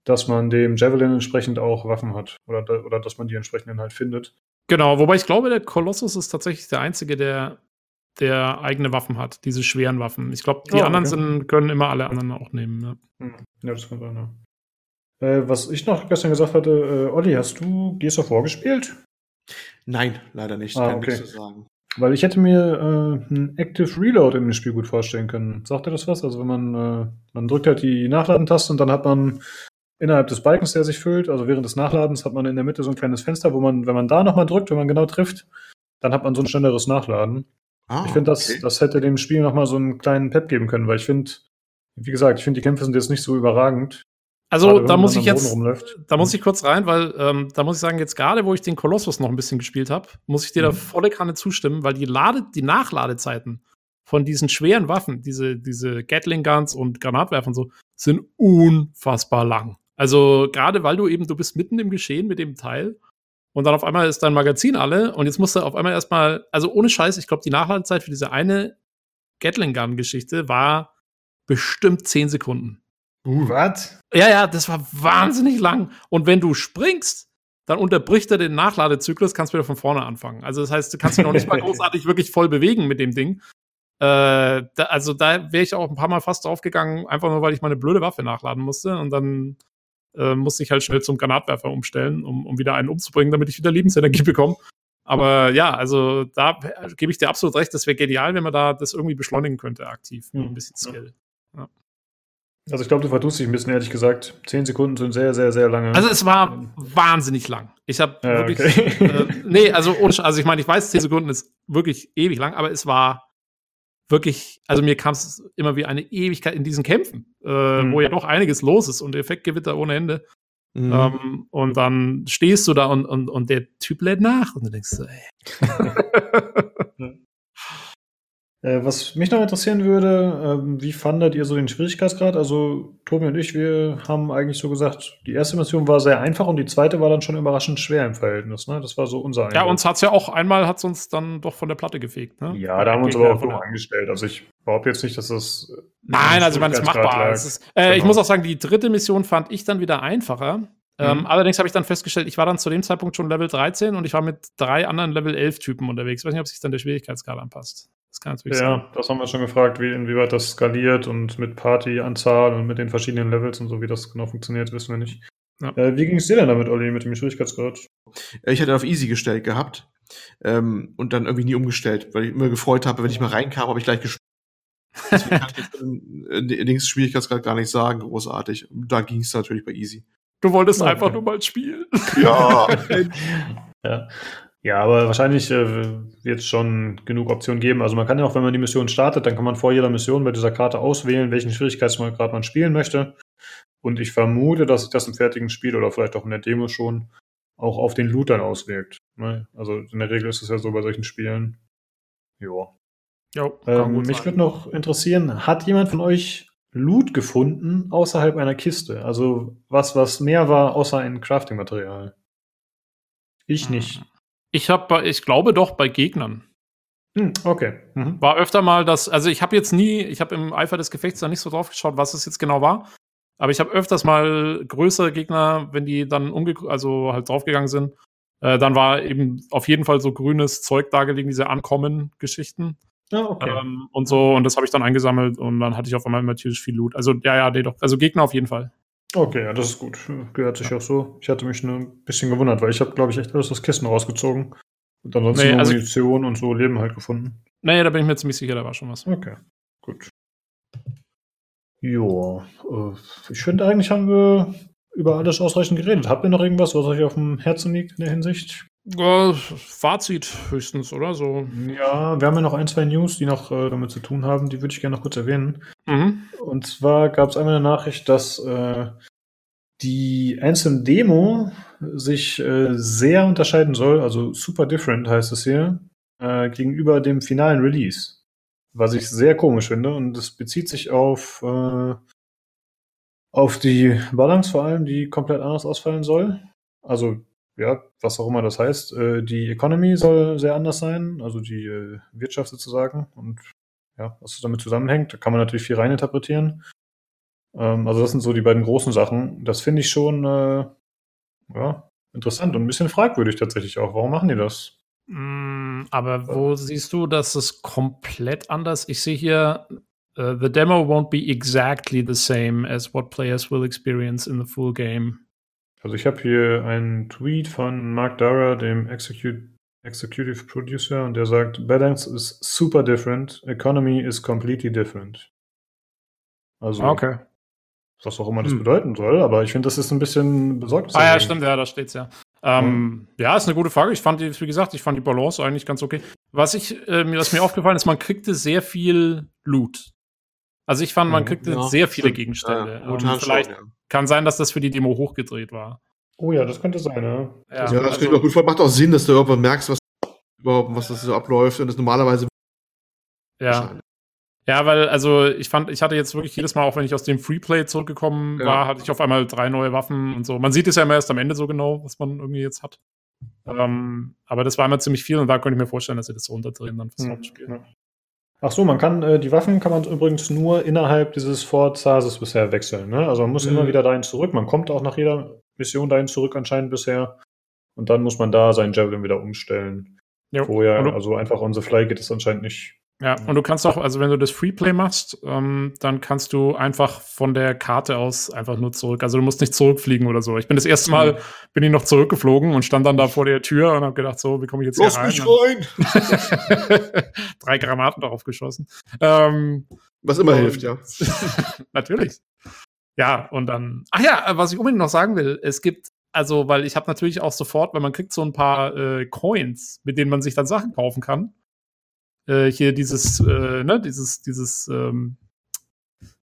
dass man dem Javelin entsprechend auch Waffen hat oder, oder dass man die entsprechenden halt findet. Genau, wobei ich glaube, der Kolossus ist tatsächlich der einzige, der, der eigene Waffen hat, diese schweren Waffen. Ich glaube, die oh, anderen sind, können immer alle anderen auch nehmen. Ja, hm. ja das kann sein, ja. Äh, was ich noch gestern gesagt hatte, äh, Olli, hast du Gears of War gespielt? Nein, leider nicht. Ah, Kann okay. nichts sagen. Weil ich hätte mir äh, ein Active Reload in dem Spiel gut vorstellen können. Sagt ihr das was? Also wenn man, äh, man drückt halt die Nachladentaste und dann hat man innerhalb des Balkens, der sich füllt, also während des Nachladens hat man in der Mitte so ein kleines Fenster, wo man, wenn man da nochmal drückt, wenn man genau trifft, dann hat man so ein schnelleres Nachladen. Ah, ich finde, das, okay. das hätte dem Spiel nochmal so einen kleinen Pep geben können, weil ich finde, wie gesagt, ich finde, die Kämpfe sind jetzt nicht so überragend. Also da muss ich jetzt, da muss ich kurz rein, weil ähm, da muss ich sagen, jetzt gerade, wo ich den Kolossus noch ein bisschen gespielt habe, muss ich dir mhm. da volle Kanne zustimmen, weil die Lade, die Nachladezeiten von diesen schweren Waffen, diese, diese Gatling Guns und Granatwerfer und so, sind unfassbar lang. Also gerade weil du eben, du bist mitten im Geschehen mit dem Teil und dann auf einmal ist dein Magazin alle und jetzt musst du auf einmal erstmal, also ohne Scheiß, ich glaube, die Nachladezeit für diese eine Gatling Gun Geschichte war bestimmt zehn Sekunden. Uh, was? Ja, ja, das war wahnsinnig lang. Und wenn du springst, dann unterbricht er den Nachladezyklus, kannst wieder von vorne anfangen. Also das heißt, du kannst dich noch nicht mal [laughs] großartig wirklich voll bewegen mit dem Ding. Äh, da, also da wäre ich auch ein paar Mal fast draufgegangen, einfach nur, weil ich meine blöde Waffe nachladen musste. Und dann äh, musste ich halt schnell zum Granatwerfer umstellen, um, um wieder einen umzubringen, damit ich wieder Lebensenergie bekomme. Aber ja, also da gebe ich dir absolut recht, das wäre genial, wenn man da das irgendwie beschleunigen könnte, aktiv, mit ein bisschen Skill. Ja. Also ich glaube, du verdust dich ein bisschen, ehrlich gesagt. Zehn Sekunden sind sehr, sehr, sehr lange. Also es war wahnsinnig lang. Ich habe ja, wirklich. Okay. Äh, nee, also, also ich meine, ich weiß, zehn Sekunden ist wirklich ewig lang, aber es war wirklich, also mir kam es immer wie eine Ewigkeit in diesen Kämpfen, äh, mhm. wo ja doch einiges los ist und Effektgewitter ohne Ende. Mhm. Ähm, und dann stehst du da und, und, und der Typ lädt nach und du denkst so, ey. [laughs] [laughs] Äh, was mich noch interessieren würde, ähm, wie fandet ihr so den Schwierigkeitsgrad? Also Tobi und ich, wir haben eigentlich so gesagt, die erste Mission war sehr einfach und die zweite war dann schon überraschend schwer im Verhältnis. Ne? Das war so unser Eindruck. Ja, uns hat es ja auch einmal hat's uns dann doch von der Platte gefegt. Ne? Ja, da haben wir uns aber auch so eingestellt. Also ich behaupte jetzt nicht, dass das. Nein, also man ist machbar. Ist, äh, genau. Ich muss auch sagen, die dritte Mission fand ich dann wieder einfacher. Ähm, mhm. allerdings habe ich dann festgestellt, ich war dann zu dem Zeitpunkt schon Level 13 und ich war mit drei anderen Level 11 Typen unterwegs. Ich weiß nicht, ob sich dann der Schwierigkeitsgrad anpasst. Das kann natürlich ja, sein. Ja, das haben wir schon gefragt, wie, inwieweit das skaliert und mit Partyanzahl und mit den verschiedenen Levels und so, wie das genau funktioniert, wissen wir nicht. Ja. Äh, wie ging es dir denn damit, Olli, mit dem Schwierigkeitsgrad? Ich hatte auf Easy gestellt gehabt ähm, und dann irgendwie nie umgestellt, weil ich immer gefreut habe, wenn ich mal reinkam, habe ich gleich gespielt. Deswegen kann ich jetzt [laughs] den Schwierigkeitsgrad gar nicht sagen, großartig. Da ging es natürlich bei Easy. Du wolltest okay. einfach nur mal spielen. [laughs] Ja. [laughs] ja. Ja, aber wahrscheinlich äh, wird es schon genug Optionen geben. Also man kann ja auch, wenn man die Mission startet, dann kann man vor jeder Mission bei dieser Karte auswählen, welchen Schwierigkeitsgrad man spielen möchte. Und ich vermute, dass sich das im fertigen Spiel oder vielleicht auch in der Demo schon auch auf den Loot dann auswirkt. Ne? Also in der Regel ist es ja so bei solchen Spielen. Ja. Ähm, mich würde noch interessieren, hat jemand von euch Loot gefunden außerhalb einer Kiste? Also was, was mehr war außer ein Crafting-Material? Ich hm. nicht. Ich habe, ich glaube doch bei Gegnern. Hm, okay. Mhm. War öfter mal das, also ich habe jetzt nie, ich habe im Eifer des Gefechts da nicht so drauf geschaut, was es jetzt genau war. Aber ich habe öfters mal größere Gegner, wenn die dann umge also halt draufgegangen sind, äh, dann war eben auf jeden Fall so grünes Zeug da gelegen, diese Ankommen-Geschichten. Ja, ah, okay. Ähm, und so, und das habe ich dann eingesammelt und dann hatte ich auf einmal natürlich viel Loot. Also, ja, ja, nee, doch. Also Gegner auf jeden Fall. Okay, ja, das ist gut. Gehört sich ja. auch so. Ich hatte mich nur ein bisschen gewundert, weil ich habe, glaube ich, echt alles aus Kisten rausgezogen. Und ansonsten nee, also, Munition und so Leben halt gefunden. Naja, da bin ich mir ziemlich sicher, da war schon was. Okay, gut. Ja, äh, ich finde eigentlich haben wir über alles ausreichend geredet. Habt ihr noch irgendwas, was euch auf dem Herzen liegt in der Hinsicht? Fazit höchstens, oder so? Ja, wir haben ja noch ein, zwei News, die noch äh, damit zu tun haben. Die würde ich gerne noch kurz erwähnen. Mhm. Und zwar gab es einmal eine Nachricht, dass äh, die Anthem Demo sich äh, sehr unterscheiden soll, also super different heißt es hier, äh, gegenüber dem finalen Release. Was ich sehr komisch finde und es bezieht sich auf, äh, auf die Balance vor allem, die komplett anders ausfallen soll. Also ja, was auch immer das heißt. Äh, die Economy soll sehr anders sein, also die äh, Wirtschaft sozusagen. Und ja, was damit zusammenhängt, da kann man natürlich viel reininterpretieren. Ähm, also das sind so die beiden großen Sachen. Das finde ich schon äh, ja, interessant und ein bisschen fragwürdig tatsächlich auch. Warum machen die das? Mm, aber wo siehst du, dass es komplett anders? Ich sehe hier, uh, the demo won't be exactly the same as what players will experience in the full game. Also ich habe hier einen Tweet von Mark Dara, dem Execute, Executive Producer, und der sagt, Balance is super different, Economy is completely different. Also, okay. was auch immer das hm. bedeuten soll, aber ich finde, das ist ein bisschen besorgt. Ah ja, stimmt, ja, da steht's ja. Ähm, hm. Ja, ist eine gute Frage. Ich fand, die, wie gesagt, ich fand die Balance eigentlich ganz okay. Was ich, äh, was mir aufgefallen ist, man kriegte sehr viel Loot. Also ich fand, man mhm. kriegte ja, sehr viele Gegenstände. Ja, ja, vielleicht schon, kann sein, dass das für die Demo hochgedreht war. Oh ja, das könnte sein, ja. Ja, das, das also, gut, macht auch Sinn, dass du irgendwann merkst, was überhaupt, was das so abläuft und das normalerweise. Ja. Ja, weil, also ich fand, ich hatte jetzt wirklich jedes Mal, auch wenn ich aus dem Freeplay zurückgekommen war, hatte ich auf einmal drei neue Waffen und so. Man sieht es ja immer erst am Ende so genau, was man irgendwie jetzt hat. Ähm, aber das war immer ziemlich viel und da könnte ich mir vorstellen, dass sie das so runterdrehen dann fürs hm, Hauptspiel. Ja. Ach so, man kann äh, die Waffen kann man übrigens nur innerhalb dieses Fort Sasis bisher wechseln. Ne? Also man muss mhm. immer wieder dahin zurück. Man kommt auch nach jeder Mission dahin zurück anscheinend bisher. Und dann muss man da seinen Javelin wieder umstellen. Jo. Vorher, also einfach on the fly geht es anscheinend nicht. Ja, und du kannst auch, also wenn du das Freeplay machst, ähm, dann kannst du einfach von der Karte aus einfach nur zurück. Also du musst nicht zurückfliegen oder so. Ich bin das erste Mal, mhm. bin ich noch zurückgeflogen und stand dann da vor der Tür und habe gedacht, so, wie komme ich jetzt Lass hier rein? Mich rein. [laughs] Drei Granaten darauf geschossen. Ähm, was immer hilft, ja. [laughs] natürlich. Ja, und dann, ach ja, was ich unbedingt noch sagen will, es gibt, also, weil ich habe natürlich auch sofort, weil man kriegt so ein paar äh, Coins, mit denen man sich dann Sachen kaufen kann äh, hier dieses, äh, ne, dieses, dieses, ähm,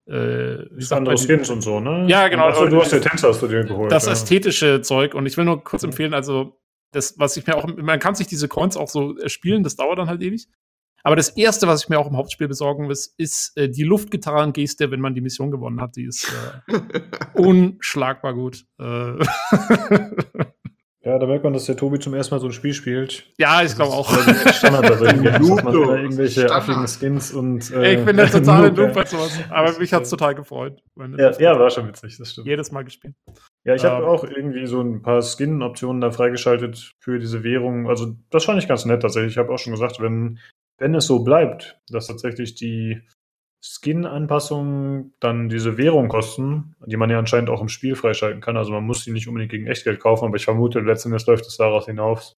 äh, man, Skins und so, ne? Ja, genau. Also, du hast ja Tänzer hast du dir geholt. Das ja. ästhetische Zeug und ich will nur kurz empfehlen, also das, was ich mir auch, man kann sich diese Coins auch so spielen, das dauert dann halt ewig. Aber das erste, was ich mir auch im Hauptspiel besorgen muss, ist äh, die Luftgitarrengeste, wenn man die Mission gewonnen hat. Die ist äh, [laughs] unschlagbar gut. Äh [laughs] Ja, da merkt man, dass der Tobi zum ersten Mal so ein Spiel spielt. Ja, ich glaube auch. Standard immer irgendwelche affigen Skins und. Äh, ich bin der totale Noob bei sowas. Aber mich hat es total gefreut. Ja, ja, war schon witzig, das stimmt. Jedes Mal gespielt. Ja, ich habe ähm, auch irgendwie so ein paar Skin-Optionen da freigeschaltet für diese Währung. Also, das fand ich ganz nett tatsächlich. Ich habe auch schon gesagt, wenn, wenn es so bleibt, dass tatsächlich die Skin-Anpassungen dann diese Währung kosten, die man ja anscheinend auch im Spiel freischalten kann. Also man muss die nicht unbedingt gegen Echtgeld kaufen, aber ich vermute, letztendlich läuft es daraus hinaus,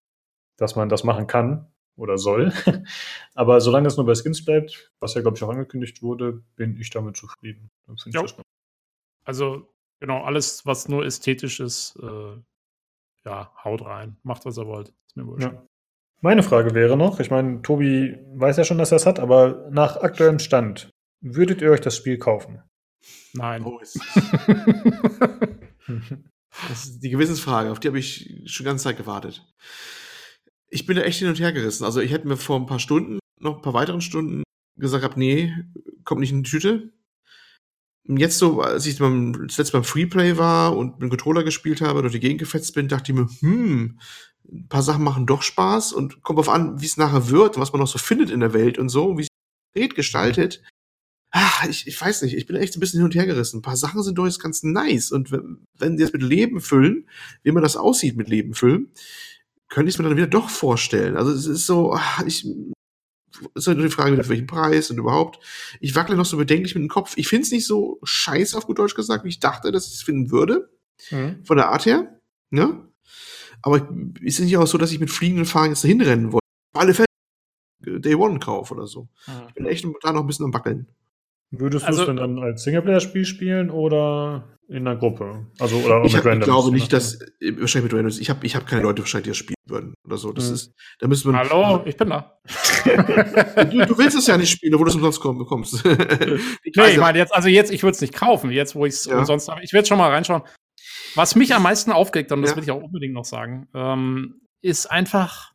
dass man das machen kann oder soll. [laughs] aber solange es nur bei Skins bleibt, was ja, glaube ich, auch angekündigt wurde, bin ich damit zufrieden. Ja. Also, genau, alles, was nur ästhetisch ist, äh, ja, haut rein. Macht, was er wollt. Ist mir wurscht. Ja. Meine Frage wäre noch, ich meine, Tobi weiß ja schon, dass er es hat, aber nach aktuellem Stand, Würdet ihr euch das Spiel kaufen? Nein. Oh, ist [laughs] das ist die Gewissensfrage, auf die habe ich schon ganz Zeit gewartet. Ich bin da echt hin und her gerissen. Also ich hätte mir vor ein paar Stunden, noch ein paar weiteren Stunden gesagt habe, nee, kommt nicht in die Tüte. Jetzt so, als ich beim, das letzte beim Freeplay war und mit dem Controller gespielt habe, durch die Gegend gefetzt bin, dachte ich mir, hm, ein paar Sachen machen doch Spaß und kommt auf an, wie es nachher wird, was man noch so findet in der Welt und so, wie es gestaltet ach, ich, ich weiß nicht, ich bin echt ein bisschen hin und her gerissen. Ein paar Sachen sind jetzt ganz nice. Und wenn, wenn die das mit Leben füllen, wie man das aussieht mit Leben füllen, könnte ich es mir dann wieder doch vorstellen. Also es ist so, ach, ich, ist halt die Frage, mit welchem Preis und überhaupt. Ich wackle noch so bedenklich mit dem Kopf. Ich finde es nicht so scheiße, auf gut Deutsch gesagt, wie ich dachte, dass ich es finden würde. Mhm. Von der Art her. Ne? Aber es ist nicht auch so, dass ich mit fliegenden Fahnen jetzt dahin rennen wollte. Auf alle Fälle Day One Kauf oder so. Mhm. Ich bin echt da noch ein bisschen am Wackeln. Würdest du es also, denn dann als Singleplayer-Spiel spielen oder in einer Gruppe? Also oder ich mit hab, Randoms? Ich glaube nicht, dass äh, wahrscheinlich mit Randoms. Ich habe ich hab keine Leute wahrscheinlich, die das spielen würden oder so. Das hm. ist, da müssen wir. Hallo, ich bin da. [laughs] du, du, willst es ja nicht spielen, wo du es umsonst bekommst. [laughs] ich nee, ich meine jetzt, also jetzt, ich würde es nicht kaufen, jetzt wo ich es ja. umsonst habe. Ich werde schon mal reinschauen. Was mich am meisten aufgeregt und das ja. will ich auch unbedingt noch sagen, ähm, ist einfach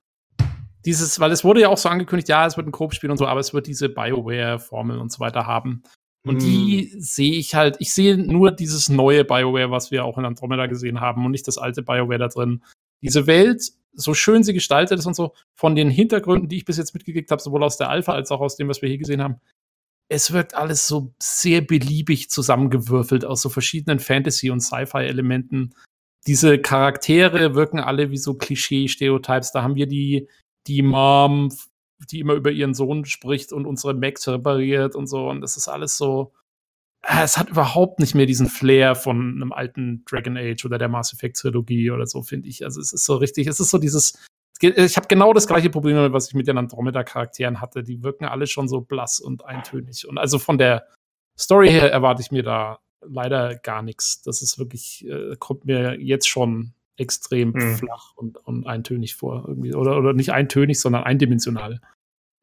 dieses, weil es wurde ja auch so angekündigt, ja, es wird ein Koop-Spiel und so, aber es wird diese BioWare-Formel und so weiter haben. Und mm. die sehe ich halt, ich sehe nur dieses neue BioWare, was wir auch in Andromeda gesehen haben und nicht das alte BioWare da drin. Diese Welt, so schön sie gestaltet ist und so, von den Hintergründen, die ich bis jetzt mitgekriegt habe, sowohl aus der Alpha als auch aus dem, was wir hier gesehen haben, es wirkt alles so sehr beliebig zusammengewürfelt aus so verschiedenen Fantasy- und Sci-Fi-Elementen. Diese Charaktere wirken alle wie so Klischee-Stereotypes. Da haben wir die, die Mom, die immer über ihren Sohn spricht und unsere Macs repariert und so. Und das ist alles so. Äh, es hat überhaupt nicht mehr diesen Flair von einem alten Dragon Age oder der Mass Effect Trilogie oder so, finde ich. Also es ist so richtig, es ist so dieses. Ich habe genau das gleiche Problem, was ich mit den Andromeda-Charakteren hatte. Die wirken alle schon so blass und eintönig. Und also von der Story her erwarte ich mir da leider gar nichts. Das ist wirklich, äh, kommt mir jetzt schon extrem mhm. flach und, und eintönig vor. Irgendwie. Oder, oder nicht eintönig, sondern eindimensional.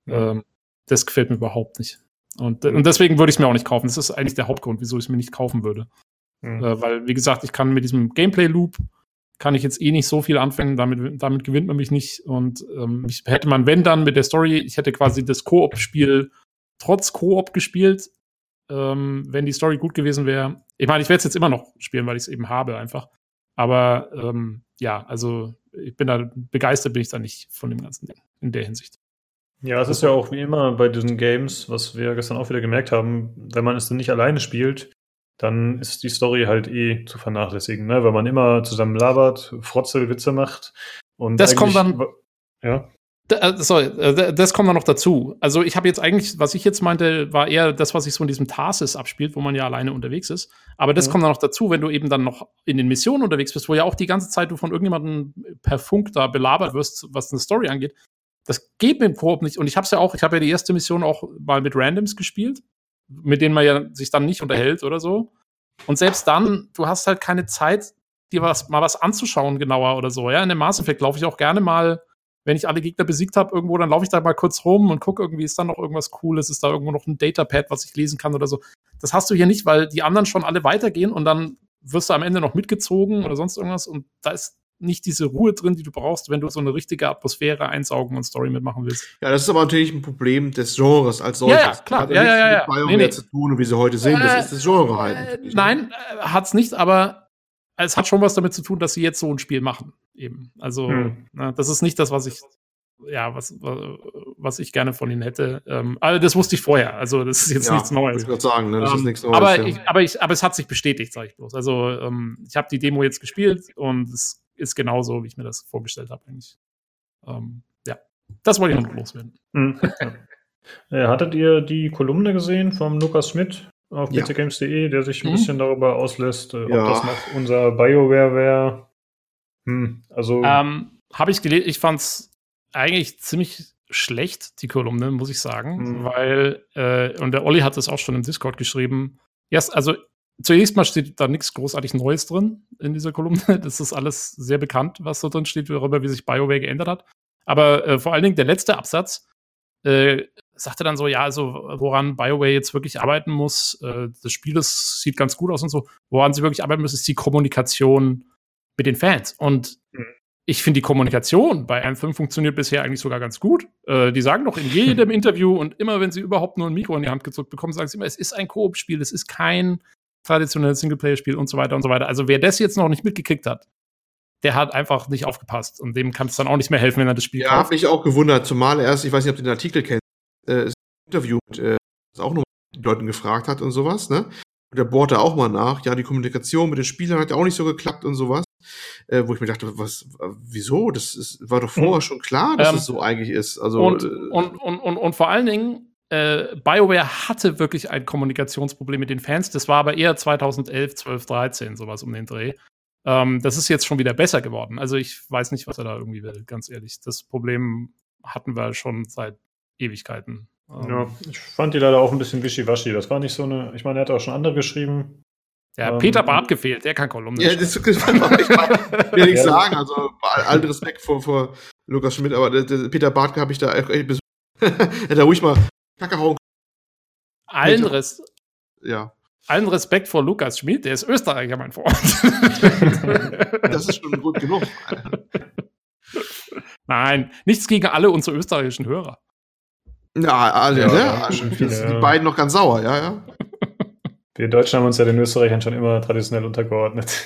Mhm. Ähm, das gefällt mir überhaupt nicht. Und, mhm. und deswegen würde ich es mir auch nicht kaufen. Das ist eigentlich der Hauptgrund, wieso ich es mir nicht kaufen würde. Mhm. Äh, weil, wie gesagt, ich kann mit diesem Gameplay-Loop kann ich jetzt eh nicht so viel anfangen, damit, damit gewinnt man mich nicht. Und ähm, ich, hätte man, wenn dann mit der Story, ich hätte quasi das Koop-Spiel trotz Koop gespielt, ähm, wenn die Story gut gewesen wäre. Ich meine, ich werde es jetzt immer noch spielen, weil ich es eben habe einfach. Aber ähm, ja, also ich bin da begeistert, bin ich da nicht von dem ganzen Ding in der Hinsicht. Ja, es ist ja auch wie immer bei diesen Games, was wir gestern auch wieder gemerkt haben, wenn man es dann nicht alleine spielt, dann ist die Story halt eh zu vernachlässigen, ne? Wenn man immer zusammen labert, Frotzel, Witze macht und das kommt dann ja. Äh, sorry, äh, das kommt dann noch dazu. Also ich habe jetzt eigentlich, was ich jetzt meinte, war eher das, was sich so in diesem Tarsis abspielt, wo man ja alleine unterwegs ist. Aber das ja. kommt dann noch dazu, wenn du eben dann noch in den Missionen unterwegs bist, wo ja auch die ganze Zeit du von irgendjemandem per Funk da belabert wirst, was eine Story angeht. Das geht mit dem Koop nicht. Und ich habe es ja auch, ich habe ja die erste Mission auch mal mit Randoms gespielt, mit denen man ja sich dann nicht unterhält oder so. Und selbst dann, du hast halt keine Zeit, dir was, mal was anzuschauen genauer oder so. Ja, in dem Mass Effect laufe ich auch gerne mal wenn ich alle Gegner besiegt habe irgendwo, dann laufe ich da mal kurz rum und gucke irgendwie, ist da noch irgendwas Cooles, ist da irgendwo noch ein Datapad, was ich lesen kann oder so. Das hast du hier nicht, weil die anderen schon alle weitergehen und dann wirst du am Ende noch mitgezogen oder sonst irgendwas und da ist nicht diese Ruhe drin, die du brauchst, wenn du so eine richtige Atmosphäre einsaugen und Story mitmachen willst. Ja, das ist aber natürlich ein Problem des Genres als solches. Ja, ja klar. Hat ja, ja, ja, ja. Mit nee, nee. zu tun, wie sie heute sehen. Das äh, ist das Genre halt. Äh, nein, äh, hat's nicht, aber es hat schon was damit zu tun, dass sie jetzt so ein Spiel machen. Eben. Also, hm. na, das ist nicht das, was ich, ja, was, was ich gerne von ihnen hätte. Ähm, aber das wusste ich vorher. Also, das ist jetzt ja, nichts Neues. Ich würde sagen, ne? das ähm, ist nichts Neues. Aber, ja. ich, aber, ich, aber es hat sich bestätigt, sage ich bloß. Also, ähm, ich habe die Demo jetzt gespielt und es ist genauso, wie ich mir das vorgestellt habe, eigentlich. Ähm, ja, das wollte ich noch loswerden. Hm. [laughs] Äh, hattet ihr die Kolumne gesehen vom Lukas Schmidt auf ja. pcgames.de, der sich ein mhm. bisschen darüber auslässt, äh, ob ja. das noch unser BioWare wäre? Hm, also. Ähm, Habe ich gelesen, ich fand es eigentlich ziemlich schlecht, die Kolumne, muss ich sagen, mhm. weil, äh, und der Olli hat es auch schon im Discord geschrieben. Yes, also zunächst mal steht da nichts großartig Neues drin in dieser Kolumne. [laughs] Das ist alles sehr bekannt, was da drin steht, darüber, wie sich BioWare geändert hat. Aber äh, vor allen Dingen der letzte Absatz äh, sagte dann so, ja, also woran BioWare jetzt wirklich arbeiten muss, äh, das Spiel das sieht ganz gut aus und so, woran sie wirklich arbeiten müssen, ist die Kommunikation mit den Fans. Und mhm. ich finde, die Kommunikation bei Anthem funktioniert bisher eigentlich sogar ganz gut. Äh, die sagen doch in jedem [laughs] Interview und immer, wenn sie überhaupt nur ein Mikro in die Hand gedrückt bekommen, sagen sie immer, es ist ein Koop-Spiel, es ist kein traditionelles Singleplayer-Spiel und so weiter und so weiter. Also wer das jetzt noch nicht mitgekriegt hat, der hat einfach nicht aufgepasst und dem kann es dann auch nicht mehr helfen, wenn er das Spiel ja, kauft. Ja, habe ich auch gewundert, zumal erst, ich weiß nicht, ob du den Artikel kennst, äh, Interview äh, das auch noch die Leuten gefragt hat und sowas, ne? Und der bohrte auch mal nach, ja, die Kommunikation mit den Spielern hat ja auch nicht so geklappt und sowas. Äh, wo ich mir dachte, was, wieso? Das ist, war doch vorher schon klar, dass ähm, es so eigentlich ist. Also, und, äh, und, und, und, und vor allen Dingen, äh, BioWare hatte wirklich ein Kommunikationsproblem mit den Fans. Das war aber eher 2011, 12, 13, sowas um den Dreh. Ähm, das ist jetzt schon wieder besser geworden. Also ich weiß nicht, was er da irgendwie will, ganz ehrlich. Das Problem hatten wir schon seit Ewigkeiten. Ja, ähm, ich fand die leider auch ein bisschen wischiwaschi. Das war nicht so eine, ich meine, er hat auch schon andere geschrieben. Ja, ähm, Peter Barth gefehlt, der kann Kolumne. Ja, das, das ich [laughs] will nichts sagen, also allen Respekt vor, vor Lukas Schmidt, aber der, der Peter Barth habe ich da echt besucht. [laughs] Hätte ruhig mal Kacke hauen. Allen, Res ja. allen Respekt vor Lukas Schmidt, der ist Österreicher, mein Freund. [laughs] das ist schon gut genug. Nein, nichts gegen alle unsere österreichischen Hörer. Ja, alle, ja, ne? Ja, die beiden noch ganz sauer, ja, ja. Wir Deutschen haben uns ja den Österreichern schon immer traditionell untergeordnet.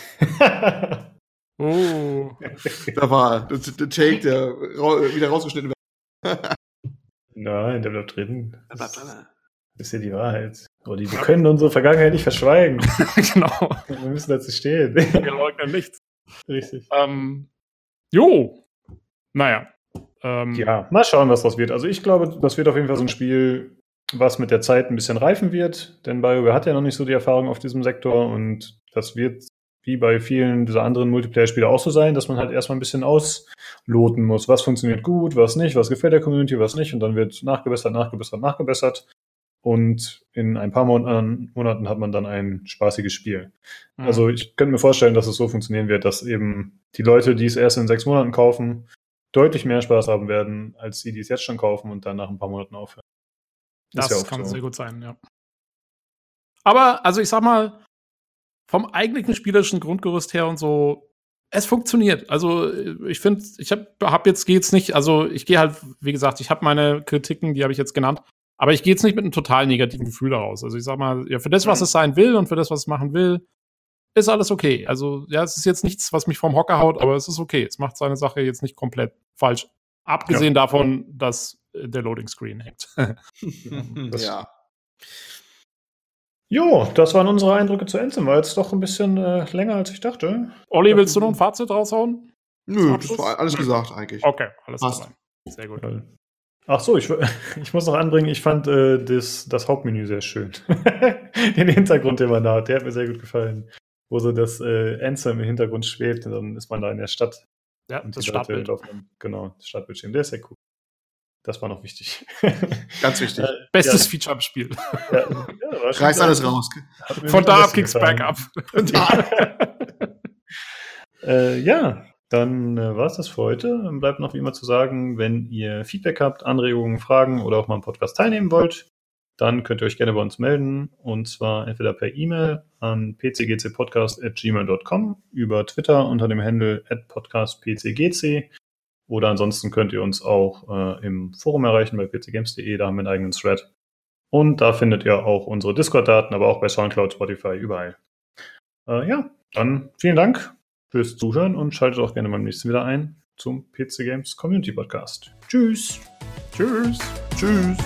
oh. Da war der Take, der wieder rausgeschnitten wird. Nein, der bleibt drin. Das ist ja die Wahrheit. Oh, die, wir können unsere Vergangenheit nicht verschweigen. [laughs] genau. Wir müssen dazu stehen. Wir leugnen nichts. Richtig. Ähm, jo, naja. Ähm, ja, mal schauen, was das wird. Also ich glaube, das wird auf jeden Fall so ein Spiel, was mit der Zeit ein bisschen reifen wird, denn BioWare hat ja noch nicht so die Erfahrung auf diesem Sektor und das wird wie bei vielen dieser anderen Multiplayer-Spiele auch so sein, dass man halt erstmal ein bisschen ausloten muss, was funktioniert gut, was nicht, was gefällt der Community, was nicht und dann wird nachgebessert, nachgebessert, nachgebessert und in ein paar Monaten hat man dann ein spaßiges Spiel. Mhm. Also ich könnte mir vorstellen, dass es so funktionieren wird, dass eben die Leute, die es erst in sechs Monaten kaufen, deutlich mehr Spaß haben werden, als die, die es jetzt schon kaufen und dann nach ein paar Monaten aufhören. Das ja kann so. sehr gut sein, ja. Aber, also ich sag mal, vom eigentlichen spielerischen Grundgerüst her und so, es funktioniert. Also ich finde, ich habe hab jetzt geht's nicht, also ich gehe halt, wie gesagt, ich habe meine Kritiken, die habe ich jetzt genannt, aber ich gehe jetzt nicht mit einem total negativen Gefühl daraus. Also ich sag mal, ja, für das, was mhm. es sein will und für das, was es machen will, ist alles okay. Also, ja, es ist jetzt nichts, was mich vom Hocker haut, aber es ist okay. Es macht seine Sache jetzt nicht komplett falsch. Abgesehen ja. davon, dass äh, der Loading Screen hängt. [laughs] [laughs] ja. Jo, das waren unsere Eindrücke zu Anthem. War jetzt doch ein bisschen äh, länger, als ich dachte. Olli, willst du noch ein Fazit raushauen? Nö, das war alles gesagt eigentlich. Okay, alles Passt. Sehr gut. Ach so, ich, [laughs] ich muss noch anbringen, ich fand äh, das, das Hauptmenü sehr schön. Den Hintergrund, den man da hat, der hat mir sehr gut gefallen wo so das äh, Anthem im Hintergrund schwebt und dann ist man da in der Stadt. Ja, und das Stadtbild. Laufen, genau, das Stadtbildschirm. Der ist sehr cool. Das war noch wichtig. [laughs] Ganz wichtig. Äh, Bestes ja. Feature am Spiel. Ja, ja, [laughs] Reiß alles raus. Von da ab ging's back up. äh, ja, dann äh, war es das für heute. Dann bleibt noch wie immer zu sagen, wenn ihr Feedback habt, Anregungen, Fragen oder auch mal am Podcast teilnehmen wollt, dann könnt ihr euch gerne bei uns melden und zwar entweder per E-Mail an pcgcpodcast.gmail.com, über Twitter unter dem Handle podcastpcgc oder ansonsten könnt ihr uns auch äh, im Forum erreichen bei pcgames.de, da haben wir einen eigenen Thread. Und da findet ihr auch unsere Discord-Daten, aber auch bei Soundcloud, Spotify, überall. Äh, ja, dann vielen Dank fürs Zuhören und schaltet auch gerne beim nächsten wieder ein zum PC Games Community Podcast. Tschüss. Tschüss. Tschüss.